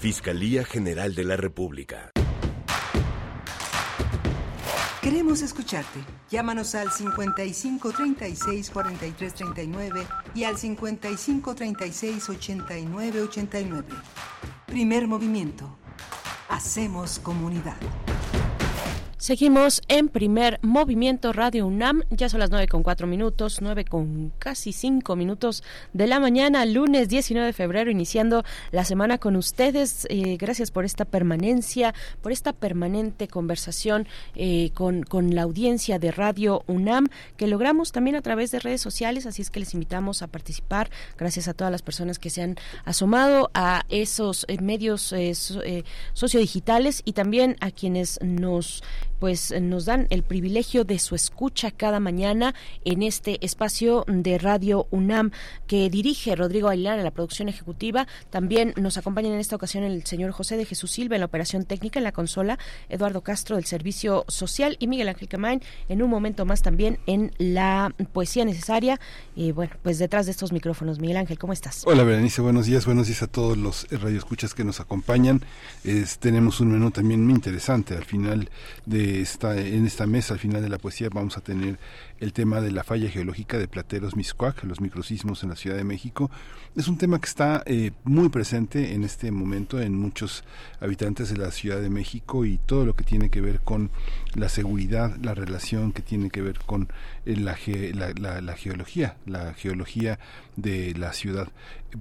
Speaker 22: Fiscalía General de la República.
Speaker 9: Queremos escucharte. Llámanos al 55 36 43 39 y al 55 36 89 89. Primer movimiento. Hacemos comunidad.
Speaker 1: Seguimos en primer movimiento Radio UNAM. Ya son las nueve con cuatro minutos, nueve con casi cinco minutos de la mañana, lunes 19 de febrero, iniciando la semana con ustedes. Eh, gracias por esta permanencia, por esta permanente conversación eh, con, con la audiencia de Radio UNAM que logramos también a través de redes sociales. Así es que les invitamos a participar. Gracias a todas las personas que se han asomado a esos eh, medios eh, so- sociodigitales y también a quienes nos pues nos dan el privilegio de su escucha cada mañana en este espacio de Radio UNAM que dirige Rodrigo Aguilar en la producción ejecutiva. También nos acompañan en esta ocasión el señor José de Jesús Silva en la operación técnica en la consola, Eduardo Castro del Servicio Social y Miguel Ángel Camain en un momento más también en la poesía necesaria. Y bueno, pues detrás de estos micrófonos, Miguel Ángel, ¿cómo estás?
Speaker 2: Hola Berenice, buenos días, buenos días a todos los radioescuchas que nos acompañan. Es- tenemos un menú también muy interesante. Al final de en esta mesa, al final de la poesía, vamos a tener el tema de la falla geológica de Plateros Miscuac, los microsismos en la Ciudad de México. Es un tema que está eh, muy presente en este momento en muchos habitantes de la Ciudad de México y todo lo que tiene que ver con la seguridad, la relación que tiene que ver con eh, la geología, la geología de la ciudad.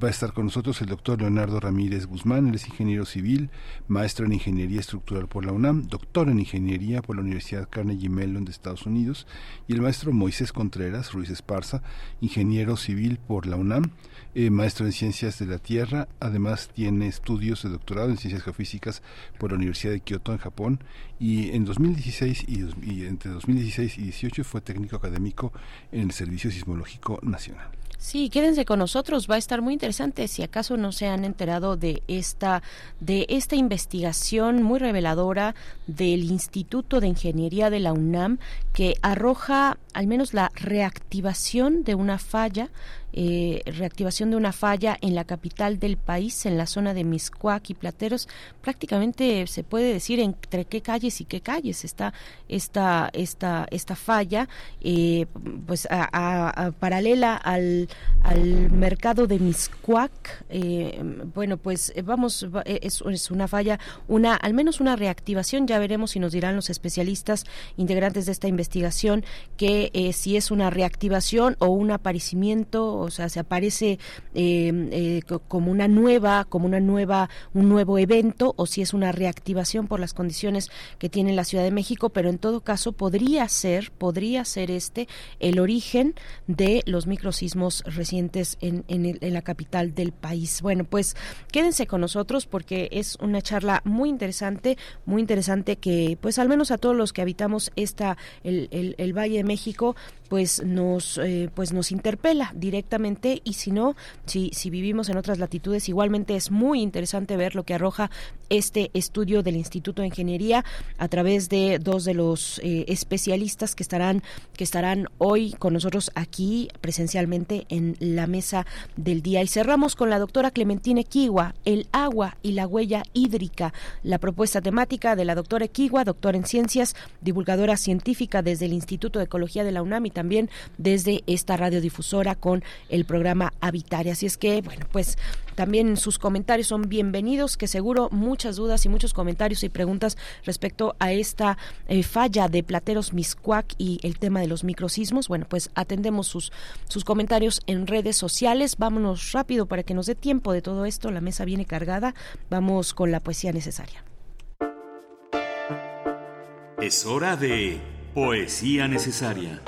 Speaker 2: Va a estar con nosotros el doctor Leonardo Ramírez Guzmán, él es ingeniero civil, maestro en ingeniería estructural por la UNAM, doctor en ingeniería por la Universidad Carnegie Mellon de Estados Unidos, y el maestro Moisés Contreras Ruiz Esparza, ingeniero civil por la UNAM, eh, maestro en Ciencias de la Tierra, además tiene estudios de doctorado en Ciencias Geofísicas por la Universidad de Kioto en Japón y en 2016 y, dos- y entre 2016 y 18 fue técnico académico en el Servicio Sismológico Nacional.
Speaker 1: Sí, quédense con nosotros, va a estar muy interesante. Si acaso no se han enterado de esta de esta investigación muy reveladora del Instituto de Ingeniería de la UNAM que arroja al menos la reactivación de una falla eh, reactivación de una falla en la capital del país, en la zona de Miscuac y Plateros, prácticamente se puede decir entre qué calles y qué calles está esta esta esta falla, eh, pues a- a- a- paralela al, al mercado de Miscuac. eh, bueno, pues eh, vamos, va- eh, es, es una falla, una al menos una reactivación. Ya veremos si nos dirán los especialistas integrantes de esta investigación que eh, si es una reactivación o un aparecimiento, o sea, se aparece eh, eh, co- como una nueva, como una nueva, un nuevo evento, o si es una reactivación por las condiciones que tiene la Ciudad de México, pero en todo caso podría ser, podría ser este el origen de los microsismos recientes en, en, la capital del país. Bueno, pues quédense con nosotros porque es una charla muy interesante, muy interesante que, pues al menos a todos los que habitamos esta el, el- el Valle de México, pues nos eh, pues nos interpela directamente y si no si si vivimos en otras latitudes igualmente es muy interesante ver lo que arroja este estudio del Instituto de Ingeniería a través de dos de los eh, especialistas que estarán que estarán hoy con nosotros aquí presencialmente en la mesa del día. Y cerramos con la doctora Clementine Kiwa el agua y la huella hídrica la propuesta temática de la doctora Kiwa doctora en ciencias divulgadora científica desde el Instituto de Ecología de la UNAM y también desde esta radiodifusora con el programa Habitar. Así es que, bueno, pues también sus comentarios son bienvenidos, que seguro muchas dudas y muchos comentarios y preguntas respecto a esta eh, falla de Plateros Miscuac y el tema de los microsismos. Bueno, pues atendemos sus, sus comentarios en redes sociales. Vámonos rápido para que nos dé tiempo de todo esto. La mesa viene cargada. Vamos con la poesía necesaria.
Speaker 3: Es hora de Poesía Necesaria.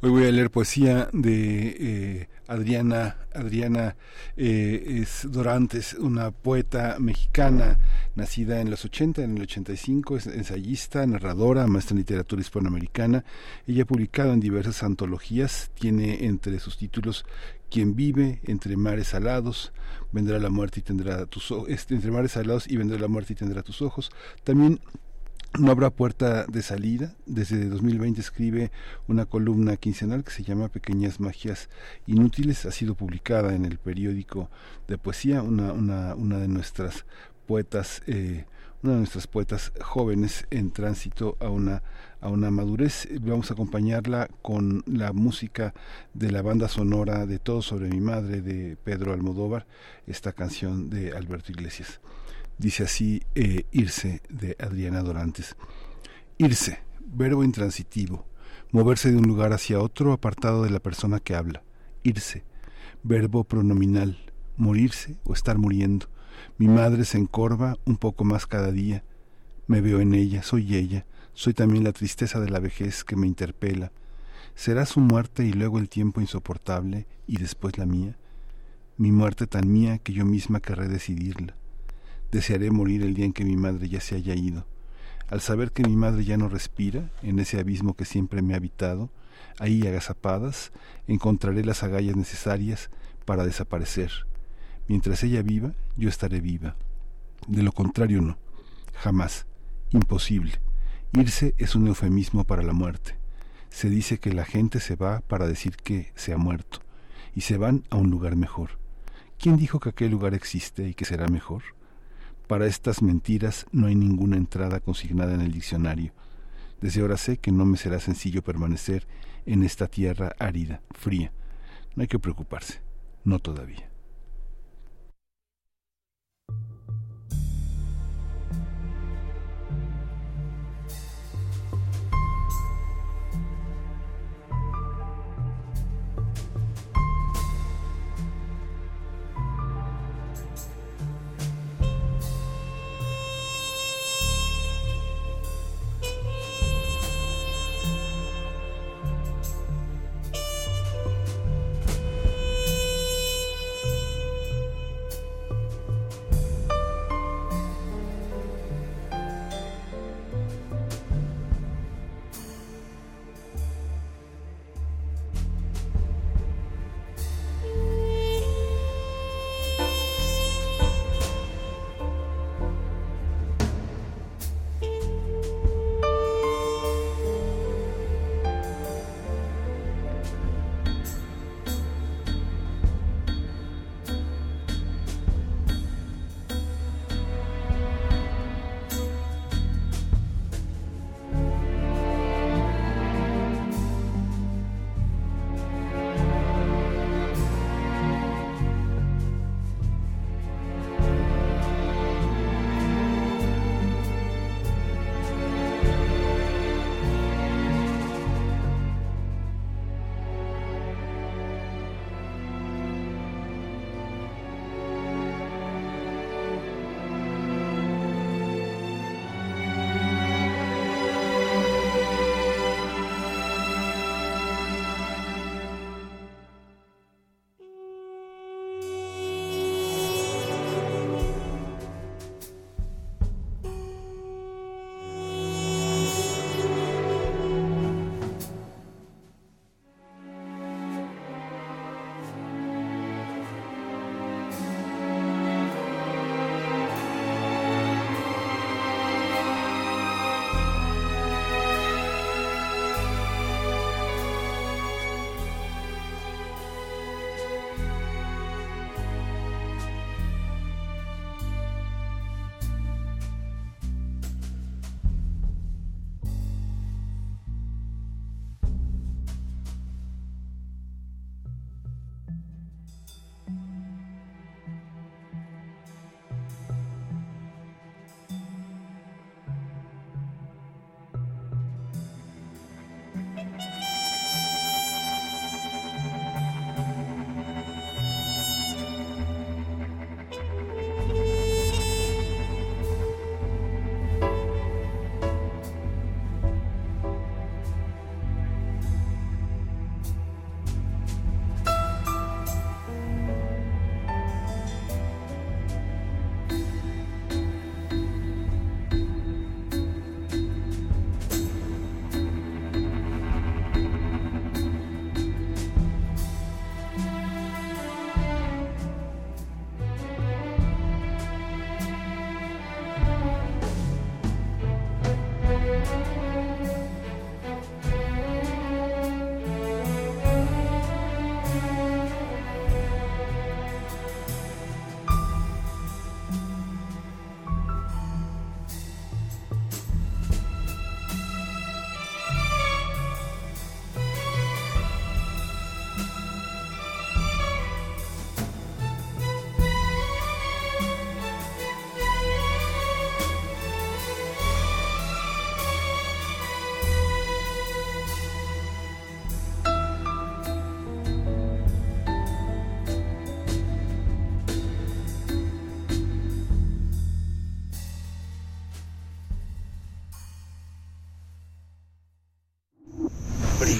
Speaker 2: Hoy voy a leer poesía de eh, Adriana, Adriana eh, es Dorantes, una poeta mexicana nacida en los 80, en el 85, es ensayista, narradora, maestra en literatura hispanoamericana. Ella ha publicado en diversas antologías, tiene entre sus títulos Quien vive entre mares salados, vendrá la muerte y tendrá tus ojos, entre mares salados y vendrá la muerte y tendrá tus ojos. También no habrá puerta de salida. Desde 2020 escribe una columna quincenal que se llama Pequeñas Magias Inútiles. Ha sido publicada en el periódico de poesía, una, una, una de nuestras poetas, eh, una de nuestras poetas jóvenes en tránsito a una, a una madurez. Vamos a acompañarla con la música de la banda sonora de Todo sobre mi madre de Pedro Almodóvar, esta canción de Alberto Iglesias. Dice así eh, Irse de Adriana Dorantes. Irse, verbo intransitivo, moverse de un lugar hacia otro apartado de la persona que habla. Irse, verbo pronominal, morirse o estar muriendo. Mi madre se encorva un poco más cada día. Me veo en ella, soy ella, soy también la tristeza de la vejez que me interpela. ¿Será su muerte y luego el tiempo insoportable y después la mía? Mi muerte tan mía que yo misma querré decidirla. Desearé morir el día en que mi madre ya se haya ido. Al saber que mi madre ya no respira, en ese abismo que siempre me ha habitado, ahí agazapadas, encontraré las agallas necesarias para desaparecer. Mientras ella viva, yo estaré viva. De lo contrario, no. Jamás. Imposible. Irse es un eufemismo para la muerte. Se dice que la gente se va para decir que se ha muerto, y se van a un lugar mejor. ¿Quién dijo que aquel lugar existe y que será mejor? Para estas mentiras no hay ninguna entrada consignada en el diccionario. Desde ahora sé que no me será sencillo permanecer en esta tierra árida, fría. No hay que preocuparse, no todavía.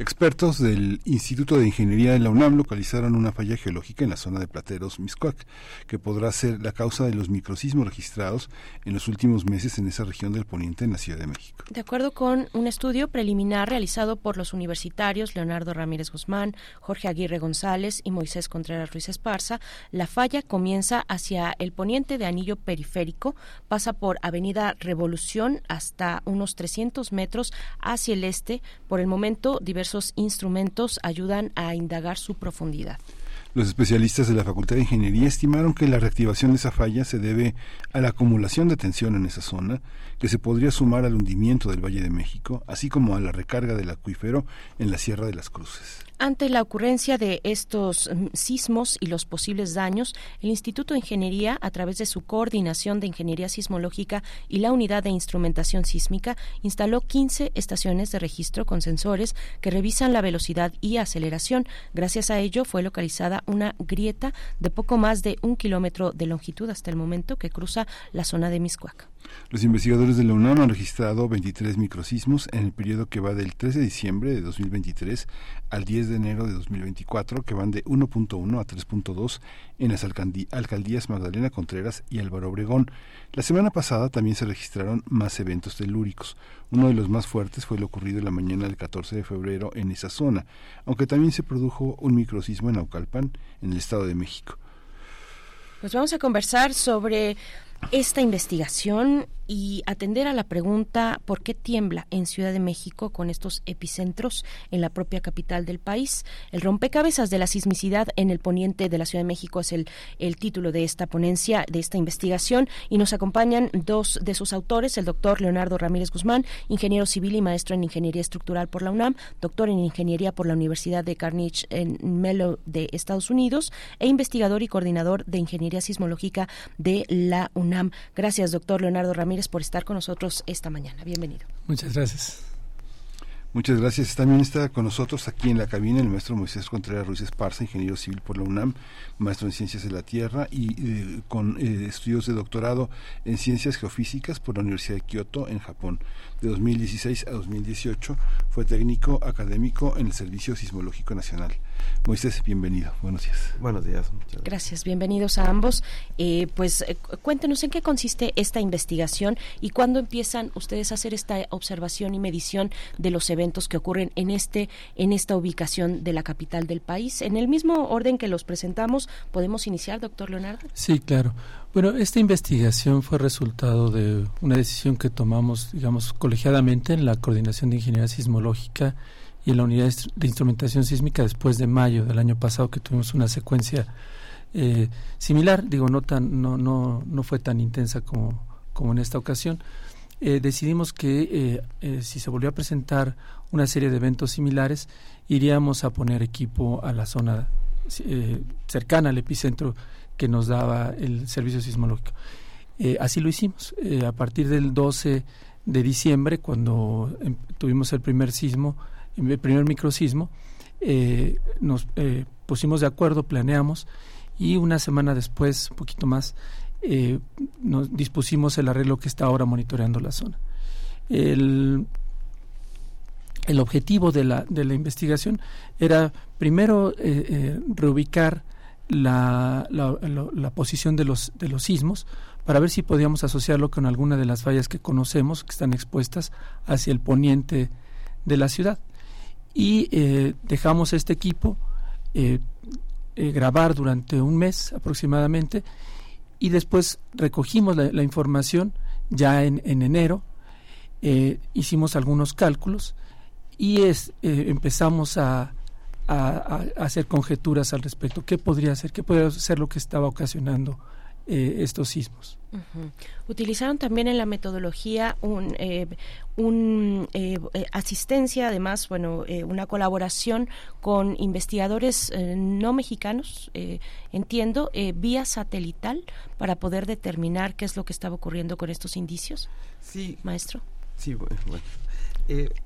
Speaker 2: Expertos del Instituto de Ingeniería de la UNAM localizaron una falla geológica en la zona de Plateros, Miscuac, que podrá ser la causa de los microsismos registrados en los últimos meses en esa región del poniente en la Ciudad de México.
Speaker 1: De acuerdo con un estudio preliminar realizado por los universitarios Leonardo Ramírez Guzmán, Jorge Aguirre González y Moisés Contreras Ruiz Esparza, la falla comienza hacia el poniente de anillo periférico, pasa por Avenida Revolución hasta unos 300 metros hacia el este. Por el momento, diversos instrumentos ayudan a indagar su profundidad.
Speaker 2: Los especialistas de la Facultad de Ingeniería estimaron que la reactivación de esa falla se debe a la acumulación de tensión en esa zona, que se podría sumar al hundimiento del Valle de México, así como a la recarga del acuífero en la Sierra de las Cruces.
Speaker 1: Ante la ocurrencia de estos mm, sismos y los posibles daños, el Instituto de Ingeniería, a través de su coordinación de Ingeniería Sismológica y la Unidad de Instrumentación Sísmica, instaló 15 estaciones de registro con sensores que revisan la velocidad y aceleración. Gracias a ello fue localizada una grieta de poco más de un kilómetro de longitud hasta el momento que cruza la zona de Miscuac.
Speaker 2: Los investigadores de la UNAM han registrado 23 microsismos en el periodo que va del 3 de diciembre de 2023 al 10 de enero de 2024, que van de 1.1 a 3.2 en las alcaldías Magdalena Contreras y Álvaro Obregón. La semana pasada también se registraron más eventos telúricos. Uno de los más fuertes fue el ocurrido en la mañana del 14 de febrero en esa zona, aunque también se produjo un microsismo en Naucalpan, en el Estado de México.
Speaker 1: Pues vamos a conversar sobre esta investigación y atender a la pregunta por qué tiembla en Ciudad de México con estos epicentros en la propia capital del país. El rompecabezas de la sismicidad en el poniente de la Ciudad de México es el, el título de esta ponencia, de esta investigación, y nos acompañan dos de sus autores, el doctor Leonardo Ramírez Guzmán, ingeniero civil y maestro en Ingeniería Estructural por la UNAM, doctor en Ingeniería por la Universidad de Carnegie en Mellon de Estados Unidos e investigador y coordinador de Ingeniería Sismológica de la UNAM. Gracias, doctor Leonardo Ramírez por estar con nosotros esta mañana. Bienvenido.
Speaker 23: Muchas gracias.
Speaker 2: Muchas gracias. También está con nosotros aquí en la cabina el maestro Moisés Contreras Ruiz Esparza, ingeniero civil por la UNAM, maestro en ciencias de la Tierra y eh, con eh, estudios de doctorado en ciencias geofísicas por la Universidad de Kioto en Japón. De 2016 a 2018 fue técnico académico en el Servicio Sismológico Nacional. Moisés, bienvenido. Buenos días.
Speaker 23: Buenos días.
Speaker 1: Gracias. gracias. bienvenidos a ambos. Eh, pues eh, cuéntenos en qué consiste esta investigación y cuándo empiezan ustedes a hacer esta observación y medición de los eventos que ocurren en este en esta ubicación de la capital del país. En el mismo orden que los presentamos, podemos iniciar, doctor Leonardo.
Speaker 23: Sí, claro. Bueno, esta investigación fue resultado de una decisión que tomamos, digamos, colegiadamente en la Coordinación de Ingeniería Sismológica y en la unidad de instrumentación sísmica después de mayo del año pasado que tuvimos una secuencia eh, similar, digo, no, tan, no, no, no fue tan intensa como, como en esta ocasión. Eh, decidimos que eh, si se volvió a presentar una serie de eventos similares, iríamos a poner equipo a la zona cercana al epicentro que nos daba el servicio sismológico. así lo hicimos. a partir del 12 de diciembre, cuando em, tuvimos el primer sismo, primer microsismo, eh, nos eh, pusimos de acuerdo, planeamos y una semana después, un poquito más, eh, nos dispusimos el arreglo que está ahora monitoreando la zona. El, objetivo de la, de la investigación era primero reubicar la, la, la, posición de los, de los sismos para ver si podíamos asociarlo con alguna de las fallas que conocemos que están expuestas hacia el poniente de la ciudad y eh, dejamos este equipo eh, eh, grabar durante un mes aproximadamente y después recogimos la, información ya en, en enero, hicimos algunos cálculos y es, empezamos a, a, hacer conjeturas al respecto. ¿Qué podría ser? ¿Qué podría ser lo que estaba ocasionando eh, estos sismos.
Speaker 1: Utilizaron también en la metodología un, eh, un eh, asistencia, además, bueno, una colaboración con investigadores no mexicanos, entiendo, vía satelital para poder determinar qué es lo que estaba ocurriendo con estos indicios.
Speaker 24: Sí,
Speaker 1: maestro.
Speaker 24: Sí, bueno.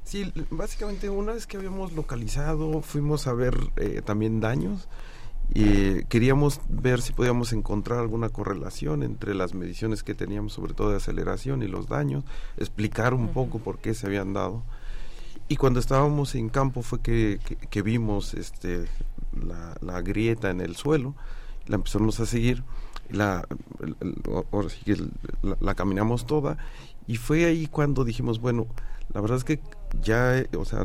Speaker 24: sí, básicamente una vez que habíamos localizado, fuimos a ver también daños y queríamos ver si podíamos encontrar alguna correlación entre las mediciones que teníamos, sobre todo de aceleración y los daños, explicar un poco por qué se habían dado. Y cuando estábamos en campo fue que, que, vimos este, la, grieta en el suelo, la empezamos a seguir, la, la, la caminamos toda y fue ahí cuando dijimos, bueno, la verdad es que ya, o sea,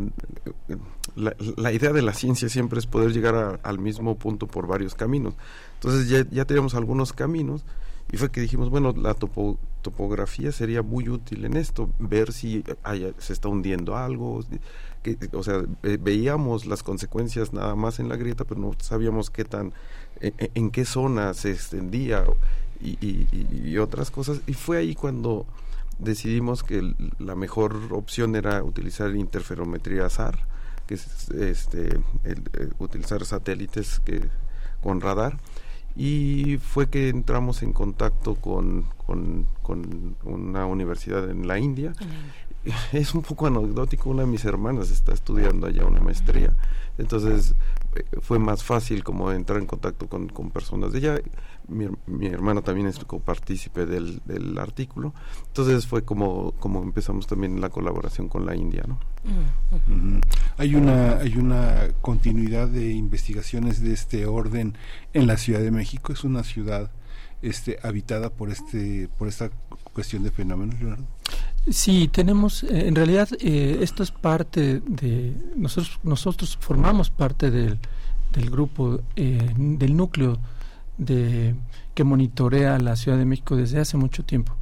Speaker 24: la, la, idea de la ciencia siempre es poder llegar al mismo punto por varios caminos. Entonces ya, ya teníamos algunos caminos y fue que dijimos, bueno, la topografía sería muy útil en esto, ver si se está hundiendo algo, que, o sea, veíamos las consecuencias nada más en la grieta, pero no sabíamos qué tan, e, e, en, qué zona se extendía y, y otras cosas. Y fue ahí cuando decidimos que la mejor opción era utilizar interferometría SAR, que es este, el, eh, utilizar satélites que, con radar. Y fue que entramos en contacto con, con, con una universidad en la India. *laughs* Es un poco anecdótico, una de mis hermanas está estudiando allá una maestría. Entonces eh, fue más fácil como entrar en contacto con, con personas de allá mi, mi hermano también es copartícipe del, del artículo. Entonces fue como, como empezamos también la colaboración con la India. ¿no?
Speaker 2: Hay, una, hay una continuidad de investigaciones de este orden en la Ciudad de México. Es una ciudad este, habitada por, este, por esta cuestión de fenómenos, Leonardo.
Speaker 23: Sí, tenemos, eh, en realidad eh, esto es parte de, nosotros, nosotros formamos parte del, del grupo, eh, del núcleo de, que monitorea la Ciudad de México desde hace mucho tiempo.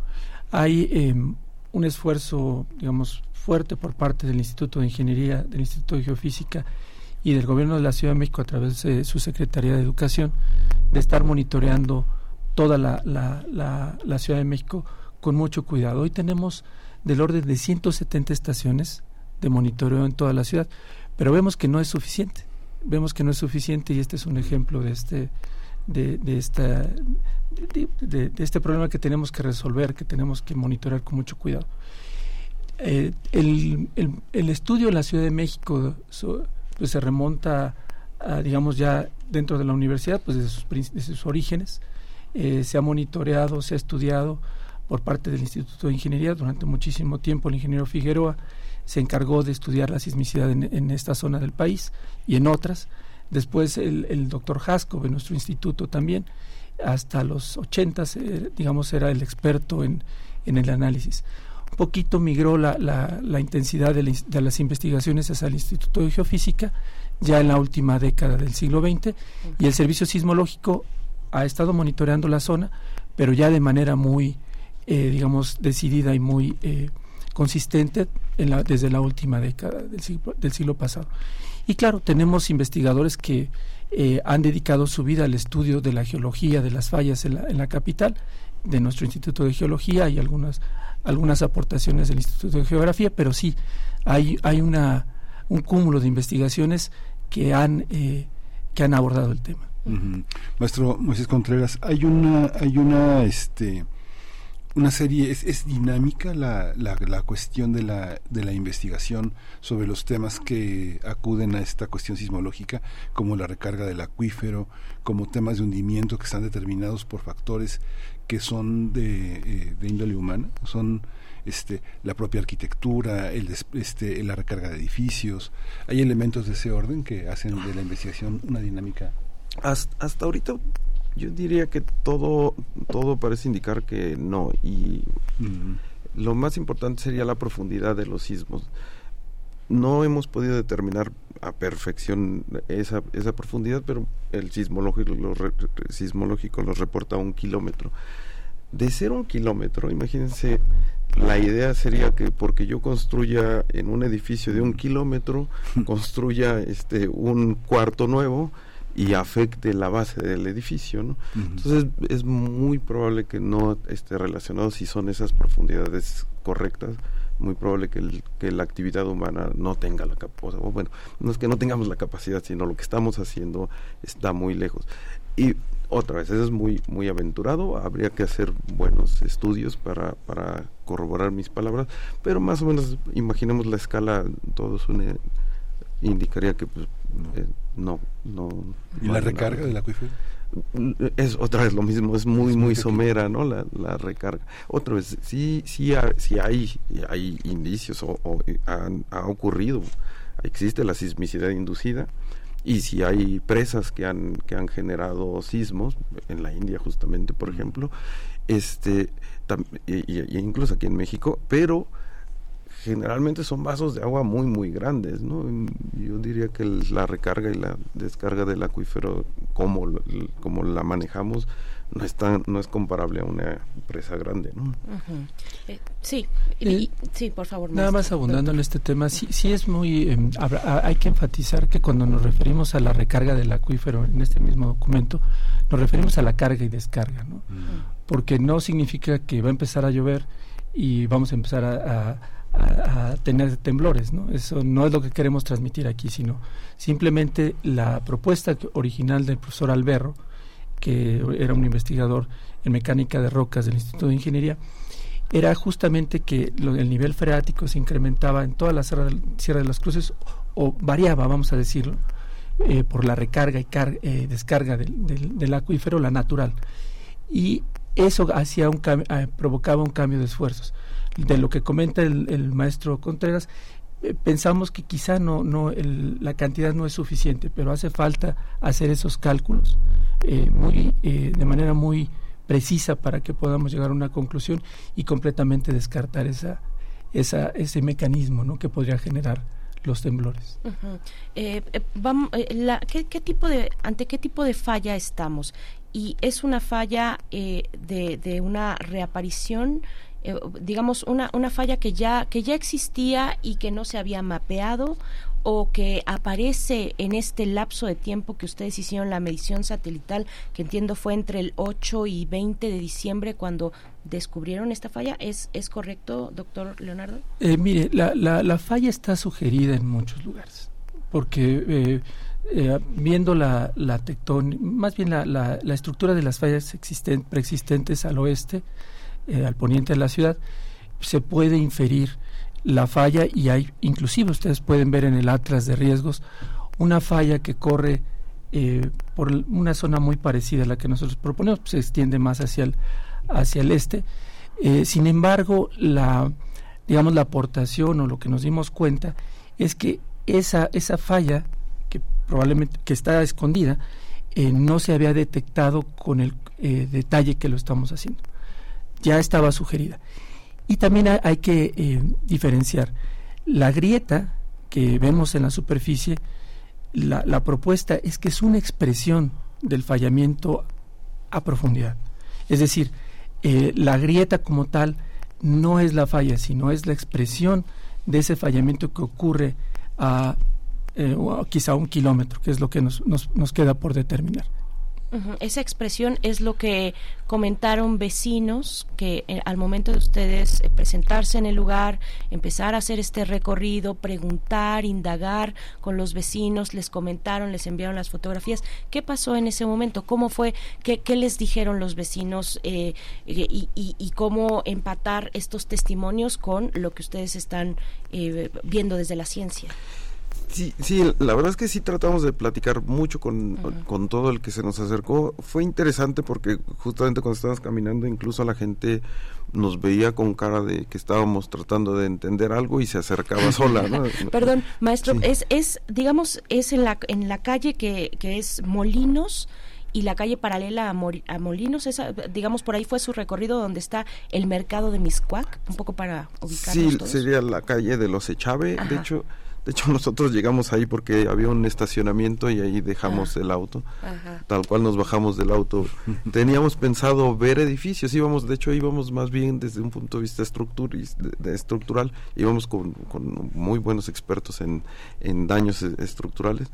Speaker 23: Hay em, un esfuerzo, digamos, fuerte por parte del Instituto de Ingeniería, del Instituto de Geofísica y del Gobierno de la Ciudad de México a través de su Secretaría de Educación de estar monitoreando toda la, la, la, Ciudad de México con mucho cuidado. Hoy tenemos del orden de 170 estaciones de monitoreo en toda la ciudad, pero vemos que no es suficiente. Vemos que no es suficiente y este es un ejemplo de este de, de de, este problema que tenemos que resolver, que tenemos que monitorear con mucho cuidado. Eh, el, estudio en la Ciudad de México pues se remonta digamos ya dentro de la universidad pues desde sus, orígenes. Eh, se ha monitoreado se ha estudiado por parte del Instituto de Ingeniería durante muchísimo tiempo. El ingeniero Figueroa se encargó de estudiar la sismicidad en esta zona del país y en otras Después el, el doctor Haskov en nuestro instituto también, hasta los 80, eh, digamos, era el experto en, en, el análisis. Un poquito migró la, la, intensidad de, las investigaciones hacia el Instituto de Geofísica ya en la última década del siglo XX y el servicio sismológico ha estado monitoreando la zona, pero ya de manera muy, eh, digamos, decidida y muy eh, consistente en la, desde la última década del siglo, del siglo pasado. Y claro, tenemos investigadores que eh, han dedicado su vida al estudio de la geología de las fallas en la, en la capital, de nuestro Instituto de Geología y algunas, algunas aportaciones del Instituto de Geografía, pero sí hay, hay una, un cúmulo de investigaciones que han, eh, que han abordado el tema.
Speaker 2: Maestro Moisés Contreras, hay una, hay una, este, una serie, es, es dinámica la, la, la, cuestión de la, de la investigación sobre los temas que acuden a esta cuestión sismológica, como la recarga del acuífero, como temas de hundimiento que están determinados por factores que son de, eh, de índole humana, son este, la propia arquitectura, el, este, la recarga de edificios. ¿Hay elementos de ese orden que hacen de la investigación una dinámica?
Speaker 24: Hasta, hasta ahorita yo diría que todo, todo parece indicar que no. Y lo más importante sería la profundidad de los sismos. No hemos podido determinar a perfección esa, esa profundidad, pero el sismológico lo, sismológico lo reporta a un kilómetro. De ser un kilómetro, imagínense, la idea sería que porque yo construya en un edificio de un kilómetro, *laughs* construya este un cuarto nuevo, y afecte la base del edificio. ¿no? Entonces es muy probable que no esté relacionado si son esas profundidades correctas muy probable que, el, que la actividad humana no tenga la capacidad, bueno, no es que no tengamos la capacidad, sino lo que estamos haciendo está muy lejos. Y otra vez, eso es muy, muy aventurado, habría que hacer buenos estudios para, para corroborar mis palabras, pero más o menos imaginemos la escala, todos une, indicaría que pues, eh, no, no.
Speaker 2: ¿Y la recarga del acuífero?
Speaker 24: es otra vez lo mismo es muy muy somera no la, la recarga. Otra vez sí sí ha- sí hay hay indicios o, o han- ha ocurrido. Existe la sismicidad inducida y si hay presas que han que han generado sismos en la India justamente por ejemplo. Este tam- y, y- y incluso aquí en México pero generalmente son vasos de agua muy muy grandes no yo diría que el- la recarga y la descarga del acuífero como como la manejamos no es tan- no es comparable a una presa grande no.
Speaker 1: Eh, sí, y-
Speaker 23: Eh,
Speaker 1: y- sí, por favor.
Speaker 23: Nada más abundando en este tema, sí, sí es muy... eh, habrá- hay que enfatizar que cuando nos referimos a la recarga del acuífero en este mismo documento, nos referimos a la carga y descarga, ¿no? Porque no significa que va a empezar a llover y vamos a empezar a, a- a- tener temblores, ¿no? Eso no es lo que queremos transmitir aquí, sino simplemente la propuesta original del profesor Alberro, que era un investigador en mecánica de rocas del Instituto de Ingeniería, era justamente que lo- el nivel freático se incrementaba en toda la Sierra, de las Cruces o variaba, vamos a decirlo, eh, por la recarga y eh, descarga del, del- del acuífero, la natural. Y eso hacía un eh, provocaba un cambio de esfuerzos. De lo que comenta el, el maestro Contreras, eh, pensamos que quizá no, no el- la cantidad no es suficiente, pero hace falta hacer esos cálculos eh, muy, eh, de manera muy precisa para que podamos llegar a una conclusión y completamente descartar esa, esa, ese mecanismo ¿no? que podría generar los temblores.
Speaker 1: Eh, eh, vam- la- ¿qué, tipo de, ¿Ante qué tipo de falla estamos? ¿Y es una falla de, de una reaparición? Eh, digamos, una, una falla que ya, que ya existía y que no se había mapeado o que aparece en este lapso de tiempo que ustedes hicieron la medición satelital, que entiendo fue entre el 8 y 20 de diciembre cuando descubrieron esta falla. ¿Es, es correcto, doctor Leonardo?
Speaker 23: Eh, mire, la, la, la falla está sugerida en muchos lugares, porque eh, eh, viendo la, la tectón, más bien la, la, estructura de las fallas existen, preexistentes al oeste, eh, al poniente de la ciudad, se puede inferir la falla y hay, inclusive ustedes pueden ver en el atlas de riesgos, una falla que corre eh, por una zona muy parecida a la que nosotros proponemos, pues, se extiende más hacia el, hacia el este. Eh, sin embargo, la, digamos, la aportación o lo que nos dimos cuenta es que esa, esa falla, que probablemente que está escondida, no se había detectado con el detalle que lo estamos haciendo. Ya estaba sugerida. Y también hay, que eh, diferenciar la grieta que vemos en la superficie, la, la propuesta es que es una expresión del fallamiento a profundidad. Es decir, eh, la grieta como tal no es la falla, sino es la expresión de ese fallamiento que ocurre a eh, quizá un kilómetro, que es lo que nos, nos, nos queda por determinar.
Speaker 1: Esa expresión es lo que comentaron vecinos que eh, al momento de ustedes eh, presentarse en el lugar, empezar a hacer este recorrido, preguntar, indagar con los vecinos, les comentaron, les enviaron las fotografías. ¿Qué pasó en ese momento? ¿Cómo fue? ¿Qué, qué les dijeron los vecinos? eh, eh, y, y- y cómo empatar estos testimonios con lo que ustedes están viendo desde la ciencia?
Speaker 24: Sí, sí, la verdad es que sí tratamos de platicar mucho con, con todo el que se nos acercó. Fue interesante porque justamente cuando estábamos caminando, incluso la gente nos veía con cara de que estábamos tratando de entender algo y se acercaba sola, ¿no? *laughs*
Speaker 1: Perdón, maestro,
Speaker 24: Sí.
Speaker 1: es, es, digamos, es en la, en la calle que, que es Molinos y la calle paralela a, a Molinos, esa, digamos, por ahí fue su recorrido donde está el mercado de Miscuac, un poco para ubicarnos
Speaker 24: Sí,
Speaker 1: todos.
Speaker 24: sería la calle de los Echave. De hecho, de hecho *laughs* nosotros llegamos ahí porque había un estacionamiento y ahí dejamos el auto.
Speaker 1: Ajá.
Speaker 24: Tal cual nos bajamos del auto. *laughs* Teníamos pensado ver edificios, íbamos, de hecho íbamos más bien desde un punto de vista de- de estructural, íbamos con, con muy buenos expertos en, en daños e- estructurales.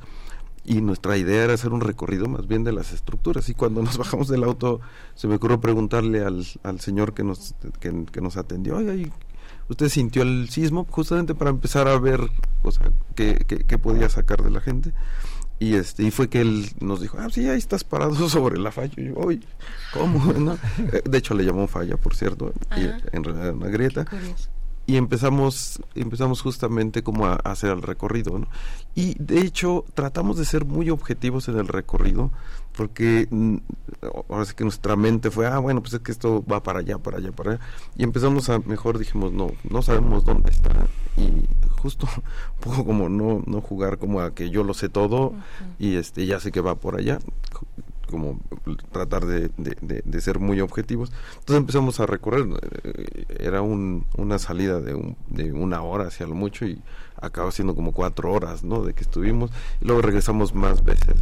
Speaker 24: y nuestra idea era hacer un recorrido más bien de las estructuras y cuando nos *laughs* bajamos del auto se me ocurrió preguntarle al, al señor que nos que, que nos atendió oiga ¿y usted sintió el sismo justamente para empezar a ver o sea, qué, qué, qué podía sacar de la gente y este y fue que él nos dijo ah sí ahí estás parado *laughs* sobre la falla y yo "Uy, cómo ¿no? Eh, de hecho le llamó falla por cierto y
Speaker 1: Ajá.
Speaker 24: en realidad una grieta y empezamos empezamos justamente como a, a hacer el recorrido ¿no? y de hecho tratamos de ser muy objetivos en el recorrido porque mm, ahora sí que nuestra mente fue ah bueno pues es que esto va para allá para allá para allá y empezamos a mejor dijimos no no sabemos dónde está y justo *laughs* un poco como no no jugar como a que yo lo sé todo y este ya sé que va por allá como tratar de, de- de- de ser muy objetivos. Entonces empezamos a recorrer, eh, era un, una salida de, un- de una hora hacia lo mucho y acaba siendo como cuatro horas, ¿no? De que estuvimos y luego regresamos más veces.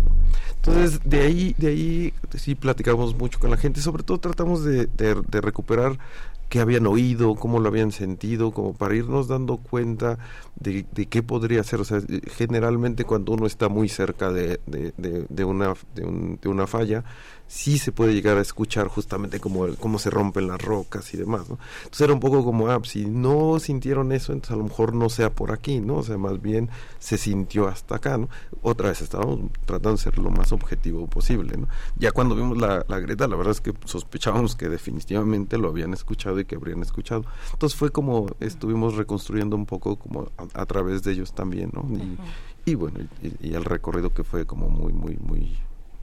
Speaker 24: Entonces de ahí, de ahí sí platicamos mucho con la gente, sobre todo tratamos de, recuperar qué habían oído, cómo lo habían sentido, como para irnos dando cuenta de, qué podría ser. O sea, generalmente cuando uno está muy cerca de, una, de, un- de una falla, sí se puede llegar a escuchar justamente cómo, cómo se rompen las rocas y demás, ¿no? Entonces era un poco como, ah, si no sintieron eso, entonces a lo mejor no sea por aquí, ¿no? O sea, más bien se sintió hasta acá, ¿no? Otra vez estábamos tratando de ser lo más objetivo posible, ¿no? Ya cuando vimos la, la grieta, la verdad es que sospechábamos que definitivamente lo habían escuchado y que habrían escuchado. Entonces fue como estuvimos reconstruyendo un poco como a, a través de ellos también, ¿no? Y, y bueno, y, y el recorrido que fue como muy, muy, muy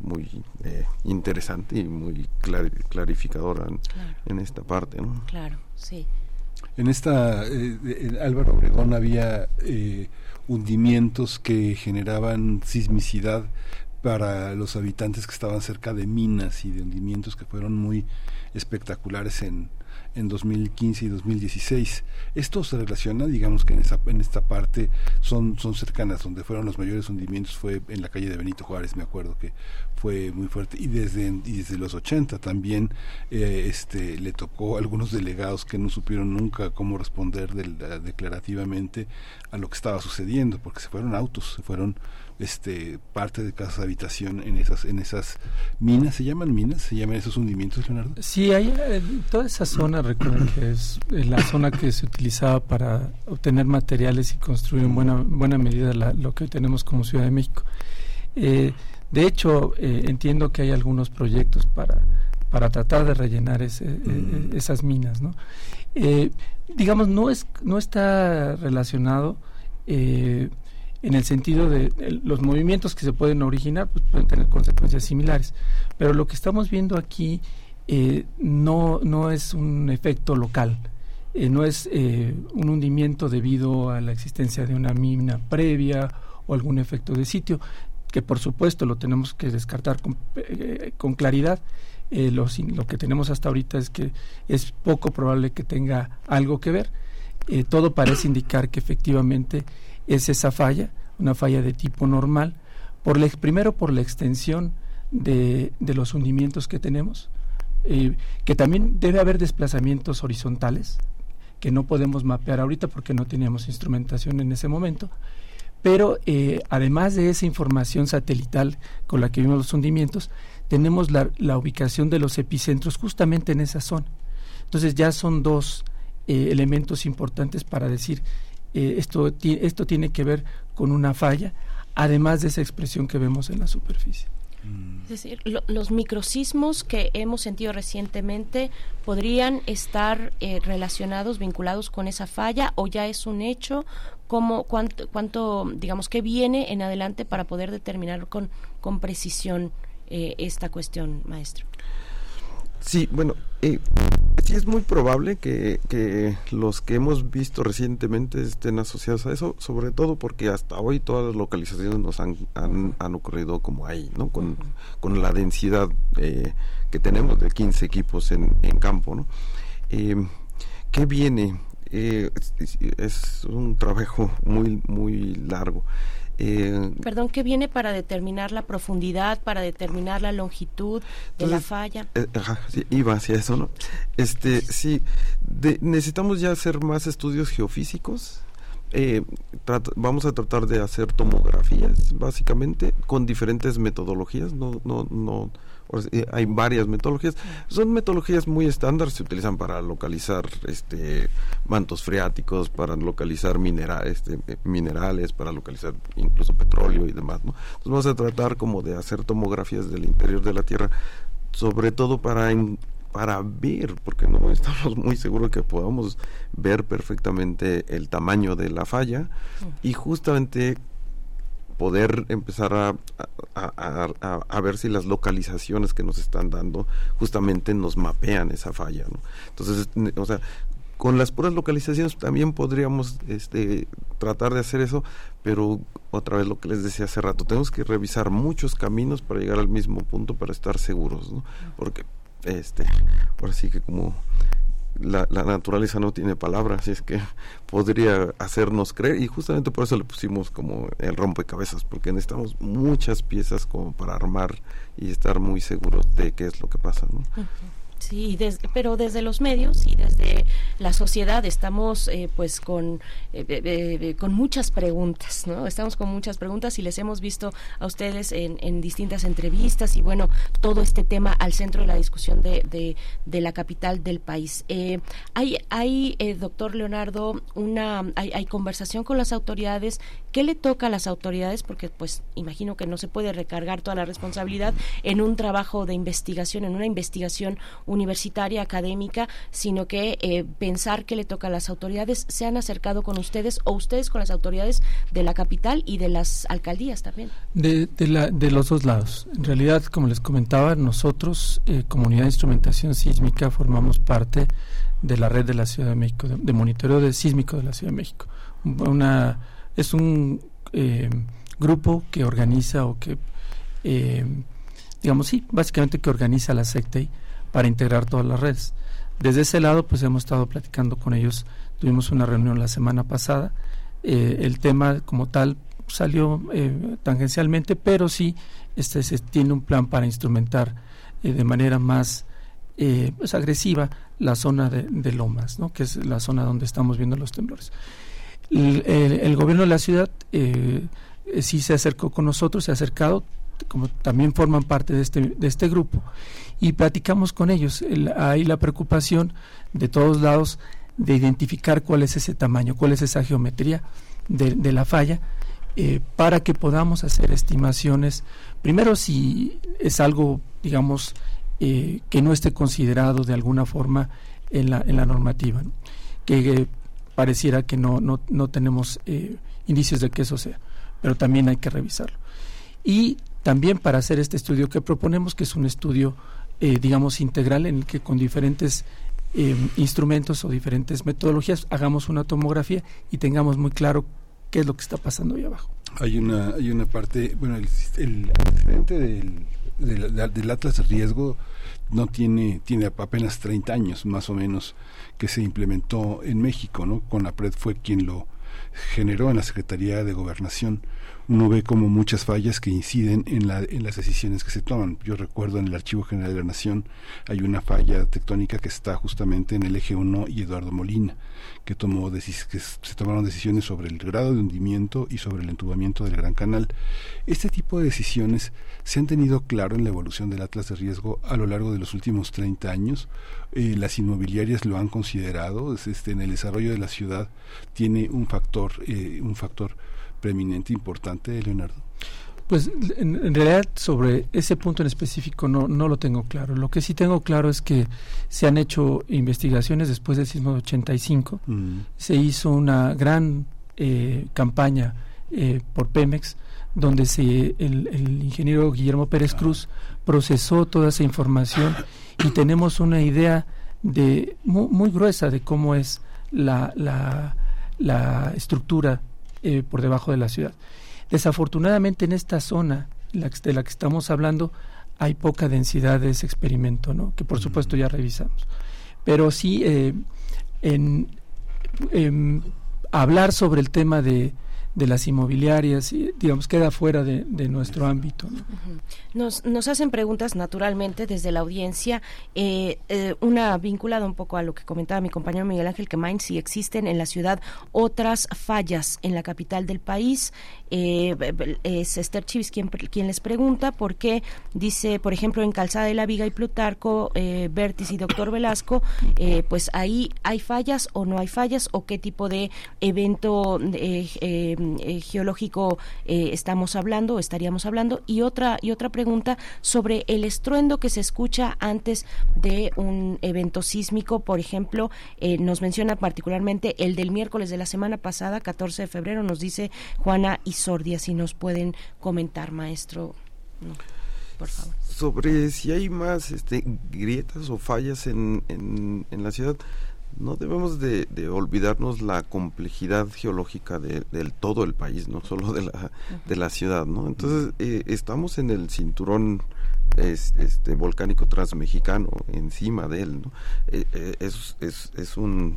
Speaker 24: muy eh, interesante y muy clari- clarificadora en, en esta parte, ¿no?
Speaker 1: Claro, sí.
Speaker 2: En esta, eh, en Álvaro Obregón había eh, hundimientos que generaban sismicidad para los habitantes que estaban cerca de minas y de hundimientos que fueron muy espectaculares en, en 2015 y 2016. Esto se relaciona, digamos que en, esa, en esta parte son, son cercanas, donde fueron los mayores hundimientos fue en la calle de Benito Juárez, me acuerdo que fue muy fuerte, y desde, y desde los 80 también eh, este, le tocó a algunos delegados que no supieron nunca cómo responder del- declarativamente a lo que estaba sucediendo, porque se fueron autos, se fueron este parte de casas de habitación en esas en esas minas. Se llaman minas se llaman esos hundimientos Leonardo
Speaker 23: Sí, hay, eh, toda esa zona, recuerden que es eh, la zona que se utilizaba para obtener materiales y construir en buena, buena medida la- lo que hoy tenemos como Ciudad de México. Eh, de hecho, eh, entiendo que hay algunos proyectos para, para tratar de rellenar ese, eh, esas minas. ¿no? Eh, digamos, no, es, no está relacionado eh, en el sentido de el- los movimientos que se pueden originar pues, pueden tener consecuencias similares. Pero lo que estamos viendo aquí eh, no, no es un efecto local, eh, no es eh, un hundimiento debido a la existencia de una mina previa o algún efecto de sitio, que por supuesto lo tenemos que descartar con, eh, con claridad. Eh, lo, lo que tenemos hasta ahorita es que es poco probable que tenga algo que ver. Eh, todo parece *coughs* indicar que efectivamente es esa falla, una falla de tipo normal, por la, primero por la extensión de, de los hundimientos que tenemos, eh, que también debe haber desplazamientos horizontales, que no podemos mapear ahorita porque no teníamos instrumentación en ese momento, pero eh, además de esa información satelital con la que vimos los hundimientos, tenemos la, la ubicación de los epicentros justamente en esa zona. Entonces ya son dos eh, elementos importantes para decir eh, esto, ti- esto tiene que ver con una falla, además de esa expresión que vemos en la superficie.
Speaker 1: Es decir, lo- los microsismos que hemos sentido recientemente podrían estar eh, relacionados, vinculados con esa falla o ya es un hecho. ¿Cómo, cuánto, cuánto, digamos, qué viene en adelante para poder determinar con, con precisión eh, esta cuestión, maestro?
Speaker 24: Sí, bueno, eh, sí es muy probable que, que los que hemos visto recientemente estén asociados a eso, sobre todo porque hasta hoy todas las localizaciones nos han, han, han ocurrido como ahí, ¿no? Con, con la densidad eh, que tenemos de 15 equipos en, en campo, ¿no? Eh, ¿Qué viene? Eh, es, es un trabajo muy, muy largo. Eh,
Speaker 1: Perdón, ¿qué viene para determinar la profundidad, para determinar la longitud de la falla?
Speaker 24: Eh, ajá, sí, iba hacia eso, ¿no? Este, sí, de- necesitamos ya hacer más estudios geofísicos eh, trata- vamos a tratar de hacer tomografías, básicamente, con diferentes metodologías. No, no, no, hay varias metodologías. Son metodologías muy estándar, se utilizan para localizar este mantos freáticos, para localizar minera- este, eh, minerales, para localizar incluso petróleo y demás. ¿no? Entonces vamos a tratar como de hacer tomografías del interior de la Tierra, sobre todo para en- para ver, porque no *laughs* estamos muy seguros que podamos ver perfectamente el tamaño de la falla y justamente poder empezar a, a- a- ver si las localizaciones que nos están dando justamente nos mapean esa falla. ¿no? Entonces, o sea, con las puras localizaciones también podríamos este, tratar de hacer eso, pero otra vez lo que les decía hace rato, tenemos que revisar muchos caminos para llegar al mismo punto para estar seguros, ¿no? Porque, este, ahora sí que como la, la naturaleza no tiene palabras, así es que podría hacernos creer y justamente por eso le pusimos como el rompecabezas, porque necesitamos muchas piezas como para armar y estar muy seguros de qué es lo que pasa, ¿no?
Speaker 1: Sí, des- pero desde los medios y desde la sociedad estamos eh, pues con, eh, eh, con muchas preguntas, ¿no? Estamos con muchas preguntas y les hemos visto a ustedes en, en distintas entrevistas y bueno, todo este tema al centro de la discusión de, de, la capital del país. Hay, hay doctor Leonardo, una, hay conversación con las autoridades. ¿Qué le toca a las autoridades? Porque pues imagino que no se puede recargar toda la responsabilidad en un trabajo de investigación, en una investigación universitaria, académica, sino que eh, pensar que le toca a las autoridades. ¿Se han acercado con ustedes o ustedes con las autoridades de la capital y de las alcaldías también?
Speaker 23: De, de, la, de los dos lados. En realidad, como les comentaba, nosotros, eh, Comunidad de Instrumentación Sísmica, formamos parte de la red de la Ciudad de México, de, de monitoreo de sísmico de la Ciudad de México. Una, es un eh, grupo que organiza o que, eh, digamos, sí, básicamente que organiza la SECTEI para integrar todas las redes. Desde ese lado, pues hemos estado platicando con ellos. Tuvimos una reunión la semana pasada. Eh, el tema como tal salió eh, tangencialmente, pero sí este, se tiene un plan para instrumentar eh, de manera más eh, pues agresiva la zona de, Lomas, ¿no? que es la zona donde estamos viendo los temblores. El, el- gobierno de la ciudad sí se acercó con nosotros, se ha acercado, como también forman parte de este, de este grupo, y platicamos con ellos. El- hay la preocupación de todos lados de identificar cuál es ese tamaño, cuál es esa geometría de, de la falla, eh, para que podamos hacer estimaciones, primero si es algo, digamos, eh, que no esté considerado de alguna forma en la, en la normativa, ¿no? que eh, pareciera que no, no, no tenemos indicios de que eso sea, pero también hay que revisarlo. Y también para hacer este estudio que proponemos, que es un estudio, eh, digamos, integral en el que con diferentes eh, instrumentos o diferentes metodologías hagamos una tomografía y tengamos muy claro qué es lo que está pasando ahí abajo.
Speaker 2: Hay una, hay una parte, bueno, el, el del, del, del Atlas Riesgo no tiene, tiene apenas 30 años más o menos que se implementó en México, ¿no? Conapred fue quien lo generó en la Secretaría de Gobernación. Uno ve como muchas fallas que inciden en, la, en las decisiones que se toman. Yo recuerdo en el Archivo General de la Nación hay una falla tectónica que está justamente en el eje 1 y Eduardo Molina, que, tomó que se tomaron decisiones sobre el grado de hundimiento y sobre el entubamiento del Gran Canal. Este tipo de decisiones se han tenido claro en la evolución del Atlas de Riesgo a lo largo de los últimos 30 años. Eh, las inmobiliarias lo han considerado, es, este, en el desarrollo de la ciudad tiene un factor, eh, un factor preeminente importante, Leonardo.
Speaker 23: Pues en, en realidad sobre ese punto en específico no, no lo tengo claro. Lo que sí tengo claro es que se han hecho investigaciones después del sismo de 85.
Speaker 2: Mm.
Speaker 23: Se hizo una gran eh, campaña eh, por Pemex donde se, el, el ingeniero Guillermo Pérez Cruz procesó toda esa información y tenemos una idea de muy, muy gruesa de cómo es la, la, la estructura eh, por debajo de la ciudad. Desafortunadamente en esta zona la que- de la que estamos hablando hay poca densidad de ese experimento, ¿no? que por supuesto ya revisamos. Pero sí, eh, en, em, hablar sobre el tema de, de las inmobiliarias, y, digamos, queda fuera de, nuestro ámbito.
Speaker 1: Nos, nos hacen preguntas naturalmente desde la audiencia, eh, eh, una vinculada un poco a lo que comentaba mi compañero Miguel Ángel Quemain, si existen en la ciudad otras fallas en la capital del país. Eh, es Esther Chivis quien, quien les pregunta por qué dice, por ejemplo, en Calzada de la Viga y Plutarco, eh, Vértiz y Doctor Velasco, eh, pues ahí hay fallas o no hay fallas o qué tipo de evento geológico estamos hablando estaríamos hablando y otra y otra pregunta sobre el estruendo que se escucha antes de un evento sísmico, por ejemplo, nos menciona particularmente el del miércoles de la semana pasada, 14 de febrero, nos dice Juana y Sordia, si nos pueden comentar, maestro. por favor.
Speaker 24: Sobre si hay más este, grietas o fallas en, en, la ciudad, no debemos de, olvidarnos la complejidad geológica de, del todo el país, no solo de la, de la ciudad, ¿no? Entonces, eh, estamos en el cinturón este volcánico transmexicano, encima de él, ¿no? Eh, eh, es, es, es un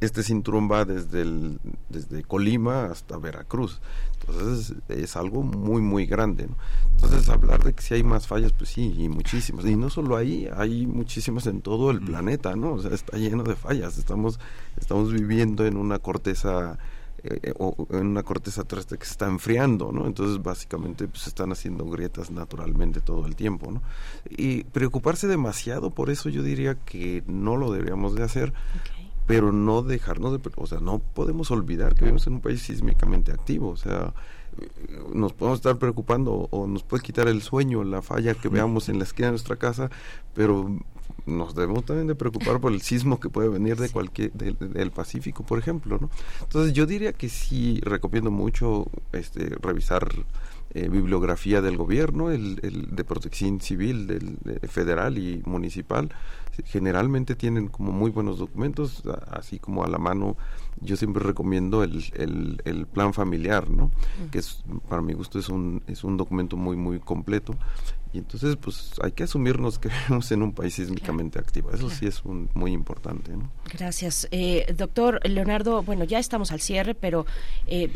Speaker 24: este cinturón va desde, el, desde Colima hasta Veracruz. Entonces es algo muy, muy grande. Entonces hablar de que si hay más fallas, pues sí, y muchísimas. Y no solo ahí, hay muchísimas en todo el planeta, ¿no? O sea, está lleno de fallas. Estamos, estamos viviendo en una corteza eh, o en una corteza terrestre que se está enfriando, ¿no? Entonces, básicamente, pues, se están haciendo grietas naturalmente todo el tiempo, ¿no? Y preocuparse demasiado por eso yo diría que no lo deberíamos de hacer, pero no dejarnos de, o sea, no podemos olvidar que vivimos en un país sísmicamente activo, o sea, nos podemos estar preocupando o nos puede quitar el sueño, la falla que veamos en la esquina de nuestra casa, pero nos debemos también de preocupar por el sismo que puede venir de cualquier del Pacífico, por ejemplo, ¿no? Entonces yo diría que sí recomiendo mucho este revisar eh, bibliografía del gobierno, el, de protección civil del federal y municipal, generalmente tienen como muy buenos documentos, así como a la mano yo siempre recomiendo el, el, plan familiar, ¿no? Que es, para mi gusto es un, es un documento muy, muy completo. Y entonces, pues hay que asumirnos que *laughs* vivimos en un país sísmicamente activo. Eso sí es un, muy importante, ¿no?
Speaker 1: Gracias. Eh, doctor Leonardo, bueno, ya estamos al cierre, pero eh,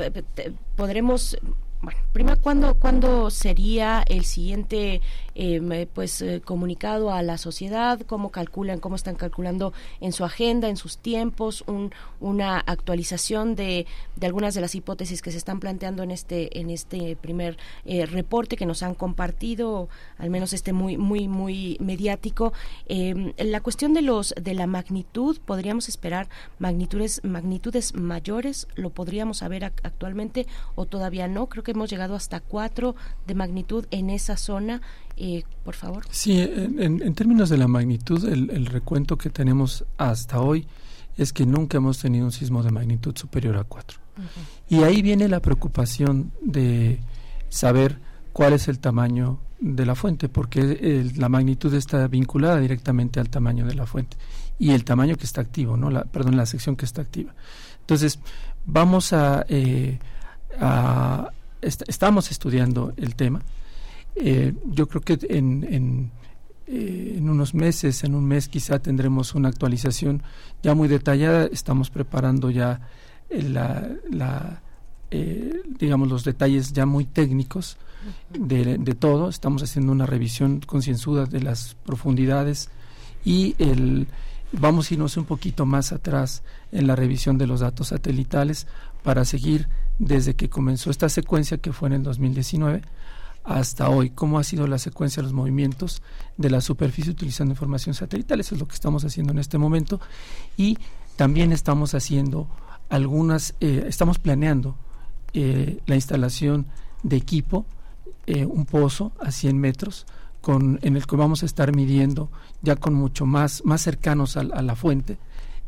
Speaker 1: podremos bueno, primero, ¿cuándo, ¿cuándo sería el siguiente em, pues eh, comunicado a la sociedad? ¿Cómo calculan, cómo están calculando en su agenda, en sus tiempos, un, una actualización de, de, algunas de las hipótesis que se están planteando en este, en este primer eh, reporte que nos han compartido, al menos este muy, muy, muy mediático? Em, la cuestión de los, de la magnitud, ¿podríamos esperar magnitudes, magnitudes mayores? ¿Lo podríamos saber actualmente o todavía no? Creo que hemos llegado hasta cuatro de magnitud en esa zona. Eh, por favor.
Speaker 23: Sí, en, términos de la magnitud, el, recuento que tenemos hasta hoy es que nunca hemos tenido un sismo de magnitud superior a cuatro. Y ahí viene la preocupación de saber cuál es el tamaño de la fuente, porque la magnitud está vinculada directamente al tamaño de la fuente y el tamaño que está activo, no, la, perdón, la sección que está activa. Entonces vamos a, eh, a estamos estudiando el tema. Eh, yo creo que en, en, eh, en, unos meses, en un mes quizá tendremos una actualización ya muy detallada. Estamos preparando ya la, la eh, digamos, los detalles ya muy técnicos de, de todo. Estamos haciendo una revisión concienzuda de las profundidades y el, vamos a irnos un poquito más atrás en la revisión de los datos satelitales para seguir desde que comenzó esta secuencia que fue en el 2019 hasta hoy, cómo ha sido la secuencia de los movimientos de la superficie utilizando información satelital. Eso es lo que estamos haciendo en este momento. Y también estamos haciendo algunas, eh, estamos planeando eh, la instalación de equipo, eh, un pozo a 100 metros, con, en el que vamos a estar midiendo ya con mucho más, más cercanos a la fuente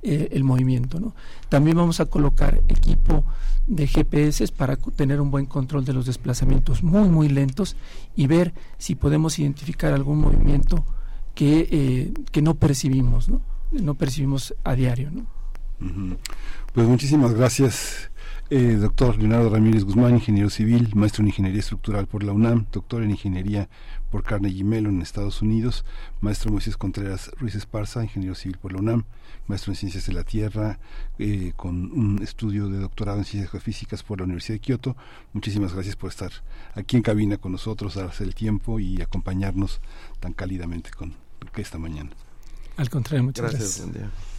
Speaker 23: eh, el movimiento. ¿no? También vamos a colocar equipo de GPS para tener un buen control de los desplazamientos muy, muy lentos y ver si podemos identificar algún movimiento que, eh, que no percibimos, ¿no? no percibimos a diario. ¿no?
Speaker 2: Pues muchísimas gracias Eh, doctor Leonardo Ramírez Guzmán, ingeniero civil, maestro en ingeniería estructural por la UNAM, doctor en ingeniería por Carnegie Mellon en Estados Unidos, maestro Moisés Contreras Ruiz Esparza, ingeniero civil por la UNAM, maestro en ciencias de la Tierra, eh, con un estudio de doctorado en ciencias geofísicas por la Universidad de Kioto. Muchísimas gracias por estar aquí en cabina con nosotros, darse el tiempo y acompañarnos tan cálidamente con esta mañana.
Speaker 23: Al contrario, muchas gracias.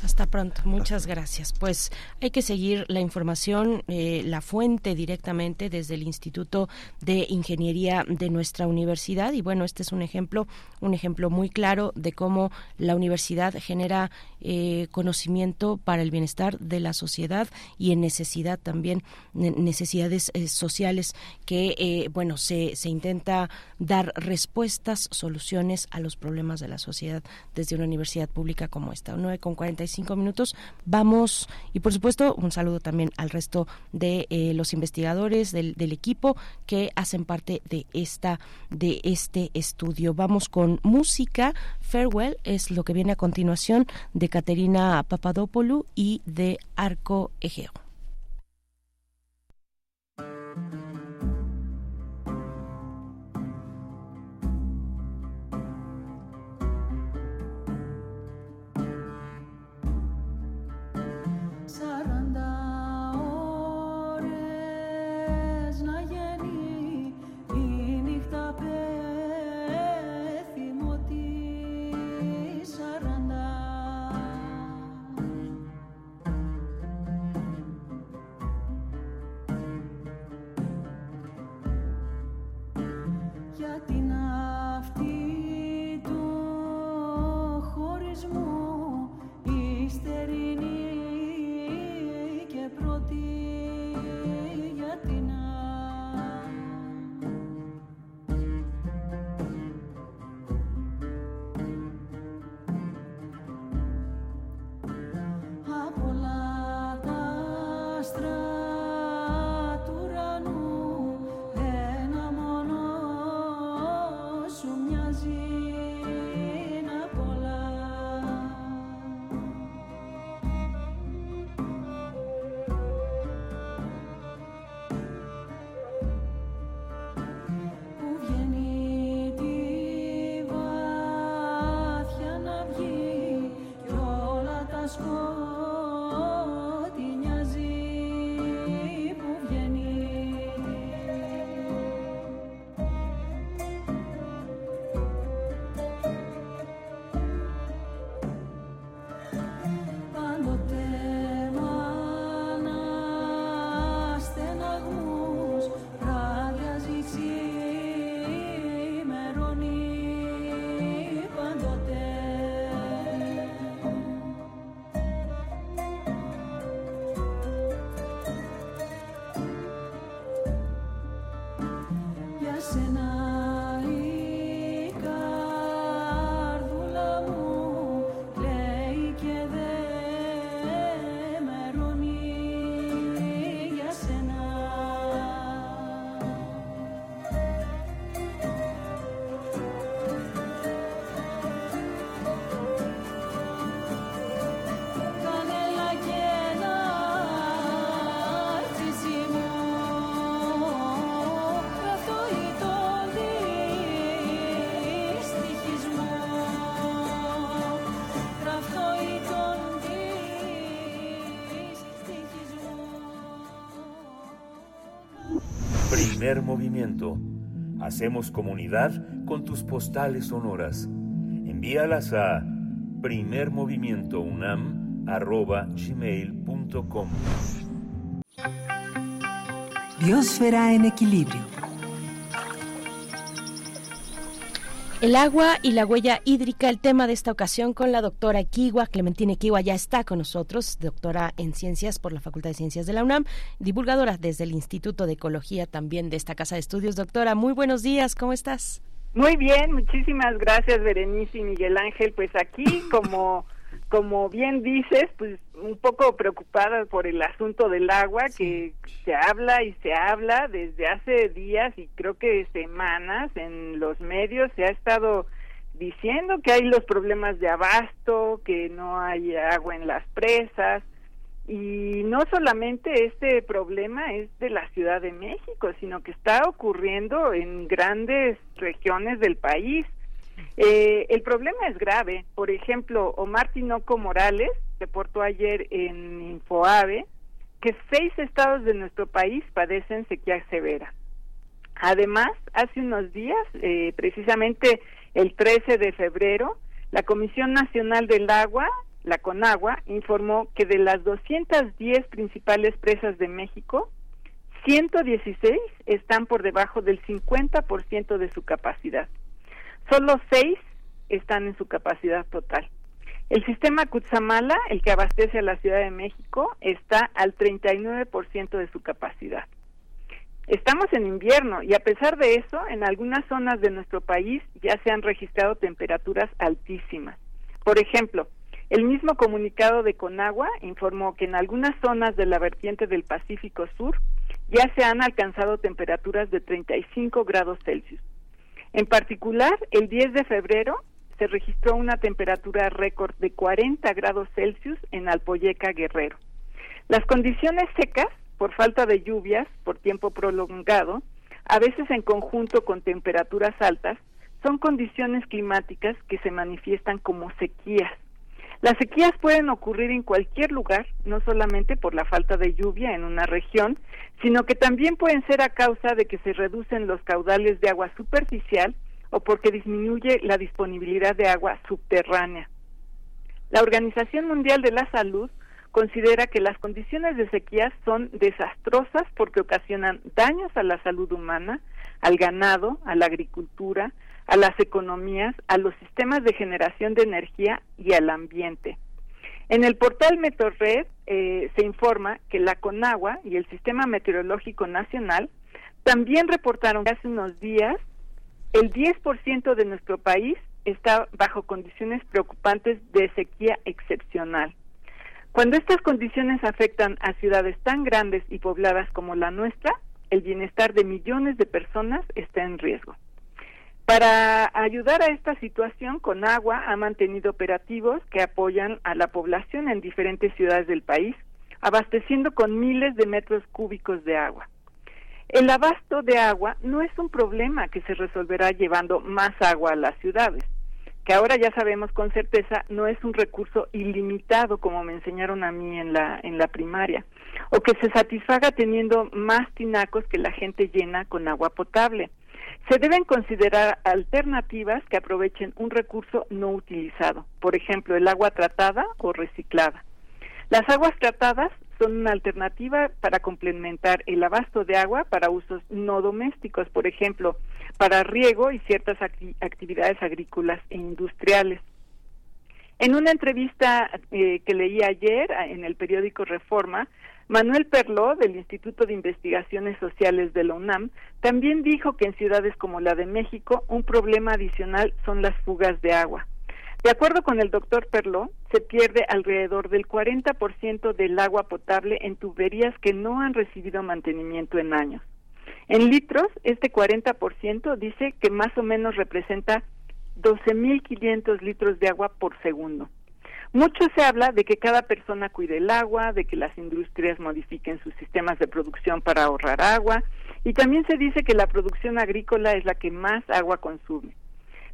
Speaker 25: Hasta pronto, muchas gracias. Pues hay que seguir la información, eh, la fuente directamente desde el Instituto de Ingeniería de nuestra universidad y bueno, este es un ejemplo, un ejemplo muy claro de cómo la universidad genera eh, conocimiento para el bienestar de la sociedad y en necesidad también necesidades eh, sociales que bueno se, se intenta dar respuestas, soluciones a los problemas de la sociedad desde una universidad pública como esta. 9 con 45 minutos. Vamos, y por supuesto, un saludo también al resto de eh, los investigadores del, del, equipo que hacen parte de esta de este estudio. Vamos con música. Farewell es lo que viene a continuación de Caterina Papadopoulou y de Arco Egeo. pasar.
Speaker 3: Movimiento. Hacemos comunidad con tus postales sonoras. Envíalas a primermovimientounam.gmail.com
Speaker 9: Biosfera en equilibrio.
Speaker 25: El agua y la huella hídrica, el tema de esta ocasión con la doctora Kiwa, Clementina Kiwa ya está con nosotros, doctora en ciencias por la Facultad de Ciencias de la UNAM, divulgadora desde el Instituto de Ecología también de esta casa de estudios. Doctora, muy buenos días, ¿cómo estás?
Speaker 26: Muy bien, muchísimas gracias Berenice y Miguel Ángel. Pues aquí como como bien dices, pues un poco preocupada por el asunto del agua, que se habla y se habla desde hace días y creo que semanas en los medios se ha estado diciendo que hay los problemas de abasto, que no hay agua en las presas, Y no solamente este problema es de la Ciudad de México, sino que está ocurriendo en grandes regiones del país. Eh, el problema es grave. Por ejemplo, Omar Tinoco Morales reportó ayer en Infoave que seis estados de nuestro país padecen sequía severa. Además, hace unos días, eh, precisamente el 13 de febrero, la Comisión Nacional del Agua, la CONAGUA, informó que de las 210 principales presas de México, 116 están por debajo del 50% de su capacidad. Solo seis están en su capacidad total. El sistema Cutzamala, el que abastece a la Ciudad de México, está al 39% de su capacidad. Estamos en invierno y a pesar de eso, en algunas zonas de nuestro país ya se han registrado temperaturas altísimas. Por ejemplo, el mismo comunicado de Conagua informó que en algunas zonas de la vertiente del Pacífico Sur ya se han alcanzado temperaturas de 35 grados Celsius. En particular, el 10 de febrero se registró una temperatura récord de 40 grados Celsius en Alpoyeca, Guerrero. Las condiciones secas, por falta de lluvias por tiempo prolongado, a veces en conjunto con temperaturas altas, son condiciones climáticas que se manifiestan como sequías. Las sequías pueden ocurrir en cualquier lugar, no solamente por la falta de lluvia en una región, sino que también pueden ser a causa de que se reducen los caudales de agua superficial o porque disminuye la disponibilidad de agua subterránea. La Organización Mundial de la Salud considera que las condiciones de sequía son desastrosas porque ocasionan daños a la salud humana, al ganado, a la agricultura, a las economías, a los sistemas de generación de energía y al ambiente. En el portal Metorred eh, se informa que la Conagua y el Sistema Meteorológico Nacional también reportaron que hace unos días el 10% de nuestro país está bajo condiciones preocupantes de sequía excepcional. Cuando estas condiciones afectan a ciudades tan grandes y pobladas como la nuestra, el bienestar de millones de personas está en riesgo. Para ayudar a esta situación, Conagua ha mantenido operativos que apoyan a la población en diferentes ciudades del país, abasteciendo con miles de metros cúbicos de agua. El abasto de agua no es un problema que se resolverá llevando más agua a las ciudades, que ahora ya sabemos con certeza no es un recurso ilimitado como me enseñaron a mí en la en la primaria, o que se satisfaga teniendo más tinacos que la gente llena con agua potable. Se deben considerar alternativas que aprovechen un recurso no utilizado, por ejemplo, el agua tratada o reciclada. Las aguas tratadas son una alternativa para complementar el abasto de agua para usos no domésticos, por ejemplo, para riego y ciertas actividades agrícolas e industriales. En una entrevista eh, que leí ayer en el periódico Reforma, Manuel Perló, del Instituto de Investigaciones Sociales de la UNAM, también dijo que en ciudades como la de México un problema adicional son las fugas de agua. De acuerdo con el doctor Perló, se pierde alrededor del 40% del agua potable en tuberías que no han recibido mantenimiento en años. En litros, este 40% dice que más o menos representa 12.500 litros de agua por segundo. Mucho se habla de que cada persona cuide el agua, de que las industrias modifiquen sus sistemas de producción para ahorrar agua, y también se dice que la producción agrícola es la que más agua consume.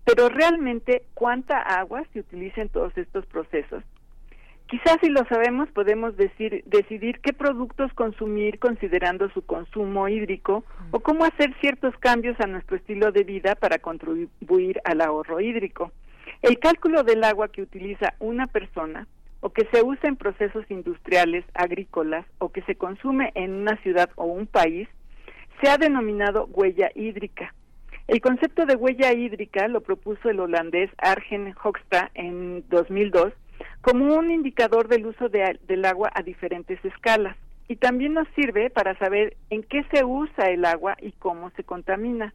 Speaker 26: Pero realmente, ¿cuánta agua se utiliza en todos estos procesos? Quizás si lo sabemos podemos decir, decidir qué productos consumir considerando su consumo hídrico o cómo hacer ciertos cambios a nuestro estilo de vida para contribuir al ahorro hídrico. El cálculo del agua que utiliza una persona o que se usa en procesos industriales, agrícolas o que se consume en una ciudad o un país se ha denominado huella hídrica. El concepto de huella hídrica lo propuso el holandés Arjen Hoekstra en 2002 como un indicador del uso del agua a diferentes escalas y también nos sirve para saber en qué se usa el agua y cómo se contamina.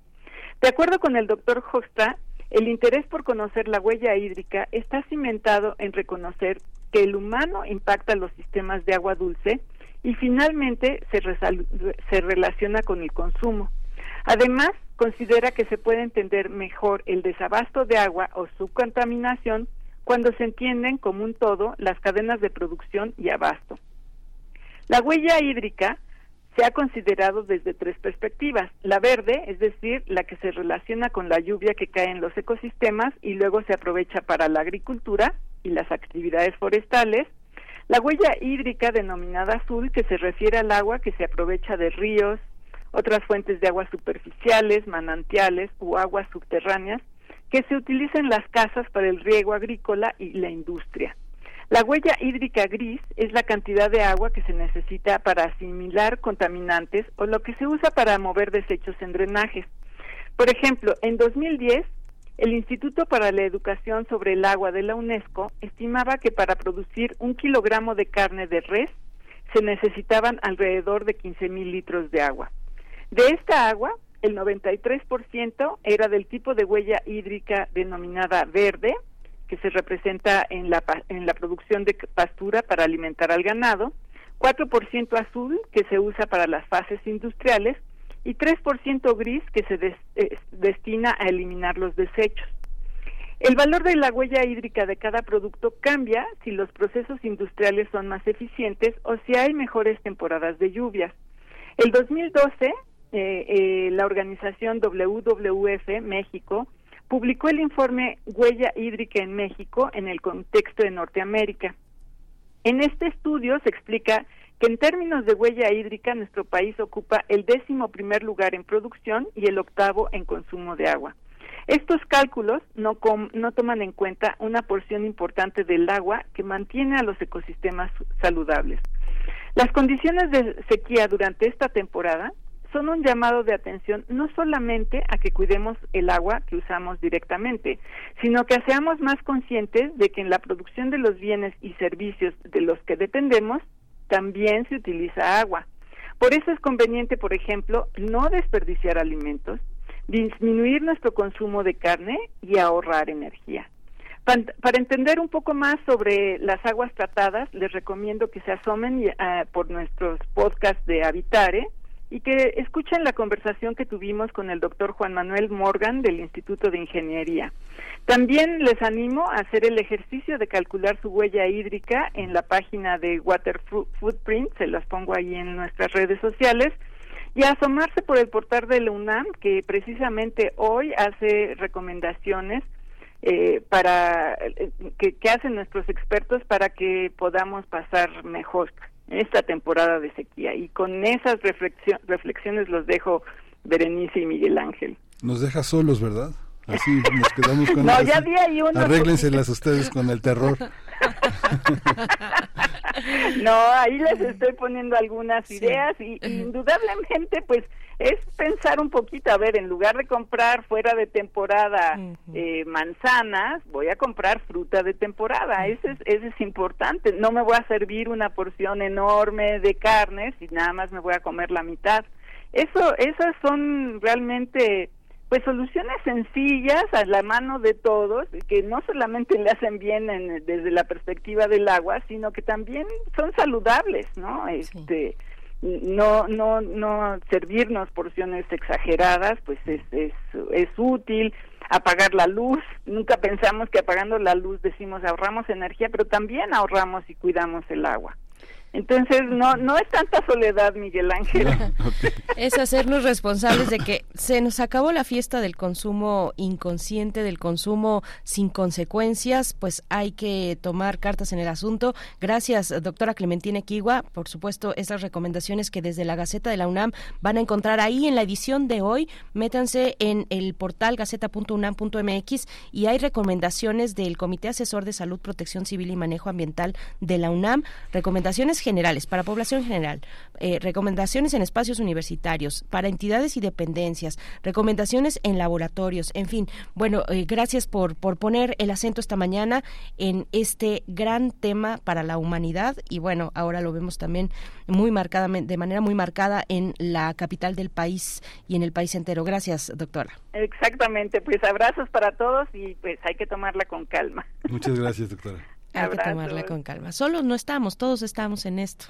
Speaker 26: De acuerdo con el doctor Hoekstra, el interés por conocer la huella hídrica está cimentado en reconocer que el humano impacta los sistemas de agua dulce y finalmente se, relaciona con el consumo. Además, considera que se puede entender mejor el desabasto de agua o su contaminación cuando se entienden como un todo las cadenas de producción y abasto. La huella hídrica se ha considerado desde tres perspectivas. La verde, es decir, la que se relaciona con la lluvia que cae en los ecosistemas y luego se aprovecha para la agricultura y las actividades forestales. La huella hídrica denominada azul, que se refiere al agua que se aprovecha de ríos, otras fuentes de aguas superficiales, manantiales u aguas subterráneas, que se utiliza en las casas para el riego agrícola y la industria. La huella hídrica gris es la cantidad de agua que se necesita para asimilar contaminantes o lo que se usa para mover desechos en drenajes. Por ejemplo, en 2010, el Instituto para la Educación sobre el Agua de la UNESCO estimaba que para producir un kilogramo de carne de res se necesitaban alrededor de 15 mil litros de agua. De esta agua, el 93% era del tipo de huella hídrica denominada verde, que se representa en la, en la producción de pastura para alimentar al ganado, 4% azul, que se usa para las fases industriales, y 3% gris, que se eh, destina a eliminar los desechos. El valor de la huella hídrica de cada producto cambia si los procesos industriales son más eficientes o si hay mejores temporadas de lluvias. El 2012, eh, eh, la organización WWF México publicó el informe Huella Hídrica en México en el contexto de Norteamérica. En este estudio se explica que en términos de huella hídrica nuestro país ocupa el décimo primer lugar en producción y el octavo en consumo de agua. Estos cálculos no, toman en cuenta una porción importante del agua que mantiene a los ecosistemas saludables. Las condiciones de sequía durante esta temporada son un llamado de atención no solamente a que cuidemos el agua que usamos directamente, sino que seamos más conscientes de que en la producción de los bienes y servicios de los que dependemos también se utiliza agua. Por eso es conveniente, por ejemplo, no desperdiciar alimentos, disminuir nuestro consumo de carne y ahorrar energía. Para, entender un poco más sobre las aguas tratadas, les recomiendo que se asomen eh, por nuestros podcasts de Habitare y que escuchen la conversación que tuvimos con el doctor Juan Manuel Morgan del Instituto de Ingeniería. También les animo a hacer el ejercicio de calcular su huella hídrica en la página de Water Footprint, se las pongo ahí en nuestras redes sociales, y a asomarse por el portal de la UNAM, que precisamente hoy hace recomendaciones eh, para eh, que, que hacen nuestros expertos para que podamos pasar mejor esta temporada de sequía. Y con esas reflexiones los dejo Berenice y Miguel Ángel.
Speaker 2: Nos deja solos, ¿verdad? Así nos quedamos con *laughs*
Speaker 26: No, ya di ahí.
Speaker 2: Arréglenselas ustedes con el terror. *laughs* *laughs*
Speaker 26: no, ahí les estoy poniendo algunas ideas y indudablemente pues es pensar un poquito, a ver, en lugar de comprar fuera de temporada eh, manzanas, voy a comprar fruta de temporada. Ese es, ese es importante. No me voy a servir una porción enorme de carnes y nada más me voy a comer la mitad. Eso, esas son realmente pues soluciones sencillas a la mano de todos que no solamente le hacen bien desde la perspectiva del agua sino que también son saludables no este no no no servirnos porciones exageradas pues es, es es útil. Apagar la luz nunca pensamos que apagando la luz decimos ahorramos energía pero también ahorramos y cuidamos el agua entonces, no, no es tanta soledad, Miguel Ángel.
Speaker 1: Es hacernos responsables de que se nos acabó la fiesta del consumo inconsciente, del consumo sin consecuencias, pues hay que tomar cartas en el asunto. Gracias, doctora Clementina Kiwa. Por supuesto, esas recomendaciones que desde la Gaceta de la UNAM van a encontrar ahí en la edición de hoy. Métanse en el portal gaceta.unam.mx y hay recomendaciones del Comité Asesor de Salud, Protección Civil y Manejo Ambiental de la UNAM. Recomendaciones generales, para población general, eh, recomendaciones en espacios universitarios, para entidades y dependencias, recomendaciones en laboratorios, en fin. Bueno, eh, gracias por, por poner el acento esta mañana en este gran tema para la humanidad y bueno, ahora lo vemos también muy marcadamente, de manera muy marcada en la capital del país y en el país entero. Gracias, doctora.
Speaker 26: Exactamente, pues abrazos para todos y pues hay que tomarla con calma.
Speaker 2: Muchas gracias, doctora.
Speaker 1: Hay que tomarla con calma. Solos no estamos, todos estamos en esto.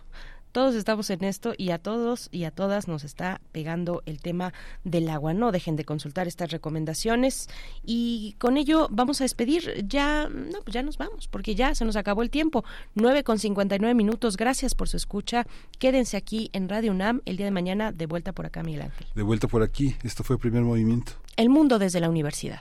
Speaker 1: todos estamos en esto y a todos y a todas nos está pegando el tema del agua. No dejen de consultar estas recomendaciones y con ello vamos a despedir. Ya, no, pues ya nos vamos porque ya se nos acabó el tiempo. 9 con 59 minutos. Gracias por su escucha. Quédense aquí en Radio UNAM el día de mañana de vuelta por acá, Miguel Ángel.
Speaker 2: De vuelta por aquí. Esto fue el primer movimiento.
Speaker 1: El mundo desde la universidad.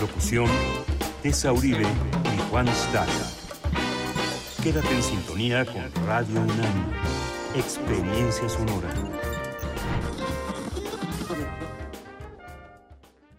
Speaker 27: Locución, Tessa Uribe y Juan Staca. Quédate en sintonía con Radio UNAM. Experiencia sonora.